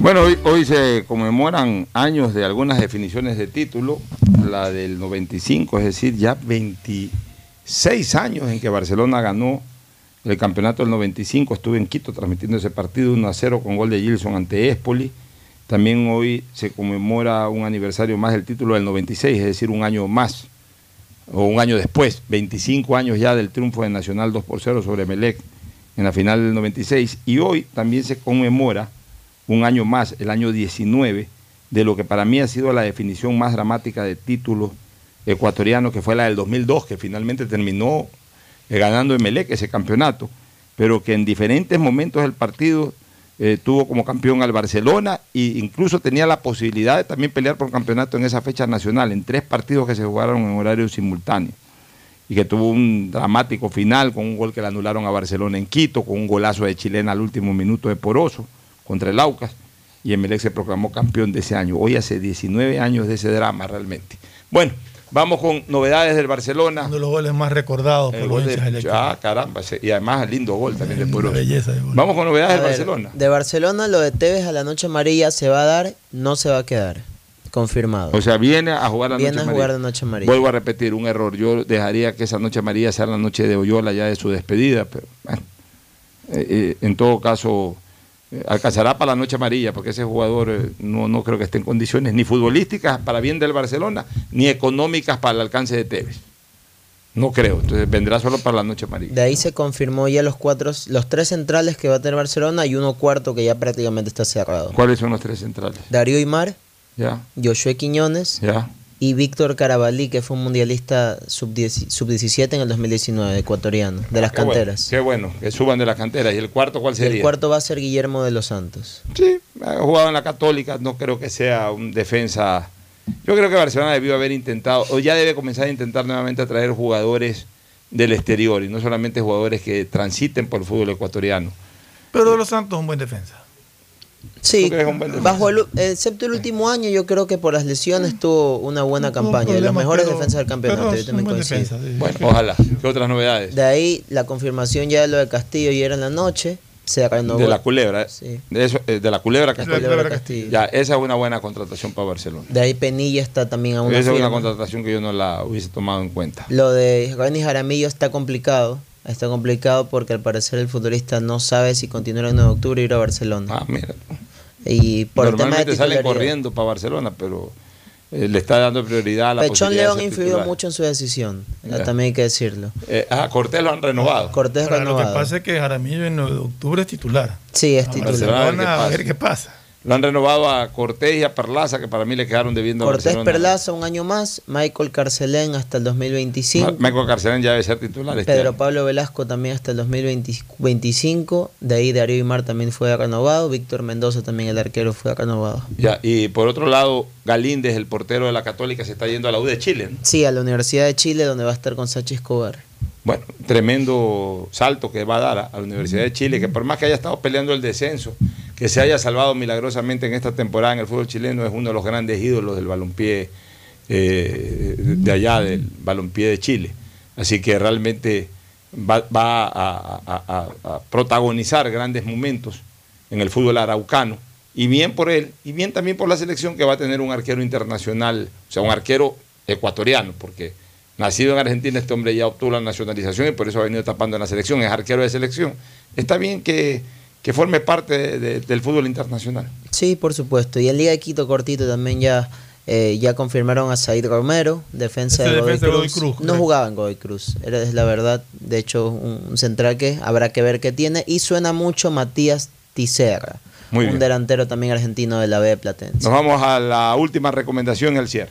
[SPEAKER 1] Bueno, hoy, hoy se conmemoran años de algunas definiciones de título, la del 95, es decir, ya 26 años en que Barcelona ganó el campeonato del 95, estuve en Quito transmitiendo ese partido 1 a 0 con gol de Gilson ante Espoli. También hoy se conmemora un aniversario más del título del 96, es decir, un año más, o un año después, 25 años ya del triunfo de Nacional 2 por 0 sobre Melec en la final del 96. Y hoy también se conmemora un año más, el año 19, de lo que para mí ha sido la definición más dramática de título ecuatoriano, que fue la del 2002, que finalmente terminó eh, ganando Emelec ese campeonato, pero que en diferentes momentos del partido eh, tuvo como campeón al Barcelona e incluso tenía la posibilidad de también pelear por campeonato en esa fecha nacional, en tres partidos que se jugaron en horario simultáneo y que tuvo un dramático final con un gol que le anularon a Barcelona en Quito, con un golazo de chilena al último minuto de Poroso contra el Aucas. y Emelec se proclamó campeón de ese año. Hoy hace 19 años de ese drama realmente. Bueno, vamos con novedades del Barcelona.
[SPEAKER 8] Uno de los goles más recordados por los hinchas eléctricos.
[SPEAKER 1] ah, caramba, y además lindo gol también de
[SPEAKER 8] belleza gol.
[SPEAKER 1] Vamos con novedades
[SPEAKER 22] A
[SPEAKER 1] del
[SPEAKER 22] ver,
[SPEAKER 1] Barcelona.
[SPEAKER 22] De Barcelona, lo de Tevez a la noche amarilla se va a dar, no se va a quedar. Confirmado.
[SPEAKER 1] O sea, viene a jugar la
[SPEAKER 22] Viene
[SPEAKER 1] noche
[SPEAKER 22] a jugar
[SPEAKER 1] amarilla.
[SPEAKER 22] de noche amarilla.
[SPEAKER 1] Vuelvo a repetir, un error. Yo dejaría que esa noche amarilla sea la noche de Oyola ya de su despedida, pero bueno, eh, eh, en todo caso alcanzará para la noche amarilla, porque ese jugador eh, no, no creo que esté en condiciones ni futbolísticas para bien del Barcelona, ni económicas para el alcance de Tevez. No creo, entonces vendrá solo para la noche amarilla.
[SPEAKER 22] De ahí se confirmó ya los cuatro, los tres centrales que va a tener Barcelona y uno cuarto que ya prácticamente está cerrado.
[SPEAKER 1] ¿Cuáles son los tres centrales?
[SPEAKER 22] Darío Imar,
[SPEAKER 1] Ya,
[SPEAKER 22] Quiñones
[SPEAKER 1] ya.
[SPEAKER 22] Y Víctor Carabalí, que fue un mundialista sub-10 sub-17 en el 2019, ecuatoriano, de las
[SPEAKER 1] Qué bueno,
[SPEAKER 22] canteras.
[SPEAKER 1] Qué bueno, que suban de las canteras. ¿Y el cuarto cuál sería?
[SPEAKER 22] el cuarto va a ser Guillermo de los Santos.
[SPEAKER 1] Sí, ha jugado en la Católica, no creo que sea un defensa. Yo creo que Barcelona debió haber intentado, o ya debe comenzar a intentar nuevamente a traer jugadores del exterior y no solamente jugadores que transiten por el fútbol ecuatoriano.
[SPEAKER 8] Pero De los Santos es un buen defensa.
[SPEAKER 22] Sí, bajo el, excepto el último año, yo creo que por las lesiones tuvo una buena campaña, de los
[SPEAKER 8] problema,
[SPEAKER 22] mejores
[SPEAKER 8] pero-
[SPEAKER 22] defensas del campeonato. yo también
[SPEAKER 8] defensa, sí.
[SPEAKER 1] Bueno, ojalá. ¿Qué otras novedades?
[SPEAKER 22] De ahí la confirmación ya de lo de Castillo y era en la noche, se renovó.
[SPEAKER 1] De la culebra. ¿eh?
[SPEAKER 22] Sí.
[SPEAKER 1] De, eso, eh, de la culebra
[SPEAKER 22] La
[SPEAKER 1] Castillo.
[SPEAKER 22] Culebra Castillo.
[SPEAKER 1] Ya, esa es una buena contratación para Barcelona.
[SPEAKER 22] De ahí Penilla está también a una
[SPEAKER 1] esa es una contratación que yo no la hubiese tomado en cuenta.
[SPEAKER 22] Lo de Rani Jaramillo está complicado. Está complicado porque al parecer el futbolista no sabe si continuar en 9 de octubre y ir a Barcelona.
[SPEAKER 1] Ah, mira.
[SPEAKER 22] Y por el tema de
[SPEAKER 1] Normalmente salen
[SPEAKER 22] titularidad.
[SPEAKER 1] corriendo para Barcelona, pero eh, le está dando prioridad a la
[SPEAKER 22] Pechón León
[SPEAKER 1] titular.
[SPEAKER 22] mucho en su decisión.
[SPEAKER 1] Ya.
[SPEAKER 22] También hay que decirlo.
[SPEAKER 1] Eh, ah, Cortés lo han renovado.
[SPEAKER 22] Cortés
[SPEAKER 8] Ahora, lo que
[SPEAKER 22] renovado.
[SPEAKER 8] pasa es que Jaramillo en 9 de octubre es titular.
[SPEAKER 22] Sí, es
[SPEAKER 8] A
[SPEAKER 22] titular.
[SPEAKER 8] Barcelona, a ver qué pasa.
[SPEAKER 1] Lo han renovado a Cortés y a Perlaza, que para mí le quedaron debiendo a
[SPEAKER 22] Cortés. Perlaza un año más, Michael Carcelén hasta el 2025.
[SPEAKER 1] Ma- Michael Carcelén ya debe ser titular este
[SPEAKER 22] Pedro
[SPEAKER 1] año.
[SPEAKER 22] Pablo Velasco también hasta el 2025. De ahí Darío Imar también fue renovado. Víctor Mendoza también, el arquero, fue renovado.
[SPEAKER 1] Ya, y por otro lado, Galíndez, el portero de la Católica, se está yendo a la U de Chile. ¿no?
[SPEAKER 22] Sí, a la Universidad de Chile, donde va a estar con Sachi Escobar.
[SPEAKER 1] Bueno, tremendo salto que va a dar a, la Universidad de Chile, que por más que haya estado peleando el descenso, que se haya salvado milagrosamente en esta temporada en el fútbol chileno, es uno de los grandes ídolos del balompié eh, de allá, del balompié de Chile. Así que realmente va, a- a protagonizar grandes momentos en el fútbol araucano. Y bien por él, y bien también por la selección que va a tener un arquero internacional, o sea, un arquero ecuatoriano, porque nacido en Argentina este hombre ya obtuvo la nacionalización y por eso ha venido tapando en la selección, es arquero de selección. Está bien que, que forme parte de- de- del fútbol internacional.
[SPEAKER 22] Sí, por supuesto. Y en Liga de Quito cortito también ya, eh, ya confirmaron a Said Romero, defensa, de, Godoy
[SPEAKER 8] defensa de Godoy
[SPEAKER 22] Cruz.
[SPEAKER 8] Cruz,
[SPEAKER 22] No
[SPEAKER 8] correcto.
[SPEAKER 22] jugaba en Godoy Cruz, era es la verdad. De hecho, un, un central que habrá que ver qué tiene. Y suena mucho Matías Ticerra,
[SPEAKER 1] Muy
[SPEAKER 22] un
[SPEAKER 1] bien.
[SPEAKER 22] delantero también argentino de la B de Platense.
[SPEAKER 1] Nos vamos a la última recomendación, el cierre.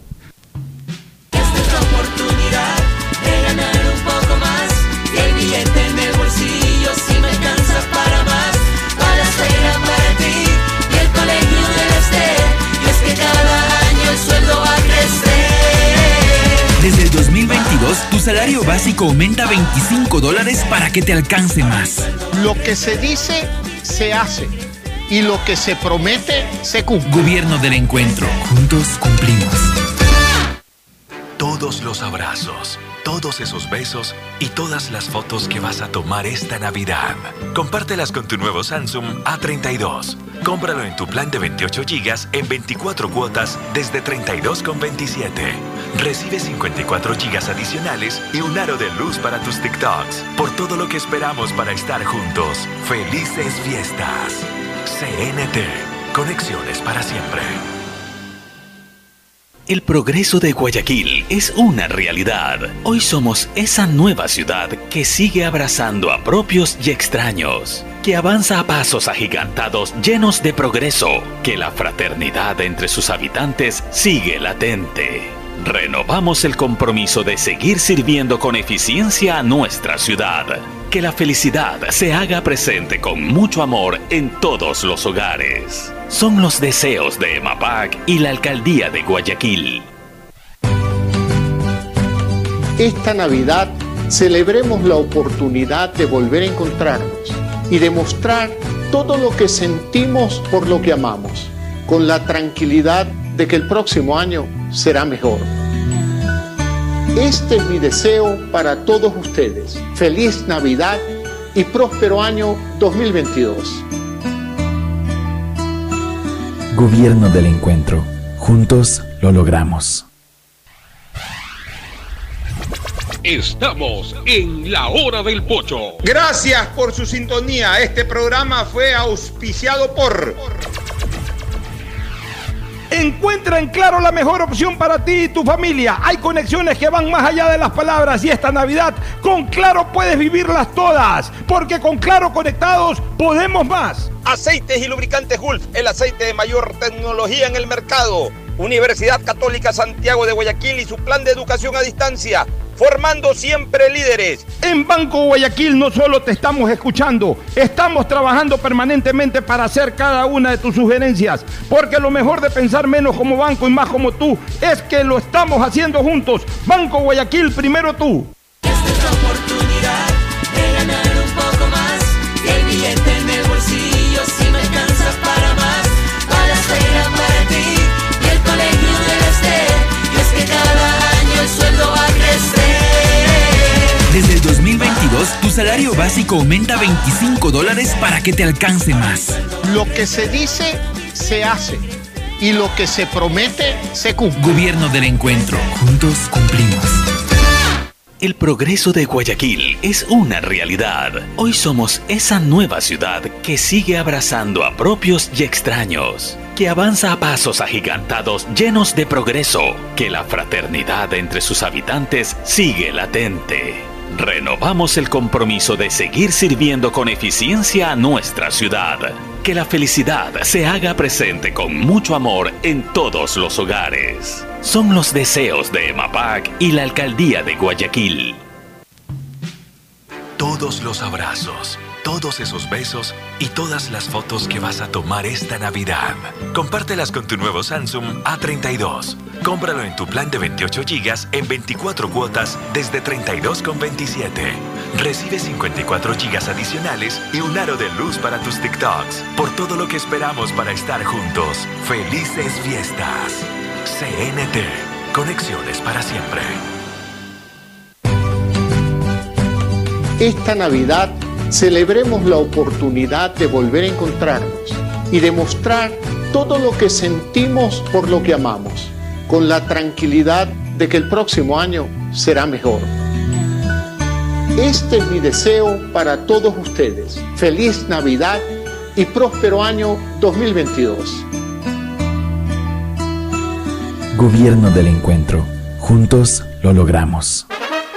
[SPEAKER 5] Salario básico aumenta 25 dólares para que te alcance más.
[SPEAKER 6] Lo que se dice, se hace. Y lo que se promete, se cumple.
[SPEAKER 5] Gobierno del Encuentro. Juntos cumplimos.
[SPEAKER 3] Todos los abrazos, todos esos besos y todas las fotos que vas a tomar esta Navidad. Compártelas con tu nuevo Samsung A32. Cómpralo en tu plan de 28 GB en 24 cuotas desde 32,27. Recibe 54 GB adicionales y un aro de luz para tus TikToks. Por todo lo que esperamos para estar juntos. Felices fiestas. CNT. Conexiones para siempre.
[SPEAKER 11] El progreso de Guayaquil es una realidad. Hoy somos esa nueva ciudad que sigue abrazando a propios y extraños, que avanza a pasos agigantados llenos de progreso, que la fraternidad entre sus habitantes sigue latente. Renovamos el compromiso de seguir sirviendo con eficiencia a nuestra ciudad. Que la felicidad se haga presente con mucho amor en todos los hogares. Son los deseos de EMAPAC y la Alcaldía de Guayaquil.
[SPEAKER 6] Esta Navidad celebremos la oportunidad de volver a encontrarnos y demostrar todo lo que sentimos por lo que amamos, con la tranquilidad de que el próximo año será mejor. Este es mi deseo para todos ustedes. Feliz Navidad y próspero año 2022.
[SPEAKER 17] Gobierno del Encuentro. Juntos lo logramos.
[SPEAKER 21] Estamos en la hora del pocho.
[SPEAKER 1] Gracias por su sintonía. Este programa fue auspiciado por... Encuentra en Claro la mejor opción para ti y tu familia. Hay conexiones que van más allá de las palabras y esta Navidad con Claro puedes vivirlas todas, porque con Claro conectados podemos más.
[SPEAKER 27] Aceites y lubricantes Gulf, el aceite de mayor tecnología en el mercado. Universidad Católica Santiago de Guayaquil y su plan de educación a distancia, formando siempre líderes.
[SPEAKER 1] En Banco Guayaquil no solo te estamos escuchando, estamos trabajando permanentemente para hacer cada una de tus sugerencias, porque lo mejor de pensar menos como banco y más como tú es que lo estamos haciendo juntos. Banco Guayaquil, primero tú.
[SPEAKER 4] Sueldo va a crecer.
[SPEAKER 5] Desde el 2022, tu salario básico aumenta 25 dólares para que te alcance más.
[SPEAKER 6] Lo que se dice, se hace. Y lo que se promete, se cumple.
[SPEAKER 5] Gobierno del Encuentro. Juntos cumplimos.
[SPEAKER 11] El progreso de Guayaquil es una realidad. Hoy somos esa nueva ciudad que sigue abrazando a propios y extraños, que avanza a pasos agigantados llenos de progreso, que la fraternidad entre sus habitantes sigue latente. Renovamos el compromiso de seguir sirviendo con eficiencia a nuestra ciudad. Que la felicidad se haga presente con mucho amor en todos los hogares. Son los deseos de EMAPAC y la Alcaldía de Guayaquil.
[SPEAKER 3] Todos los abrazos, todos esos besos y todas las fotos que vas a tomar esta Navidad. Compártelas con tu nuevo Samsung A32. Cómpralo en tu plan de 28 GB en 24 cuotas desde 32,27. Recibe 54 GB adicionales y un aro de luz para tus TikToks. Por todo lo que esperamos para estar juntos. Felices fiestas. CNT. Conexiones para siempre.
[SPEAKER 6] Esta Navidad celebremos la oportunidad de volver a encontrarnos y demostrar todo lo que sentimos por lo que amamos, con la tranquilidad de que el próximo año será mejor. Este es mi deseo para todos ustedes. Feliz Navidad y próspero año 2022.
[SPEAKER 17] Gobierno del Encuentro. Juntos lo logramos.